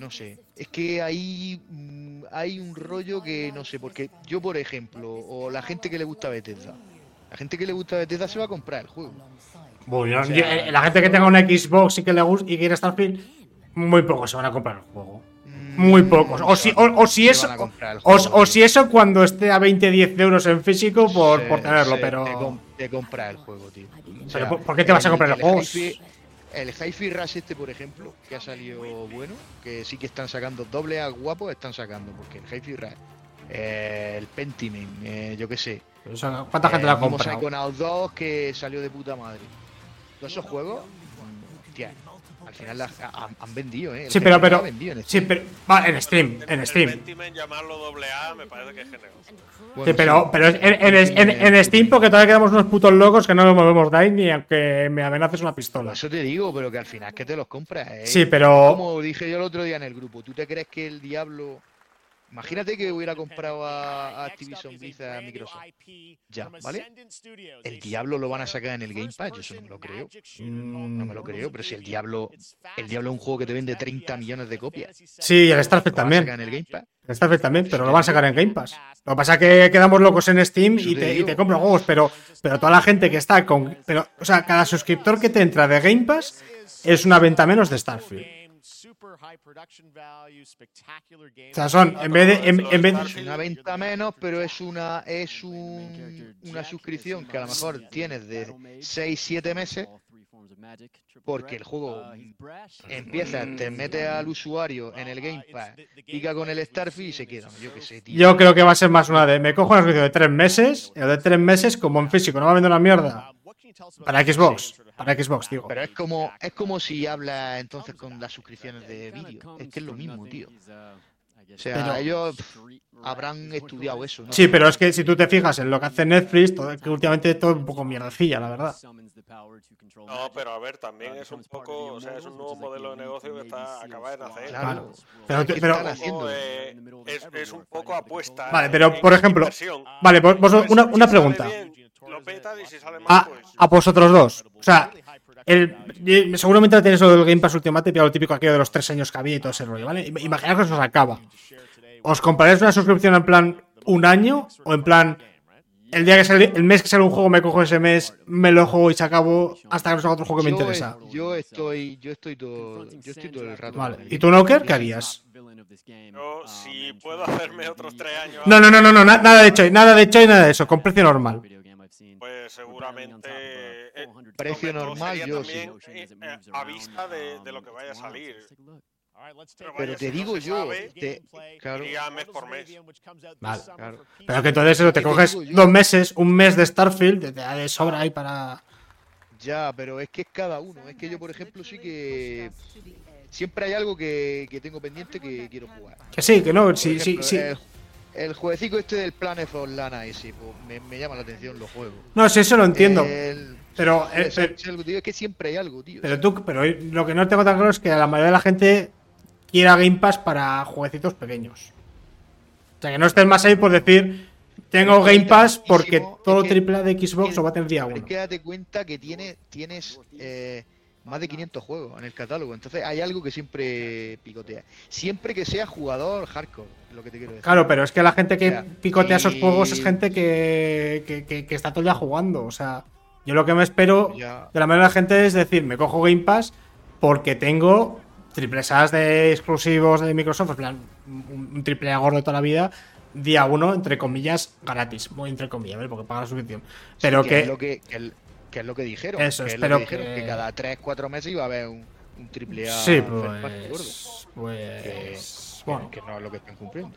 No sé. Es que hay, mm, hay un rollo que no sé, porque yo, por ejemplo, o la gente que le gusta Bethesda, la gente que le gusta Bethesda se va a comprar el juego. Bueno, O sea, yo- eh, la gente que tenga una Xbox y que le guste y quiere Starfield, muy pocos se van a comprar el juego. Muy pocos. O si, o, o si eso. el O, juego, si eso cuando esté a 20, 10 euros en físico por, Se- por tenerlo, se- pero. Te, com- te compras el juego, tío. Pero, ¿por- qué te vas a comprar el juego? Hi-Fi- El Hi-Fi Rush este, por ejemplo, que ha salido bueno, que sí que están sacando doble a guapos, están sacando, porque el Hi-Fi Rush, eh, el Pentiment, eh, yo qué sé. ¿Cuánta gente la ha el mismo comprado? Psychonauts 2 que salió de puta madre. Todos esos juegos, mm, hostia, al final la- han, han vendido, ¿eh? El Sí, pero. Pero Rush ha vendido en sí, pero. Va, en Steam. En Steam. Pentiment llamarlo doble A me parece que es generoso. Bueno, Sí, pero, pero en, en- en- en- en Steam porque todavía quedamos unos putos locos que no nos movemos de ahí ni aunque me amenaces una pistola. Eso te digo, pero que al final es que te los compras. ¿eh? Sí, pero- Como dije yo el otro día en el grupo, ¿tú te crees que el Diablo. Imagínate que hubiera comprado a, a Activision Blizzard a Microsoft. Ya, ¿vale? El Diablo lo van a sacar en el Game Pass, yo eso no me lo creo. No me lo creo, pero si el Diablo. El Diablo es un juego que te vende 30 millones de copias. Sí, y el Starfield ¿Lo van a también. sacar en el Game Pass? El Starfield también, pero lo van a sacar en Game Pass. Lo que pasa es que quedamos locos en Steam y te y te compran juegos, pero, pero toda la gente que está con. Pero, o sea, cada suscriptor que te entra de Game Pass es una venta menos de Starfield. Super high production value, spectacular game. O sea, son, en vez de. En, en vez Es una venta menos, pero es una es un, una suscripción que a lo mejor tienes de 6, 7 meses, porque el juego empieza, te mete al usuario en el Game Pass, pica con el Starfield y se queda. Yo qué sé, tío. yo creo que va a ser más una de. Me cojo una suscripción de tres meses, y de tres meses, como en físico, no va a vender una mierda. Para Xbox. Para Xbox, digo. Pero es como, es como si habla entonces con las suscripciones de vídeo. Es que es lo mismo, tío. O sea, Pero- ellos habrán estudiado eso, ¿no? Sí, pero es que si tú te fijas en lo que hace Netflix, todo, que últimamente todo es un poco mierdecilla, la verdad. No, pero a ver, también es un poco, o sea, es un nuevo modelo de negocio que está acaba de nacer. Claro. Pero, ¿Qué pero-? Eh, es, es un poco apuesta. Vale, pero por ejemplo, inversión. vale, vos- vos- Pues, una, una pregunta. mal, A, pues. a vosotros dos. O sea, el, y seguramente tenéis lo del Game Pass Ultimate, pero lo típico aquello de los tres años que había y todo ese rollo, ¿vale? Im- Imaginaos que eso se acaba. ¿Os compraréis una suscripción en plan un año o en plan el día que sale, el mes que sale un juego me cojo ese mes, me lo juego y se acabo hasta que no salga otro juego que me interesa? es- Yo estoy, yo estoy todo, yo estoy todo el rato. Vale. ¿Y tú, Noker, qué harías? Yo, si puedo hacerme otros tres años. No, no, no, no, no, na- nada de Choi, nada de Choi, nada de eso, con precio normal. Pues seguramente. eh, Precio normal, yo también, eh, eh, a vista de, de lo que vaya a salir. Pero, te digo yo, sabe, te- claro. mes por mes. Vale. Claro. Pero que entonces eso, te ¿Qué te coges dos meses, un mes de Starfield, te da de sobra ahí para. Ya, pero es que es cada uno. Es que yo, por ejemplo, sí que siempre hay algo que, que tengo pendiente que quiero jugar. Que sí, que no, sí, sí, ejemplo, sí. El jueguecito este del Planet of Lana ese, pues, me, me llama la atención los juegos. No, sí, eso lo entiendo. El- Pero, sí, eh, es, pero- es algo, tío, es que siempre hay algo, tío. Pero tú, pero lo que no tengo tan claro es que la mayoría de la gente quiera Game Pass para jueguecitos pequeños. O sea, que no estés más ahí por decir, tengo Game Pass porque todo AAA de Xbox lo va a tener día uno. que date cuenta que tiene, tienes eh, más de 500 juegos en el catálogo. Entonces hay algo que siempre picotea. Siempre que sea jugador hardcore, es lo que te quiero decir. Claro, pero es que la gente que O sea, picotea esos juegos es gente que, que, que- que está todo el día jugando. O sea, yo lo que me espero Ya. de la mayoría de la gente es decir, me cojo Game Pass porque tengo triple A's de exclusivos de Microsoft, en plan, un, triple A gordo de toda la vida, día uno, entre comillas, gratis. Muy entre comillas, ¿vale? Porque paga la suscripción. Pero Sí, que, es lo que, que el- que es lo que dijeron. Eso, que es espero lo que dijeron, que- que... cada 3-4 meses iba a haber un, un triple A. Sí, pues. Pues. Que- bueno, que no es lo que están cumpliendo.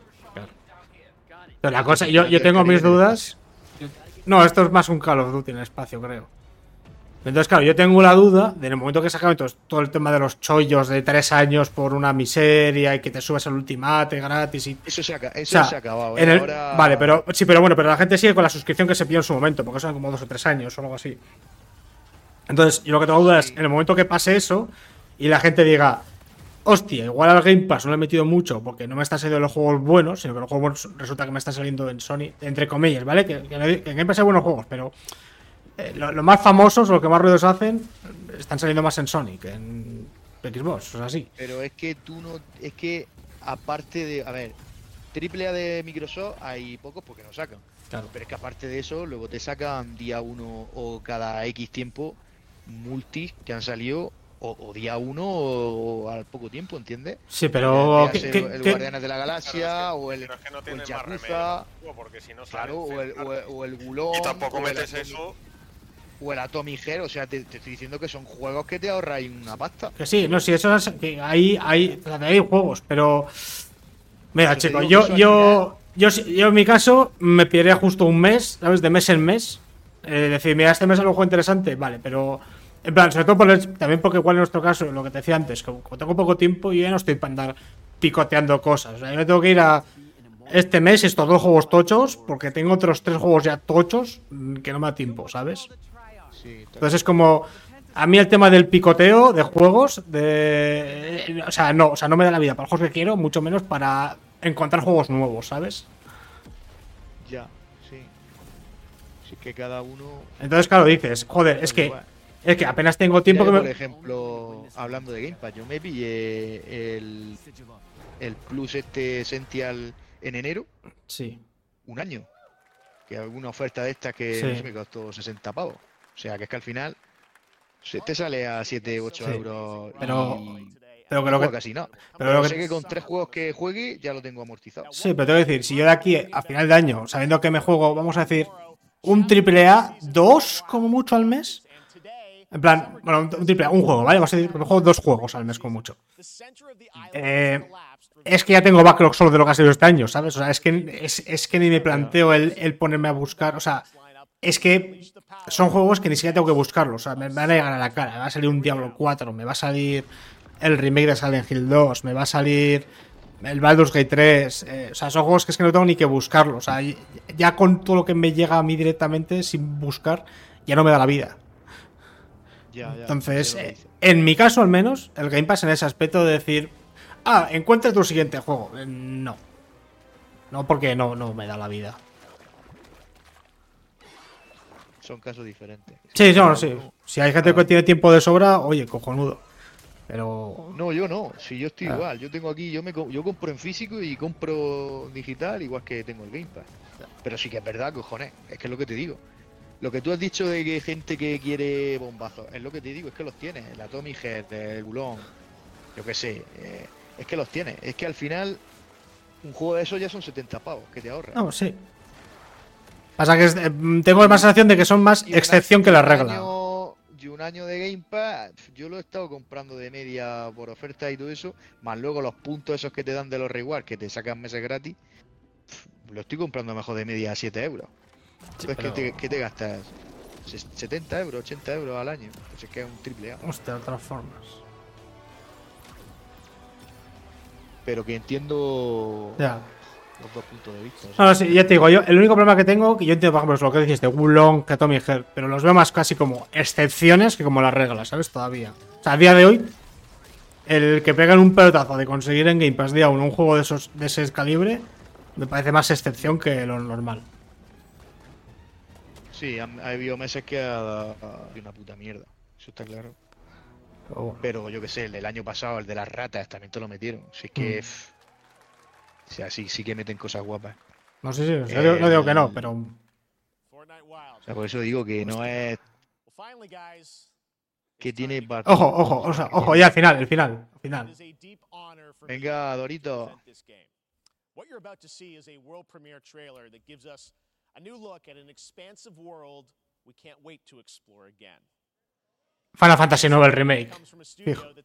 pero la cosa, yo, yo tengo mis dudas. No, esto es más un Call of Duty en el espacio, creo. Entonces, claro, yo tengo la duda de en el momento que sacaron todo, todo el tema de los chollos de tres años por una miseria y que te subes al ultimate gratis y. Eso se ha, eso O sea, se ha acabado. en ¿eh? el- Ahora- Vale, pero sí, pero bueno, pero la gente sigue con la suscripción que se pidió en su momento, porque son como dos o tres años o algo así. Entonces, yo lo que tengo duda es, en el momento que pase eso y la gente diga, hostia, igual al Game Pass no le he metido mucho porque no me están saliendo los juegos buenos, sino que los juegos buenos resulta que me están saliendo en Sony, entre comillas, ¿vale? Que, que en Game Pass hay buenos juegos, pero eh, lo- los más famosos, los que más ruidos hacen, están saliendo más en Sony que en Xbox, o sea, sí. Pero es que tú no. Es que, aparte de. A ver, triple A de Microsoft hay pocos porque no sacan. Claro. Pero es que aparte de eso, luego te sacan día uno o cada X tiempo multis que han salido o, o día uno o, al poco tiempo, ¿entiendes? Sí, pero... ¿qué- el, qué- el qué- Guardianes de la Galaxia o el, Pero es que no o el tiene más Yakuza, remedio. Porque si no sale claro, o el, o el, o el Gulón, Y tampoco metes eso. O el Atomic Heart, o sea, te, te estoy diciendo que son juegos que te ahorráis una pasta. Que sí, no, sí, eso es. Que hay, hay, juegos, pero. Mira, chicos, yo, yo, yo, yo en mi caso me pediría justo un mes, ¿sabes? De mes en mes. Eh, decir, mira, este mes es un juego interesante, vale, pero. En plan, sobre todo por el- también porque, igual en nuestro caso, lo que te decía antes, como, como tengo poco tiempo, yo ya no estoy para andar picoteando cosas. O sea, yo me tengo que ir a este mes estos dos juegos tochos, porque tengo otros tres juegos ya tochos mm, que no me da tiempo, ¿sabes? Sí, Entonces es como. A mí el tema del picoteo de juegos, de. O sea, no, o sea, no me da la vida para los juegos que quiero, mucho menos para encontrar juegos nuevos, ¿sabes? Ya, sí. Sí, que cada uno. Entonces, claro, dices, joder, es que. Es que apenas tengo tiempo que Por me. ejemplo, hablando de Game Pass, yo me pillé el, el Plus este Essential en enero, Sí. un año. Que alguna oferta de estas que Sí. no sé, me costó 60 pavos. O sea, que es que al final se te sale a 7, 8 Sí. euros. Pero- y- Pero que no lo que- casi nada. pero Pero, lo que- sé que con tres juegos que juegue ya lo tengo amortizado. Sí, pero te voy a decir, si yo de aquí a final de año, sabiendo que me juego, vamos a decir, un triple A, dos como mucho al mes. En plan, bueno, un triple A, un juego, ¿vale? Vamos a decir que me juego dos juegos al mes como mucho. Eh, es que ya tengo backlog solo de lo que ha sido este año, ¿sabes? O sea, es que, es, es que ni me planteo el, el ponerme a buscar. O sea, es que son juegos que ni siquiera tengo que buscarlos. O sea, me, van a llegar a la cara. Me va a salir un Diablo 4, me va a salir el remake de Silent Hill 2, me va a salir el Baldur's Gate 3. eh, o sea, son juegos que es que no tengo ni que buscarlos. O sea, ya con todo lo que me llega a mí directamente, sin buscar, ya no me da la vida. Ya, ya, Entonces, eh, en mi caso al menos, el Game Pass en ese aspecto de decir, ah, encuentra tu siguiente juego. Eh, No. No, porque no, no me da la vida. Son casos diferentes. Sí, no, sí. Si hay gente que tiene tiempo de sobra, oye, cojonudo. Pero. No, yo no. Si yo estoy Ah. igual, yo tengo aquí, yo me yo compro en físico y compro digital igual que tengo el Game Pass. Pero sí que es verdad, cojones. Es que es lo que te digo. Lo que tú has dicho de que gente que quiere bombazos, es lo que te digo, es que los tienes. El Atomic Head, el Gulón, yo qué sé. eh, es que los tienes. Es que al final, un juego de esos ya son 70 pavos que te ahorras. No, sí. Pasa que es- eh, tengo más sensación de que son más Y excepción año- que la un regla. año- y un año de Game Pass, yo lo he estado comprando de media por oferta y todo eso, más luego los puntos esos que te dan de los reward que te sacan meses gratis, lo estoy comprando mejor de media a 7 euros. Entonces, pero- ¿qué, te, qué te gastas? ¿Se- ¿70 euros, 80 euros al año? Pues es que es un triple A. Hostia, de todas formas. Pero que entiendo Ya. Los dos puntos de vista. o sea, No, no, sí, ya te digo, yo, el único problema que tengo, que yo entiendo, por ejemplo, es lo que dices de Wulong, que Tommy Head, pero los veo más casi como excepciones que como las reglas, ¿sabes? Todavía. O sea, a día de hoy, el que pegan un pelotazo de conseguir en Game Pass día uno un juego de, esos, de ese calibre, me parece más excepción que lo normal. Sí, ha, ha habido meses que ha dado una puta mierda. Eso está claro. Pero bueno. Pero yo que sé, el del año pasado, el de las ratas, también te lo metieron. Si es que. Mm. O sea, sí, sí que meten cosas guapas. No sé si, no, digo- no digo que no, pero. O sea, por eso digo que no es. Que tiene. Ojo, ojo, o sea, ojo, ya al final, el final, el final. Venga, Dorito. What you're about to see is a world premiere trailer that gives us a new look at an expansive world we can't wait to explore again. Final Fantasy IX, el remake. comes from a Fijo.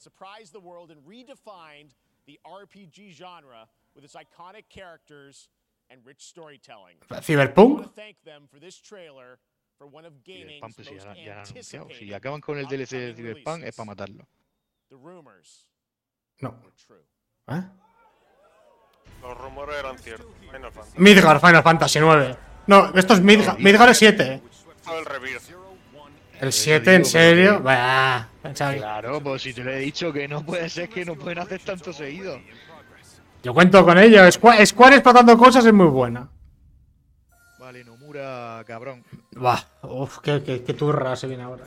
With its iconic characters and rich storytelling. ¿Cyberpunk? Thank them for this trailer for one of gaming's Cyberpunk, pues ya, ya anunciado. Si acaban con el DLC de Cyberpunk, es para matarlo. The rumors No. ¿Eh? Los rumores eran ciertos. Final Fantasy. Midgar, Final Fantasy IX. No, esto es Midgar. Midgar es 7. Todo el. ¿El 7 en serio? Bah, Claro, pues si te lo he dicho que no puede ser que no pueden hacer tanto seguido. Yo cuento con ello. Squa- Square explotando cosas es muy buena. Vale, Nomura, cabrón. Bah, uf, qué, qué, qué turra se viene ahora.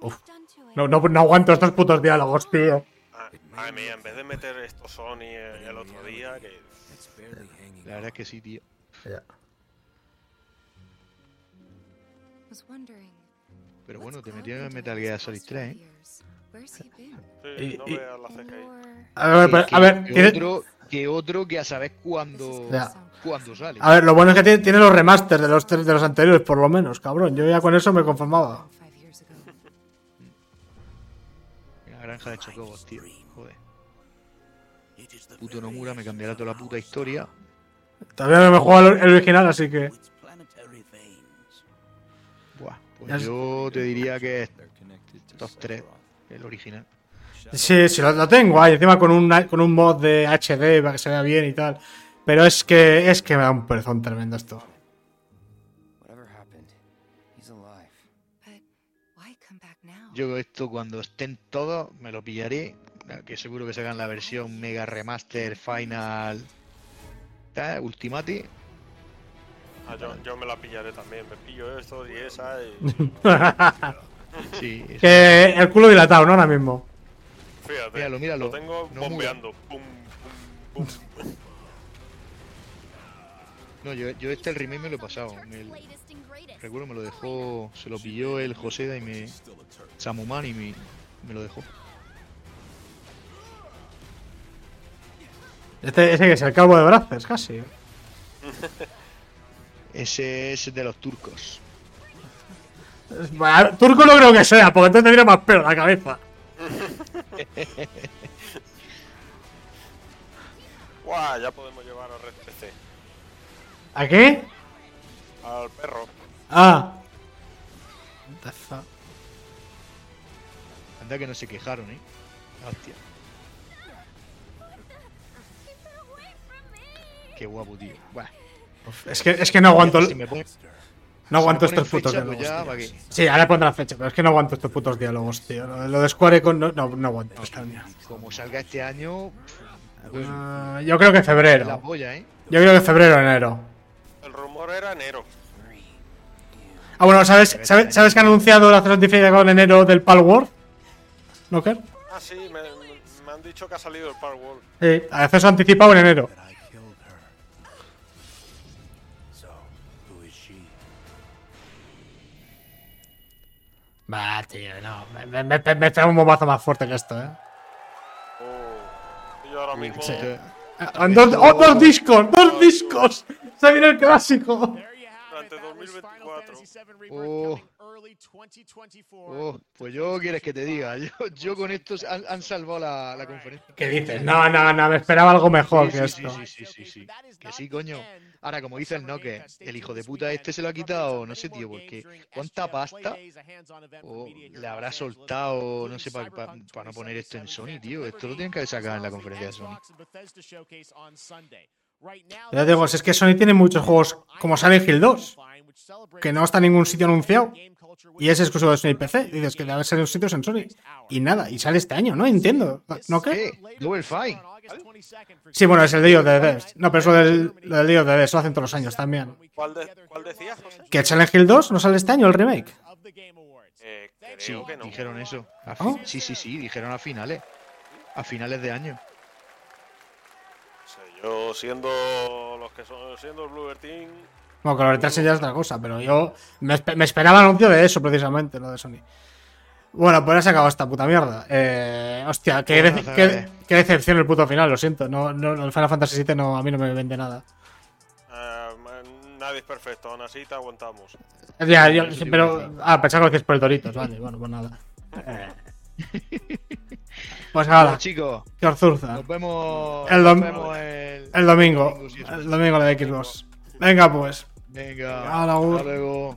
Uf. No, no, no aguanto estos putos diálogos, tío. Ah, Madre mía, en vez de meter esto Sony el, el otro día, que. La verdad es que sí, tío. Was wondering, Pero bueno, te metieron en Metal Gear Solid 3, ¿eh? he? Sí, Y- no veas la CGI. A ver, pero- a ver, que tiene- otro, que otro que a saber cuándo, Ya. cuándo sale. a ver, lo bueno es que tiene, tiene los remasters de los, tres- de los anteriores, por lo menos, cabrón. Yo ya con eso me conformaba. La granja de chocobos, tío. Joder. Puto Nomura me cambiará toda la puta historia. Todavía no me juego el el original, así que. Yo te diría que es top 3, el original. Sí, sí, lo, lo tengo ahí, encima con un, con un mod de HD para que se vea bien y tal. Pero es que es que me da un perezón tremendo esto. Whatever happened, he's alive. But why come back now? Yo esto cuando estén todos me lo pillaré. Que seguro que sacan la versión Mega Remaster Final ¿sabes? Ultimate. Ah, yo, yo me la pillaré también. Me pillo esto y esa. Y... Sí, el culo dilatado, ¿no? Ahora mismo. Fíjate, Míralo, míralo. lo tengo No bombeando. Pum, pum, pum. No, yo, yo este el remake me lo he pasado. Me, recuerdo me lo dejó, se lo pilló el Joseda y me. Samuman y me, me lo dejó. Este, ese que es el cabo de brazos, casi. Ese es de los turcos. Bueno, turco no creo que sea, porque entonces tendría más pelo en la cabeza. Guau, ya podemos llevar a Red PC. ¿A qué? Al perro. Ah. What the fuck? Anda que no se quejaron, eh. Hostia. Qué guapo, tío. Buah. Es que, es que no aguanto. Si me No aguanto si me estos putos diálogos. ya. Sí, ahora pondrá fecha, pero es que no aguanto estos putos diálogos, tío. Lo, de- lo de Square con. No, no, no aguanto. Como salga este año, pues, Ah, yo creo que la febrero. polla, eh. Yo creo que febrero o enero. El rumor era enero. Ah, bueno, ¿sabes, sabes, ¿sabes que han anunciado la certificación en enero del Pal World? ¿Knocker? Ah, sí, me, me han dicho que ha salido el Wall. Sí, acceso anticipado en enero. Va, tío, no. Me, me, me, me espera un bombazo más fuerte que esto, eh. Oh. Y yo ahora mismo. Sí. Ah, dos, oh, dos discos, dos discos. Se viene el clásico. Durante 2024. Oh. Oh, pues yo quieres que te diga. Yo, yo con esto han, han salvado la, la conferencia. ¿Qué dices? No, no, no, me esperaba algo mejor Sí, que sí, esto. sí, sí, sí, sí. Que sí, coño. Ahora, como dice el no, que el hijo de puta este se lo ha quitado, no sé, tío, porque cuánta pasta o le habrá soltado, no sé, para no poner esto en Sony, tío. Esto lo tienen que sacar en la conferencia de Sony. Ya te digo, si es que Sony tiene muchos juegos como Silent Hill 2, que no está en ningún sitio anunciado. Y es exclusivo de Sony PC. Y dices que debe ser en sitios en Sony. Y nada, y sale este año, ¿no? Entiendo. ¿No qué? ¿Qué? Double Fine. Sí, bueno, es el de Death. No, pero eso del, lo del Dio de Death, lo hacen todos los años también. ¿Cuál, de, ¿Cuál decías, José? ¿Que el Silent Hill 2 no sale este año, el remake? Eh, creo Sí, que no. dijeron eso. ¿Oh? Sí, sí, sí, dijeron a finales. A finales de año. Yo siendo los que son, siendo el Bluebird Team, Bueno, que lo retrasen ya es otra cosa, pero yo me, me esperaba el anuncio de eso, precisamente, lo de Sony. Bueno, pues ya se acabado esta puta mierda. Eh, hostia, qué, decepción el puto final, lo siento. No, no, el Final Fantasy VII no, a mí no me vende nada. eh, nadie es perfecto, aún así te aguantamos. Ya, yo- pero. Ah, pensaba que lo decías por el Doritos, vale, bueno, pues nada. Eh. Pues Bueno, nada, chicos, que Orzurza. nos vemos, El nos dom- vemos el, El domingo, si el domingo de Xbox. Venga, pues. Venga, hasta luego.